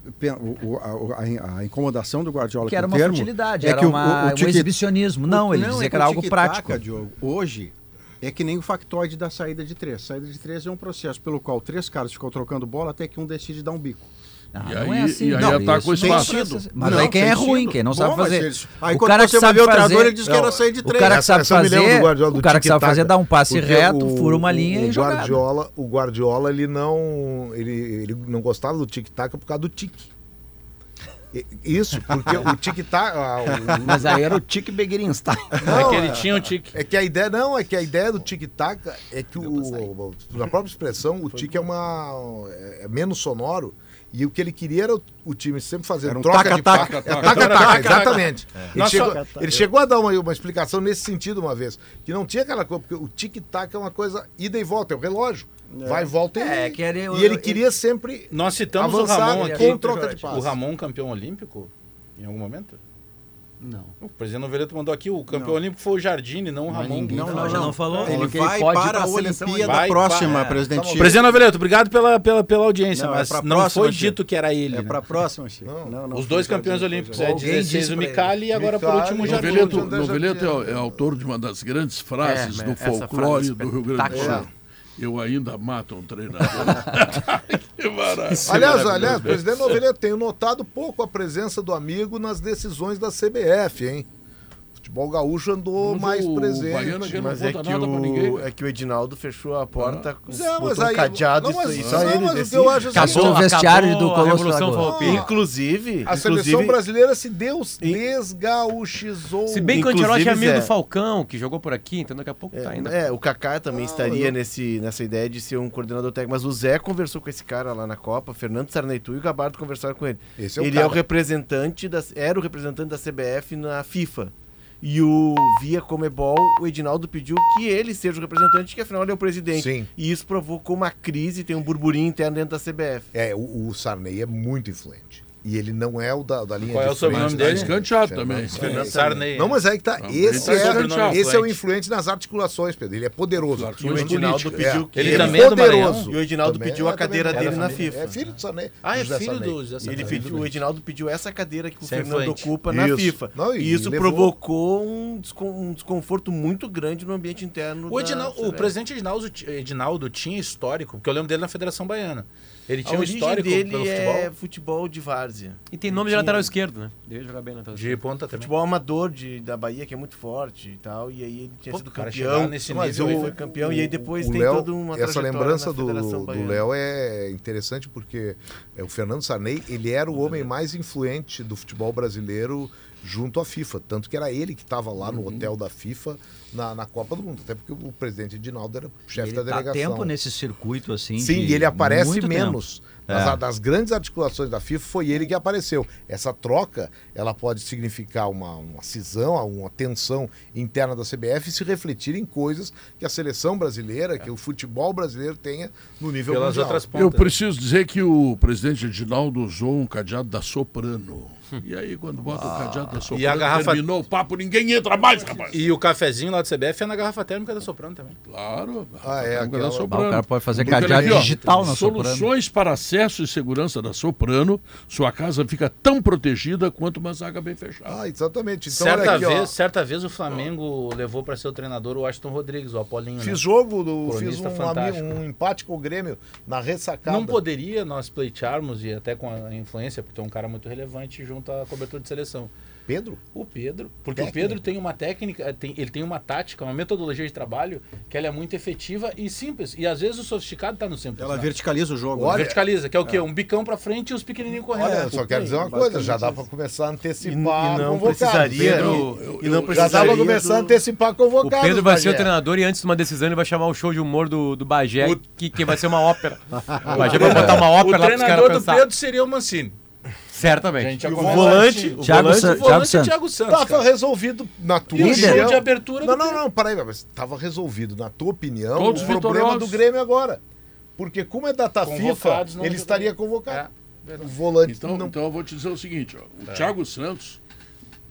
o- a, a- a incomodação do Guardiola Que era uma o termo, futilidade, é era que o- uma- o um tic- exibicionismo. Não, ele é dizia que o era algo prático. Diogo, hoje é que nem o factoide da saída de três. Saída de três é um processo pelo qual três caras ficam trocando bola até que um decide dar um bico. Ah, E não aí- é assim, e aí não, ataca o não espaço. Mas Não, aí quem é ruim, sido. quem não Bom, sabe fazer. eles- aí o cara você que vai sabe o treinador, fazer, ele diz que era sair de o três. cara que Essa- sabe essa lembro fazer, do Guardiola do o cara que sabe fazer dá um passe porque reto, o- fura uma linha o e joga. Guardiola, o Guardiola, ele não, ele, ele não gostava do tic-tac por causa do tique. Isso, porque o tic-tac. ah, o- Mas aí era o Tique Beguerinstein. Não, é que ele é- tinha um tique. É que a ideia não, é que a ideia do tic-tac é que o, na própria expressão, o tique é uma é, é menos sonoro e o que ele queria era o, o time sempre fazer um troca de taca-taca. passe. É taca-taca, exatamente. Ele, Nós chegou, ele chegou a dar uma, uma explicação nesse sentido uma vez, que não tinha aquela coisa, porque o tic-tac é uma coisa ida e volta, é o relógio. Vai e volta e, É, que era- e ele queria sempre Nós citamos o Ramon aqui. com troca de passe. O Ramon campeão olímpico, em algum momento? Não. O presidente Noveleto mandou aqui, o campeão olímco foi o Jardine, não o Mas Ramon. Não, falou. não, já não. não falou? Ele ele vai para a Olimpíada vai, próxima, vai, é. presidente. Presidente Noveleto, obrigado pela, pela, pela audiência, Não, é mas pra não próxima, foi Chico. dito que era ele. É né? para a próxima, Chico. Não. Não, não, Os dois campeões olímpicos é já Alguém 16 disse o ele. Micali e agora por último o. Jardine. Noveleto, André Noveleto é, é autor de uma das grandes frases É, do folclore do Rio Grande do Sul. Eu ainda mato um treinador. [LAUGHS] que maravilha. Aliás, aliás, presidente Noveleta, tenho notado pouco a presença do amigo nas decisões da CBF, hein? O futebol gaúcho andou Mas mais o presente. Baiano aqui não Mas é conta que, nada pra o, ninguém. né? é que o Edinaldo fechou a porta, Mas é, mas botou aí- um cadeado não, mas- e só não, ele mas decide. eu acho assim, Acabou o vestiário do Colosso. Inclusive, A seleção inclusive brasileira se des, desgauchizou. Se bem que o Ancelotti é amigo do Falcão, que jogou por aqui, então daqui a pouco tá ainda. É, o Kaká também Ah, estaria eu- nesse, nessa ideia de ser um coordenador técnico, mas o Zé conversou com esse cara lá na Copa, Fernando Sarneitu e o Gabardo conversaram com ele. Esse é o ele cara. é o representante da, era o representante da CBF na FIFA. E o via Comebol, o Edinaldo pediu que ele seja o representante, que afinal ele é o presidente. Sim. E isso provocou uma crise, tem um burburinho interno dentro da CBF. É, o, o Sarney é muito influente. E ele não é o da, da linha Qual de é o sobrenome dele? Escanteado Fernando também. Fernando Sarney. Não, mas aí que tá. Não, esse, tá é, esse é o influente. nas articulações, Pedro. Ele é poderoso. E o Edinaldo pediu é. que Ele Ele também é do poderoso. E o Edinaldo Também pediu é a cadeira dele É na da FIFA. É filho do Sarney. Ah, é filho do José Ele pediu, o Edinaldo pediu essa cadeira que o é Fernando ocupa na. FIFA. Não, e isso provocou um, descon- desconforto muito grande no ambiente interno. O, presidente Edinaldo tinha histórico, porque eu lembro dele na Federação Baiana. Ele A tinha um origem histórico dele pelo é futebol. futebol de várzea. E tem nome de lateral esquerdo, né? Devia jogar bem na lateral De ponta também. Futebol amador de, da Bahia, que é muito forte e tal. E aí ele tinha Pô, sido o cara campeão. nesse mas nível ele aí foi campeão. e aí depois o tem Léo- toda uma Essa lembrança na do do. Léo é interessante porque é, o Fernando Sarney ele era o homem mais influente do futebol brasileiro junto à FIFA. Tanto que era ele que estava lá no hotel da FIFA na, na Copa do Mundo. Até porque o presidente Edinaldo era chefe Ele da tá delegação. tempo nesse circuito assim. Sim, de e ele aparece menos. Das, É. das grandes articulações da FIFA, foi ele que apareceu. Essa troca, ela pode significar uma, uma cisão, uma tensão interna da CBF e se refletir em coisas que a seleção brasileira, que o futebol brasileiro tenha no nível Pelas mundial. outras Eu pontas. preciso dizer que o presidente Edinaldo usou um cadeado da Soprano. E aí, quando bota o cadeado da Soprano, E a garrafa- terminou o papo, ninguém entra mais, rapaz. E o cafezinho lá do CBF é na garrafa térmica da Soprano também. Claro. Ah, é, a aquela- da Ah, Soprano. o cara pode fazer Porque cadeado aqui, ó, digital na Soprano. Soluções para acesso e segurança da Soprano. Sua casa fica tão protegida quanto uma zaga bem fechada. Ah, exatamente. Então, certa, aqui, ó. vez, certa vez o Flamengo levou para ser o treinador o Washington Rodrigues, o Apolinho. Fiz né? jogo, do, fiz um, ami- um empate com o Grêmio na ressacada. Não poderia nós pleitearmos, e até com a influência, porque é um cara muito relevante, junto pergunta a cobertura de seleção. Pedro? O Pedro, porque Técnica. o Pedro tem uma técnica, eh, tem- ele tem uma tática, uma metodologia de trabalho que ela é muito efetiva e simples. E às vezes o sofisticado está no simples. Ela né? verticaliza o jogo. Olha, Verticaliza, que é o quê? Um bicão pra frente e os pequenininhos correndo. Olha, eu só quero dizer uma coisa, já dá pra começar a E, antecipar e não convocados. precisaria. Pedro, e- e não já dá precisaria pra começar a do- antecipar O convocados. Pedro vai ser o treinador e antes de uma decisão ele vai chamar o show de humor do, do Bagé, O- que, que vai ser uma ópera. O [LAUGHS] Bagé vai botar uma ópera o lá pros caras treinador do pensar. Pedro seria o Mancini. Certamente. O volante, o Thiago volante, Sa- O volante é Santos. Thiago Santos. Tava cara. resolvido na tua E o Líder. show de abertura Não, do não, não, peraí, mas tava resolvido, na tua opinião, Todos o problema vitoriosos. do Grêmio agora. Porque como é data FIFA, Convocados não ele estaria convocado. É, O volante Então, não... então eu vou te dizer o seguinte: ó, o Thiago Santos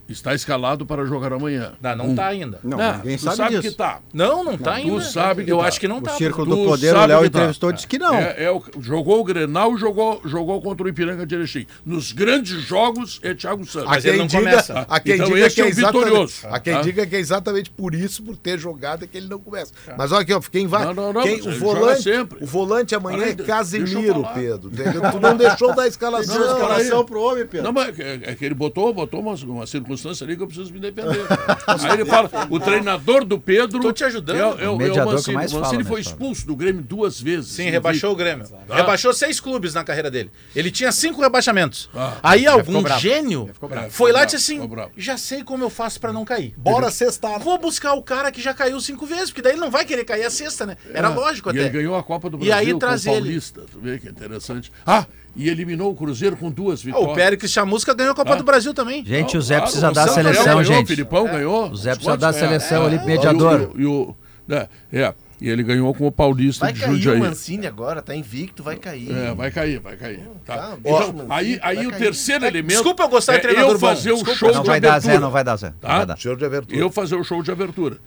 está escalado para jogar amanhã. Não, não Um. tá ainda. Não, Não, ninguém tu sabe, sabe, disso. que tá. Não, não tá ainda. sabe que Eu tá. acho que não O tá. Círculo Tu do Poder, o Léo tá. entrevistou, disse que não. É, é o- jogou o Grenal e jogou, jogou contra o Ipiranga de Erechim. Nos grandes jogos é Thiago Santos. A Mas ele quem, não diga, começa. a quem Então diga esse que é é o exatamente, vitorioso, a quem tá? diga que é exatamente por isso, por ter jogado, é que ele não começa. Mas olha aqui, ó, quem vai. Não, não, não, quem, o, volante, sempre. o volante amanhã Peraí, é Casemiro. Pedro. Tu não deixou da [LAUGHS] escalação. Deu Não, escalação aí- pro homem, Pedro. Não, mas é, é que ele botou, botou uma, uma circunstância ali que eu preciso me defender. Aí ele fala, o treinador do Pedro... Tô te ajudando. É, é, O o mediador que Mancini. mais O Mancini fala foi expulso do Grêmio duas vezes. Sim, rebaixou o Grêmio. Rebaixou seis clubes na carreira dele. Ele tinha cinco rebaixamentos. Ah, Aí algum gênio bravo. foi lá e disse assim: já sei como eu faço pra não cair. Bora sextar. Vou buscar o cara que já caiu cinco vezes, porque daí ele não vai querer cair a sexta, né? Era lógico É. E até. ele ganhou a Copa do E Brasil aí com traz o ele. Paulista. Tu vê que interessante. Ah, e eliminou o Cruzeiro com duas Ah, vitórias. o Péricles Chamusca ganhou a Copa Ah. do Brasil também. Gente, o Zé Claro, precisa o dar a seleção, ganhou, gente. O Filipão ganhou. O Zé precisa dar a seleção ganharam? ali, É, mediador. E o, e o- é, é, e ele ganhou com o Paulista Vai de cair o Jundiaí. Mancini agora, tá invicto, vai cair. É, vai cair, vai cair. Tá. Tá, Então, o Mancini, aí aí vai o cair. terceiro elemento. Desculpa eu gostar de é treinador eu bom. fazer o Desculpa. show Não de vai dar, abertura. Zé, não vai dar, Zé. Não Tá? vai dar. Show de abertura. Eu fazer o show de abertura.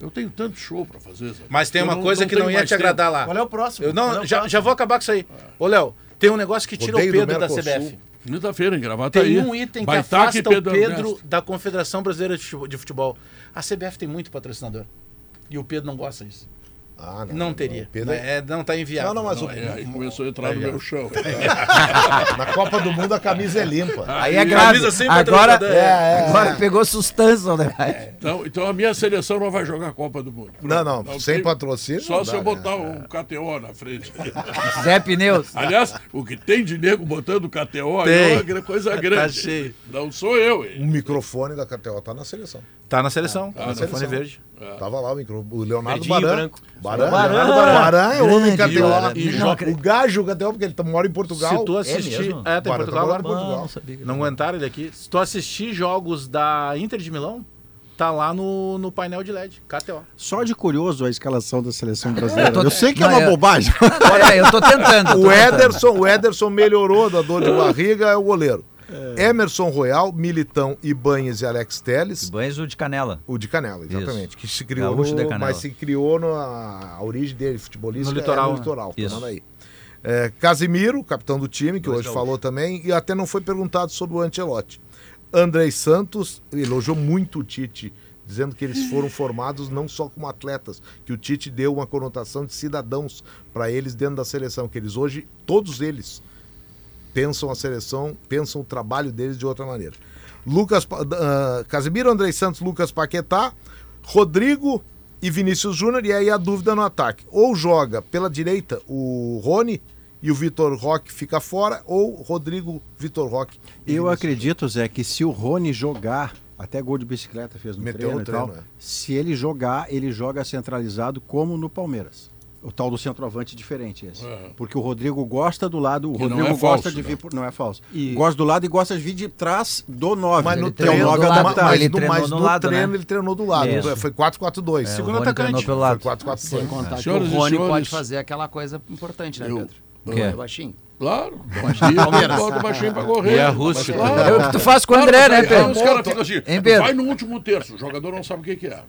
Eu tenho tanto show pra fazer. Zé. Mas tem Eu uma coisa que não ia te agradar lá. Qual é o próximo? Eu é não, o já, próximo? já vou acabar com isso aí. Ô, Léo, tem um negócio que tira Rodeio o do Pedro da Mercosul. CBF. Quinta-feira, em gravata Tem aí. um item que Baitaque afasta o Pedro Ernesto. da Confederação Brasileira de Futebol- de Futebol. A CBF tem muito patrocinador. E o Pedro não gosta disso. Ah, Não teria. o Pedro- É, não tá enviado. Não, não, mas Não, o- aí, aí começou a entrar no meu chão. [LAUGHS] na Copa do Mundo a camisa é limpa. Aí é A grave. camisa sem Agora. É, é, agora pegou sustância, né? Então, então a minha seleção não vai jogar a Copa do Mundo. Não, não, sem tem- patrocínio Só não se dá, eu né? botar um KTO na frente. Zé Pneus. Aliás, o que tem de nego botando KTO Tem. é uma coisa Tá grande. cheio. Não sou eu, hein? O microfone da KTO tá na seleção. Tá na seleção. Tá na no telefone seleção. verde. Tava lá o, micro, o Leonardo Verdinho Baran. branco. Baran. Baran. É o homem acredito. o gajo KTO, porque ele tá- mora em Portugal. Se tu assistir. É, tem Baran Portugal tá em Portugal. não sabia Não aguentaram ele aqui. Se tu assistir jogos da Inter de Milão, tá lá no, no painel de LED. KTO. Só de curioso a escalação da seleção brasileira. Eu tô- Eu sei que Não, é uma eu- bobagem. Olha, eu tô tentando. [LAUGHS] tô O. Ederson, o Ederson melhorou da dor de [LAUGHS] barriga, é o goleiro. Emerson Royal, Militão, Ibanhes e Alex Teles. Banhos o de canela. O de Canela, exatamente. Que se criou, no, mas se criou na a origem dele, futebolista, No é litoral, no né? litoral, Isso. Fernando aí. É, Casimiro, capitão do time, que Dois hoje falou também, e até não foi perguntado sobre o Ancelotti. Andrei Santos elogiou muito o Tite, dizendo que eles foram formados não só como atletas, que o Tite deu uma conotação de cidadãos para eles dentro da seleção, que eles hoje, todos eles, pensam a seleção, pensam o trabalho deles de outra maneira. Lucas, Pa- ah, Casemiro, Andrei Santos, Lucas Paquetá, Rodrigo e Vinícius Júnior, e aí a dúvida no ataque. Ou joga pela direita o Rony e o Vitor Roque fica fora, ou Rodrigo, Vitor Roque. Eu Vinícius acredito, Zé, que se o Rony jogar, até gol de bicicleta fez no Meteu treino no e tal, treino, é. se ele jogar, ele joga centralizado como no Palmeiras. O tal do centroavante diferente esse. É. Porque o Rodrigo gosta do lado, o Que não Rodrigo é gosta falso, de né? vir por, não é falso. E- Gosta do lado e gosta de vir de trás do 9. Mas no que é o treino, 9 do lado, adaptado. mas ele no, treinou mas no lado, treino né? ele treinou do lado. Isso. Foi 4-4-2. É, o Segundo atacante. pelo Foi lado. 4-4-2. Sem contar que o Rony pode fazer aquela coisa importante, né, eu- Pedro? O quê? É baixinho. Claro. Palmeiras. bota o baixinho pra correr. E é Mas rústico. claro. É o que tu faz com o André, né, Pedro? Os caras ficam assim, vai no último terço, o jogador não sabe o que, que é.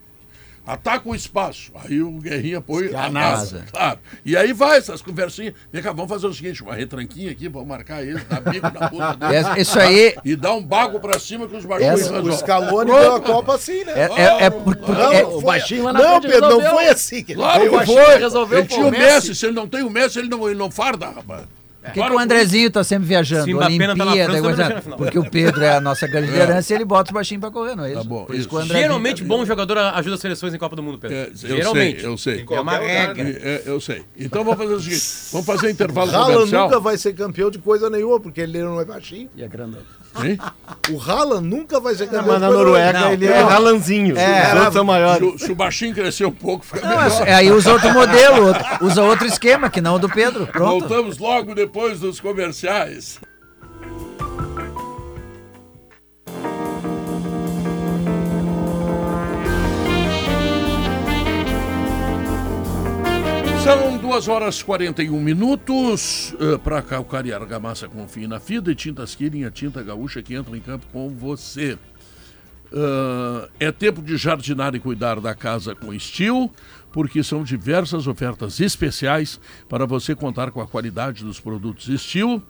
Ataca o espaço. Aí o Guerrinha põe a NASA. Claro. E aí vai essas conversinhas. Vem cá, vamos fazer o seguinte: uma retranquinha aqui, vamos marcar ele, dar bico na puta dele. É- Isso aí E dar um bago pra cima que os baixinhos Essa- O resolvem. Scaloni Pronto, deu a. Copa assim, né? é, é, é por- porque Não, é- o baixinho lá na Não, Pedro, não foi assim. que- Claro, o ele baixinho foi. resolveu ele tinha o o Messi. Messi, se ele não tem o Messi, ele não, ele não farda, rapaz. Por que, que o Andrezinho tá sempre viajando? Se tá na Olimpíada, França, coisa- na final. porque o Pedro é a nossa grande liderança e ele bota os baixinhos pra correr, não é isso? Tá bom, Por isso isso. que o Andrezinho Geralmente, tá- bom jogador ajuda as seleções em Copa do Mundo, Pedro. É, eu Geralmente. sei, eu sei. É uma regra. É, eu sei. Então vamos fazer o seguinte: vamos fazer intervalo Haaland comercial. nunca vai ser campeão de coisa nenhuma, porque ele não é baixinho. E é grandão. Hein? O Haaland nunca vai ser campeão Mas na Noruega nenhuma. ele é ralanzinho. É, Os outros são maiores. Se, o- baixinho crescer um pouco, fica Não, melhor. é- aí usa outro modelo, usa outro esquema, que não o do Pedro. Pronto. Voltamos logo depois dos comerciais. São 2 horas e 41 minutos para calcar e argamassa com fim na fida e tintas a tinta gaúcha que entra em campo com você. Ah, é tempo de jardinar e cuidar da casa com estilo, porque são diversas ofertas especiais para você contar com a qualidade dos produtos estilo eh,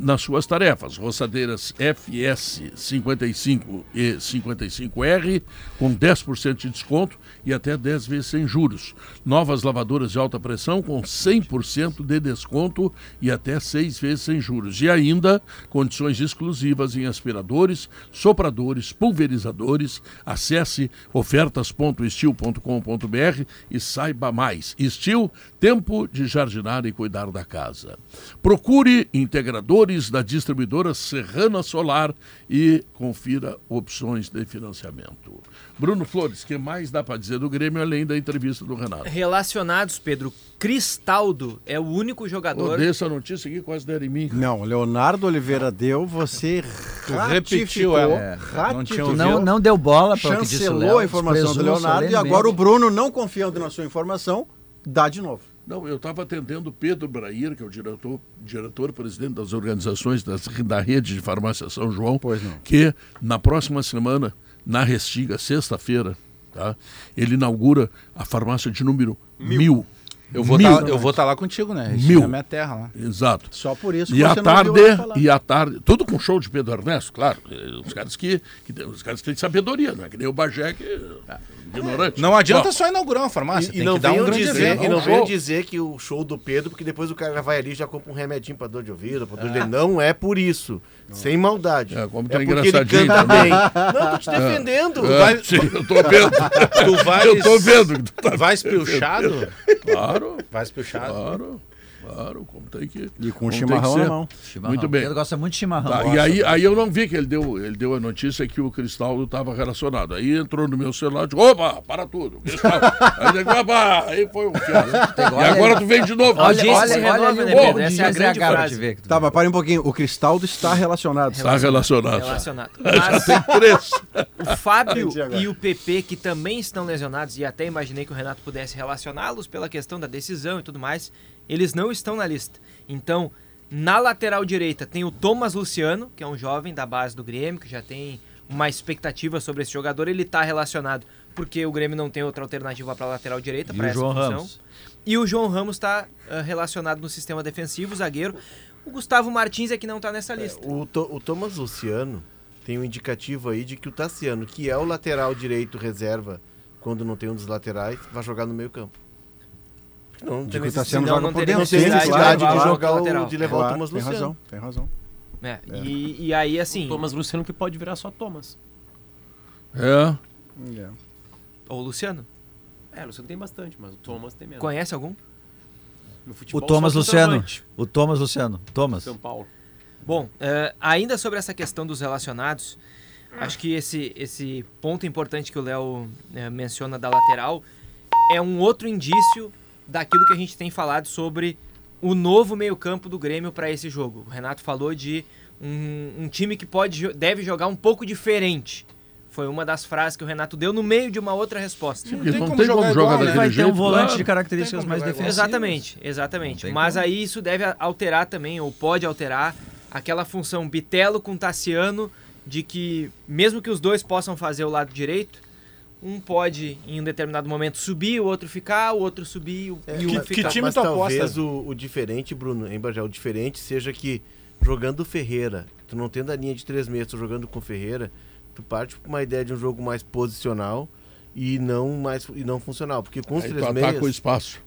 nas suas tarefas. Roçadeiras FS 55 e 55R com 10% de desconto e até 10 vezes sem juros. Novas lavadoras de alta pressão com 100% de desconto e até 6 vezes sem juros. E ainda condições exclusivas em aspiradores, sopradores, pulverizadores. Acesse ofertas.estil.com.br e saiba mais. Estil, tempo de jardinar e cuidar da casa. Procure integradores da distribuidora Serrana Solar e confira opções de financiamento. Bruno Flores, o que mais dá para dizer do Grêmio além da entrevista do Renato? Relacionados, Pedro, Cristaldo é o único jogador. dei essa notícia aqui, quase deram em mim. Não, Leonardo Oliveira deu, você repetiu ela. É, ratificou. Não, não deu bola para o que disse o chancelou Léo. a informação do Leonardo e agora o Bruno, não confiando na sua informação, dá de novo. Não, eu estava atendendo o Pedro Brair, que é o diretor, diretor-presidente das organizações das- da rede de farmácia São João, Pois não. que na próxima semana, na Restiga, sexta-feira, tá, ele inaugura a farmácia de número mil. Eu vou Mil. tá, eu vou estar lá contigo, né? Isso Mil. é minha terra lá. Exato. Só por isso E à tarde, e à tarde, tudo com show de Pedro Ernesto, claro. eh, Os caras que, que os caras que têm sabedoria, não é que nem o Bagé que é ignorante. Não adianta Ó, só inaugurar uma farmácia, E, tem e não que dar um dizer, evento. e não um venham dizer que o show do Pedro, porque depois o cara já vai ali e já compra um remedinho pra dor de ouvido, pra dor de... Não é por isso. Sem maldade. É, como é porque ele engraçadinho canta também. Não, tô te defendendo. é, vai- sim, eu tô vendo. [LAUGHS] Tu vais, Eu tô vendo que tu tá vais pilchado? Claro, Vais pilchado. claro, claro, como tem que. E com chimarrão na mão. Chimarrão. Muito bem. Pedro gosta muito de chimarrão. Tá, e aí, aí eu não vi que ele deu, ele deu a notícia que o Cristaldo estava relacionado. Aí entrou no meu celular e disse, opa, para tudo. [LAUGHS] Aí, eu digo, opa, aí foi um fiado. E agora tu vem de novo. A audiência se olha, olha né, ali o Pedro? Essa é a de grande frase. ver que tu- Tá, mas para um pouquinho. O Cristaldo está relacionado. Está relacionado. Relacionado. [LAUGHS] Já Mas tem três. o Fábio e o PP, que também estão lesionados, e até imaginei que o Renato pudesse relacioná-los pela questão da decisão e tudo mais, eles não estão na lista. Então, na lateral direita tem o Thomas Luciano, que é um jovem da base do Grêmio, que já tem uma expectativa sobre esse jogador. Ele está relacionado porque o Grêmio não tem outra alternativa para lateral direita, para essa João função. Ramos. E o João Ramos está relacionado no sistema defensivo, zagueiro. O Gustavo Martins é que não está nessa lista. O, To- o Thomas Luciano tem um indicativo aí de que o Tassiano, que é o lateral direito reserva, quando não tem um dos laterais, vai jogar no meio campo. Não, não De tem o Tassiano joga não por teria dentro. não tem necessidade de jogar o o, lateral. de levar o Claro, Thomas tem Luciano. razão, tem razão. É, E, e aí, assim, Thomas Luciano que pode virar só Thomas. É. É. ou Luciano, É, o Luciano tem bastante, mas o Thomas tem menos. conhece algum? No O futebol, Thomas só Luciano. O Thomas Luciano. Thomas. São Paulo. Bom, eh, ainda sobre essa questão dos relacionados, acho que esse, esse ponto importante que o Léo eh, menciona da lateral é um outro indício daquilo que a gente tem falado sobre o novo meio-campo do Grêmio para esse jogo. O Renato falou de um, um time que pode, deve jogar um pouco diferente. Foi uma das frases que o Renato deu no meio de uma outra resposta. Porque tem não como tem jogar como igual, jogar né? daquele Vai ter um volante claro. de características mais igual. defensivas. Exatamente, exatamente. Não Mas como. aí isso deve alterar também, ou pode alterar, aquela função Bitelo com Tassiano, de que mesmo que os dois possam fazer o lado direito, um pode em um determinado momento subir, o outro ficar, o outro subir o- e que- um que ficar. time Mas tu aposta? talvez o, o diferente, Bruno, em Bagé, o diferente seja que jogando o Ferreira, tu não tendo a linha de três metros, tu jogando com o Ferreira, tu parte com uma ideia de um jogo mais posicional e não mais e não funcional, porque com os Aí tu três ataca o meias, espaço.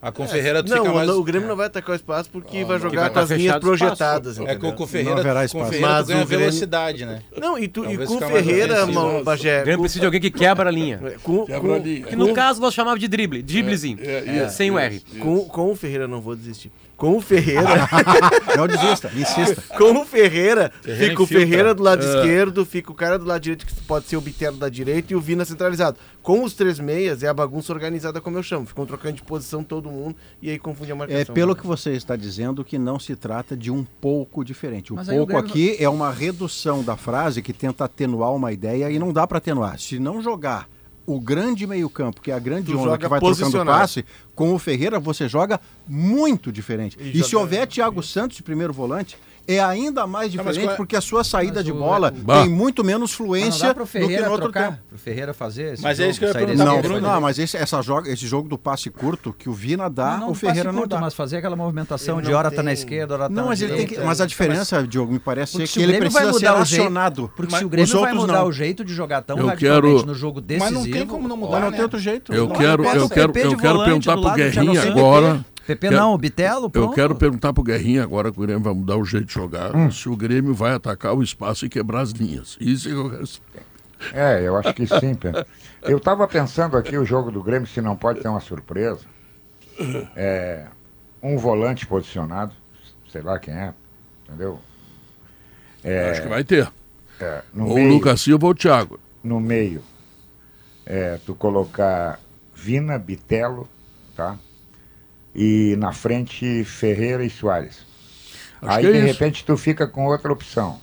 A com Ferreira tu não, fica mais... o Grêmio não vai atacar o espaço porque vai vai jogar com as linhas do espaço. projetadas. É que com o Ferreira, Não haverá com espaço. Ferreira Mas tu ganha o Grêmio- velocidade, né? Não, e, tu, e com Ferreira, mano, Bagé. O Grêmio precisa de alguém que quebra a linha. Com, Quebra com- ali. Que no caso nós chamava de drible, driblezinho. É, é, É, sem o R. isso. com, com o Ferreira, não vou desistir. Com o Ferreira, [LAUGHS] Não desista, insista. com o Ferreira, Ferreira fica o infiltra. Ferreira do lado É. esquerdo, fica o cara do lado direito, que pode ser o Bitelo da direita, e o Vina centralizado. Com os três meias, é a bagunça organizada, como eu chamo. Ficam trocando de posição todo mundo, e aí confunde a marcação. É pelo que você está dizendo que não se trata de um pouco diferente. O Mas aí o pouco Grêmio- aqui é uma redução da frase que tenta atenuar uma ideia e não dá para atenuar. Se não jogar o grande meio-campo, que é a grande Tu onda que vai trocando passe, com o Ferreira você joga muito diferente. E E, se houver Thiago Santos de primeiro volante, é ainda mais mas diferente qual é- porque a sua saída Mas de o- bola Bah. tem muito menos Mas fluência não do que Ferreira no outro trocar, tempo. pro Ferreira fazer esse Mas é jogo, isso que eu ia Não. Bruno. não, mas esse, essa joga, esse jogo do passe curto que o Vina dá, Não, não o Ferreira passe não curto, dá. mas fazer aquela movimentação de não hora tá tem- na esquerda, hora tá Não, na mas, ele tem direita. que, mas a diferença, Diogo, me parece se que o ele precisa ser mudar o jeito- acionado. Porque se o Grêmio vai mudar não. o jeito de jogar tão radicalmente quero- no jogo Mas decisivo... não tem como não mudar, Mas não né? tem outro jeito. Eu Não, quero, o perguntar pro Guerrinha não o agora. PP Quero- não, o Bitelo, Eu pronto. quero perguntar pro Guerrinha agora que o Grêmio vai mudar o jeito de jogar, se o Grêmio vai atacar o espaço e quebrar as linhas. Isso é que eu quero saber. É, eu acho que sim. Pedro. [LAUGHS] Eu estava pensando aqui o jogo do Grêmio, se não pode ter uma surpresa. É, um volante posicionado, sei lá quem é, entendeu? É, Acho que vai ter. é, no Ou o meio, Lucas Silva ou o Thiago. no meio, é, tu colocar Vina, Bitelo, tá? E na frente Ferreira e Soares. Acho Aí é de isso. repente tu fica com outra opção.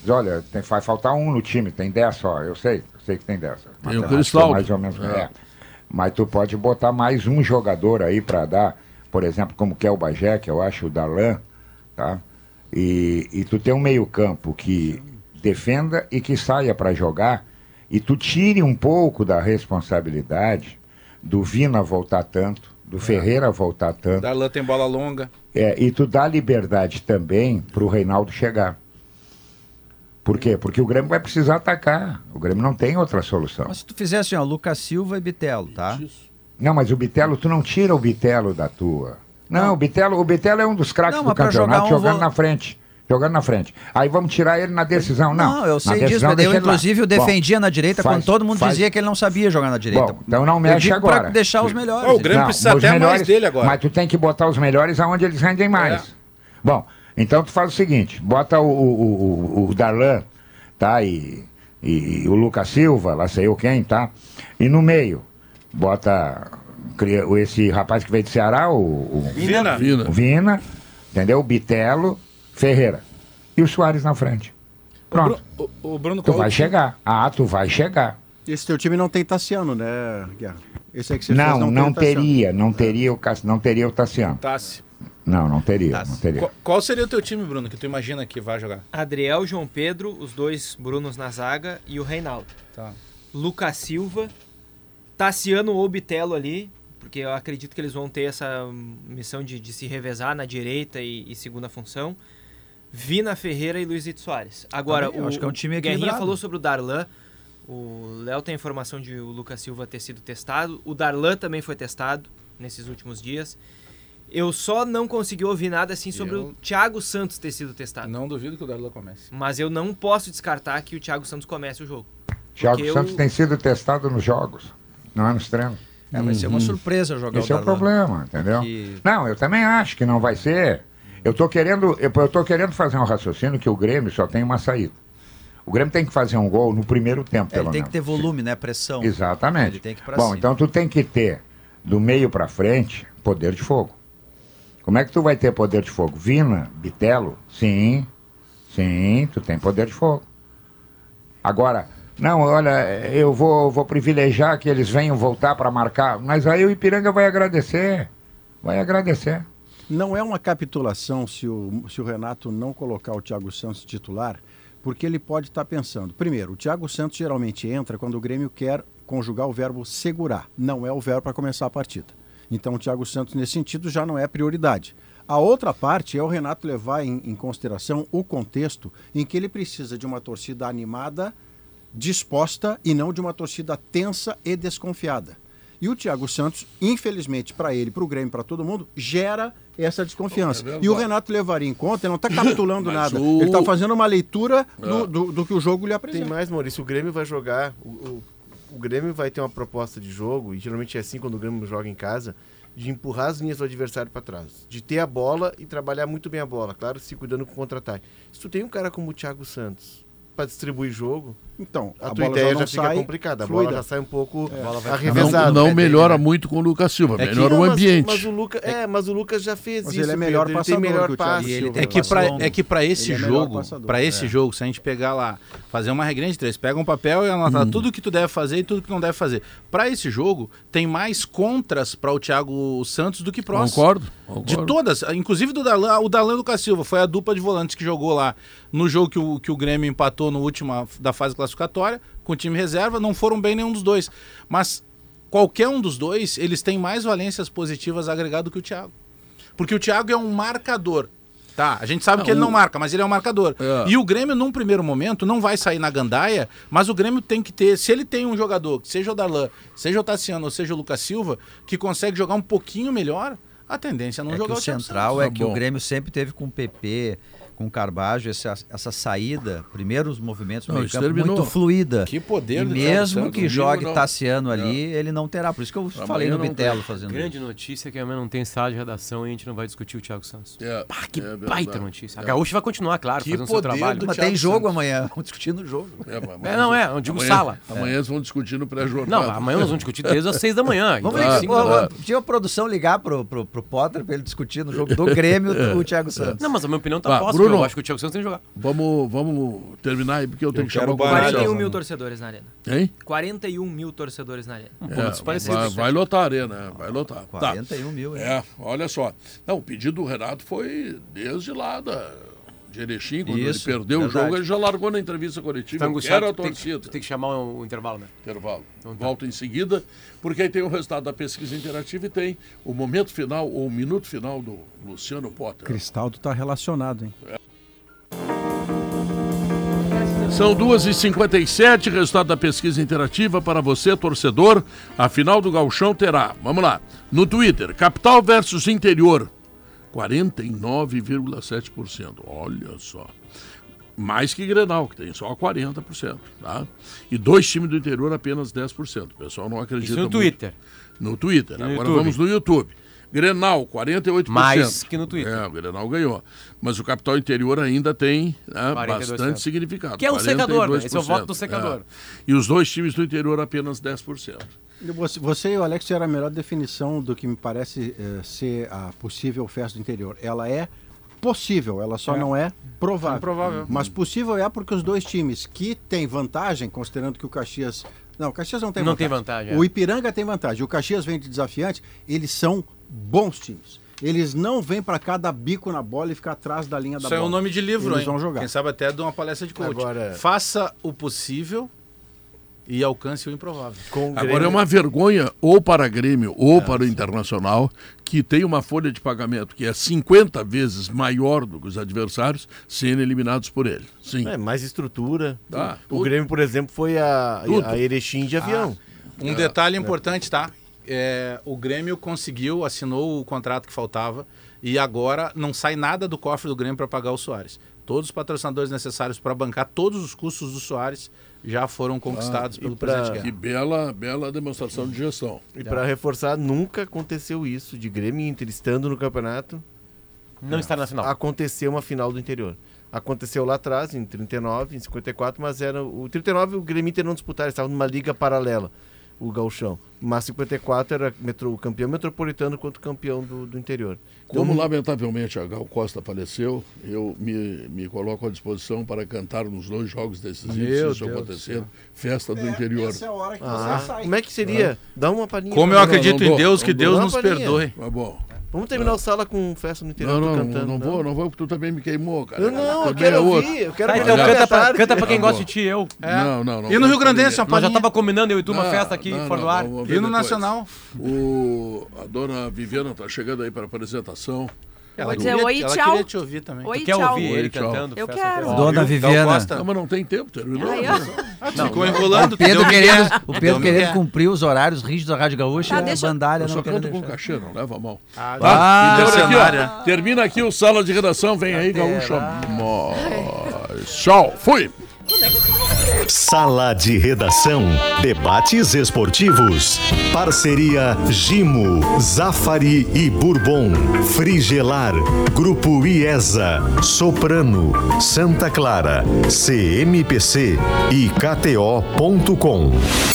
Diz, olha, tem, vai faltar um no time, tem 10 só, eu sei, eu sei que tem 10. Tem o Cristaldo. Mais ou menos, É. é. Mas tu pode botar mais um jogador aí para dar, por exemplo, como que é o Bagé, que eu acho o Darlan, tá? E, e tu tem um meio campo que defenda e que saia para jogar e tu tire um pouco da responsabilidade do Vina voltar tanto, do Ferreira voltar tanto. Darlan tem bola longa. É, e tu dá liberdade também pro Reinaldo chegar. Por quê? Porque o Grêmio vai precisar atacar. O Grêmio não tem outra solução. Mas se tu fizer assim, ó, Lucas Silva e Bitelo, tá? Não, mas o Bitelo, tu não tira o Bitelo da tua. Não, o Bitelo, o Bitelo é um dos craques Não, do campeonato, jogar um jogando vo- na frente. Jogando na frente. Aí vamos tirar ele na decisão. Não, Não, eu na sei disso, decisão mas eu inclusive o Bom, defendia na direita faz- quando todo mundo faz- dizia que ele não sabia jogar na direita. Bom, então não mexe agora. pra deixar os melhores. Ó, o Grêmio Não, precisa até mais dele agora. Mas tu tem que botar os melhores aonde eles rendem mais. É. Bom, então tu faz o seguinte: bota o, o, o, o Darlan, tá? E, e, e o Lucas Silva, lá sei eu quem, tá? E no meio, bota esse rapaz que veio de Ceará, o, o, Vina. Vina. o Vina, entendeu? O Bitelo, Ferreira. E o Soares na frente. Pronto. o, o Bruno Tu qual vai chegar. Ah, tu vai chegar. Esse teu time não tem Tassiano, né, Guerra? Esse aí que você fez Não, não, não, tem o Tassiano. teria, não teria o não teria o Tassiano. Tassi. Não, não teria, não teria. Qual, qual seria o teu time, Bruno, que tu imagina que vai jogar? Adriel, João Pedro, os dois Brunos na zaga e o Reinaldo. Tá. Lucas Silva, Tassiano ou Bitelo ali, porque eu acredito que eles vão ter essa missão de, de se revezar na direita e, e segunda função. Vina Ferreira e Luizito Soares. Agora, Também, eu o, acho que é um time o Guerrinha falou sobre o Darlan. O Léo tem informação de o Lucas Silva ter sido testado. O Darlan também foi testado nesses últimos dias. Eu só não consegui ouvir nada assim sobre Eu- o Thiago Santos ter sido testado. Não duvido que o Darlan comece. Mas eu não posso descartar que o Thiago Santos comece o jogo. Thiago Santos eu- tem sido testado nos jogos, não é nos treinos. É, vai ser uma surpresa jogar Esse o é o Darlan. problema, entendeu? Que- Não, eu também acho que não vai ser. Eu tô querendo, eu, eu querendo fazer um raciocínio que o Grêmio só tem uma saída. O Grêmio tem que fazer um gol no primeiro tempo, É, pelo ele tem menos. que ter volume, né? Pressão. Exatamente. Ele tem que ir pra Bom, cima. então tu tem que ter do meio pra frente poder de fogo. Como é que tu vai ter poder de fogo? Vina, Bitelo? Sim. Sim, tu tem poder de fogo. Agora, não, olha, eu vou, vou privilegiar que eles venham voltar para marcar, mas aí o Ipiranga vai agradecer. Vai agradecer. Não é uma capitulação se o, se o Renato não colocar o Thiago Santos titular, porque ele pode estar pensando. Primeiro, o Thiago Santos geralmente entra quando o Grêmio quer conjugar o verbo segurar. Não é o verbo para começar a partida. Então o Thiago Santos, nesse sentido, já não é prioridade. A outra parte é o Renato levar em, em consideração o contexto em que ele precisa de uma torcida animada, disposta e não de uma torcida tensa e desconfiada. E o Thiago Santos, infelizmente, para ele, para o Grêmio, para todo mundo, gera essa desconfiança. É e o Renato levaria em conta, ele não está capitulando [COUGHS] nada. o- Ele está fazendo uma leitura É. do, do- do que o jogo lhe Tem apresenta. mais, Maurício. O Grêmio vai jogar. O, o, o Grêmio vai ter uma proposta de jogo, e geralmente é assim quando o Grêmio joga em casa, de empurrar as linhas do adversário para trás. De ter a bola e trabalhar muito bem a bola, claro, se cuidando com o contra-ataque. Se tu tem um cara como o Thiago Santos para distribuir jogo, Então, a, a, tua bola ideia já já, não fica sai complicada. A fluida. bola já sai um pouco Não, arrevesada. não né, melhora né? muito com o Lucas Silva, É que- melhora o Não, mas- ambiente. Mas, o Lucas, é, mas o Lucas já fez Mas isso. ele é melhor Pedro, ele tem passador melhor que o passe. É que pra, longo. é que pra esse Ele é jogo, passador. para esse É. jogo, se a gente pegar lá, fazer uma regrinha de três, pega um papel e Hum. anotar tudo que tu deve fazer e tudo que não deve fazer. Pra esse jogo, tem mais contras para o Thiago Santos do que prós. Concordo, De concordo. todas, inclusive do Darlan, o Darlan e o Lucas Silva, foi a dupla de volantes que jogou lá no jogo que o, que o Grêmio empatou no último da fase classificatória, com o time reserva, não foram bem nenhum dos dois. Mas qualquer um dos dois, eles têm mais valências positivas agregado que o Thiago. Porque o Thiago é um marcador. Tá, a gente sabe Não, que ele não o- marca, mas ele é um marcador. É. E o Grêmio, num primeiro momento, não vai sair na gandaia, mas o Grêmio tem que ter. Se ele tem um jogador, que seja o Darlan, seja o Tassiano ou seja o Lucas Silva, que consegue jogar um pouquinho melhor, a tendência é não É que jogar o o Thiago central é Tá que bom. o Grêmio sempre teve com o PP, com o Carbajo, essa, essa saída, primeiros movimentos no Não, muito fluida. Que poder E do mesmo Santos. que jogue não. Tassiano ali, ele não terá. Por isso que eu Amanhã falei no Bitelo fazendo Grande isso. notícia é que amanhã não tem sala de redação e a gente não vai discutir o Thiago Santos. É, Pá, que é baita notícia. A É. Gaúcha vai continuar, claro, Que fazendo seu trabalho. do Mas tem jogo Santos. amanhã, vamos discutir no jogo. É, É, não é, eu digo amanhã- sala. Amanhã eles vão discutir no pré-jornal. Não, amanhã nós vamos discutir desde as seis da manhã. Vamos então, ligar, da manhã. ô, tinha a produção ligar pro, pro, pro Potter pra ele discutir no jogo do Grêmio o [LAUGHS] Thiago Santos. Não, mas a minha opinião tá posta. Bruno. Eu acho que o Thiago Santos tem que jogar. Vamos, vamos terminar aí, porque eu tenho que chamar o barato. comercial. 41 mil torcedores na arena. Hein? 41 mil torcedores na arena. É, vai, vai lotar a arena, né? vai lotar. Tá. 41 mil, hein? É, olha só. Não, o pedido do Renato foi desde lá da, de Erechim, quando Isso, ele perdeu o verdade. jogo, ele já largou na entrevista coletiva. Tá quero a tu tem, torcida. tu tem que chamar o, o intervalo, né? Intervalo. Então tá. Volto em seguida, porque aí tem o resultado da pesquisa interativa e tem o momento final, ou o minuto final do Luciano Potter. Cristaldo está relacionado, hein? São 2h57, resultado da pesquisa interativa para você, torcedor. A final do Galchão terá, vamos lá, no Twitter, capital versus interior, 49,7%. Olha só. Mais que Grenal, que tem só 40%, tá? E dois times do interior apenas 10%. O pessoal não acredita Isso no muito. Twitter. No Twitter. no Agora YouTube. vamos no YouTube. Grenal, 48%. Mais que no Twitter. É, o Grenal ganhou. Mas o capital interior ainda tem né, 42%. bastante significado. Que é o secador, né? 42%. Esse é o voto do secador. É. E os dois times do interior apenas 10%. Você, e o Alex tiveram a melhor definição do que me parece eh, ser a possível festa do interior. Ela é possível, ela só É. não é provável. Improvável. Mas possível é porque os dois times que têm vantagem, considerando que o Caxias. Não, o Caxias não tem Não vantagem. tem vantagem, é. O Ipiranga tem vantagem. O Caxias vem de desafiante, eles são bons times. Eles não vêm para cá dar bico na bola e ficar atrás da linha da Isso é bola. o nome de livro, Eles hein? vão jogar. Quem sabe até de uma palestra de coach. Agora- Faça o possível e alcance o improvável. Com o Agora é uma vergonha ou para Grêmio ou para o Internacional que tem uma folha de pagamento que é 50 vezes maior do que os adversários sendo eliminados por ele. Sim. É, mais estrutura. Tá, o tudo. Grêmio, por exemplo, foi a, Tudo. a Erechim de avião. Um detalhe importante, tá? É, o Grêmio conseguiu, assinou o contrato que faltava e agora não sai nada do cofre do Grêmio para pagar o Soares. Todos os patrocinadores necessários para bancar todos os custos do Soares já foram conquistados e pelo pra- presidente Que Guerra. bela, bela demonstração de gestão. E para reforçar, nunca aconteceu isso de Grêmio Inter estando no campeonato. Não está na final. Aconteceu uma final do interior. Aconteceu lá atrás, em 39, em 54, mas era. O 39 o Grêmio Inter não disputaram, estavam numa liga paralela, o Galchão. Mas 54 era metro, o campeão metropolitano contra o campeão do, do interior. Então, Como lamentavelmente a Gal Costa faleceu, eu me, me coloco à disposição para cantar nos dois jogos decisivos, se isso Deus acontecer, festa do interior. Essa é a hora que ah, você sai. como é que seria? Dá uma palhinha. Como eu acredito não em dou, Deus, não que. Deus nos perdoe. Tá bom. Vamos terminar o sala com festa no interior. Não, não, cantando. não vou, não vou, porque tu também me queimou, cara. Eu não, eu quero é outro. ouvir. Eu quero Tá, então a canta minha pra, canta pra quem Tá gosta de ti, eu. Não, não, não. E no Rio Grandense, uma Nós já tava combinando eu e tu uma Não, festa aqui não, fora do não, ar. E no depois. Nacional. O, a dona Viviana está chegando aí para a apresentação. Ela Vou dizer queria- oi, ela tchau. queria te ouvir também. Oi, Tu quer tchau. ouvir ele tchau. cantando? Eu Festa quero. Dona Então Viviana. gosta. Não, mas não tem tempo, terminou. Aí, ó. Ficou enrolando. O Pedro querendo, o Pedro querendo cumprir os horários rígidos da Rádio Gaúcha Tá, e a deixa- bandalha Eu só não querendo canto com deixar. cachê, não leva a mão. Ah, Ah, então, olha aqui, ó, termina aqui o Sala de Redação, vem aí, Gaúcha. Mas, Tchau, fui. Sala de Redação. Debates esportivos. Parceria Gimo, Zafari e Bourbon. Frigelar. Grupo IESA. Soprano. Santa Clara. CMPC e KTO.com.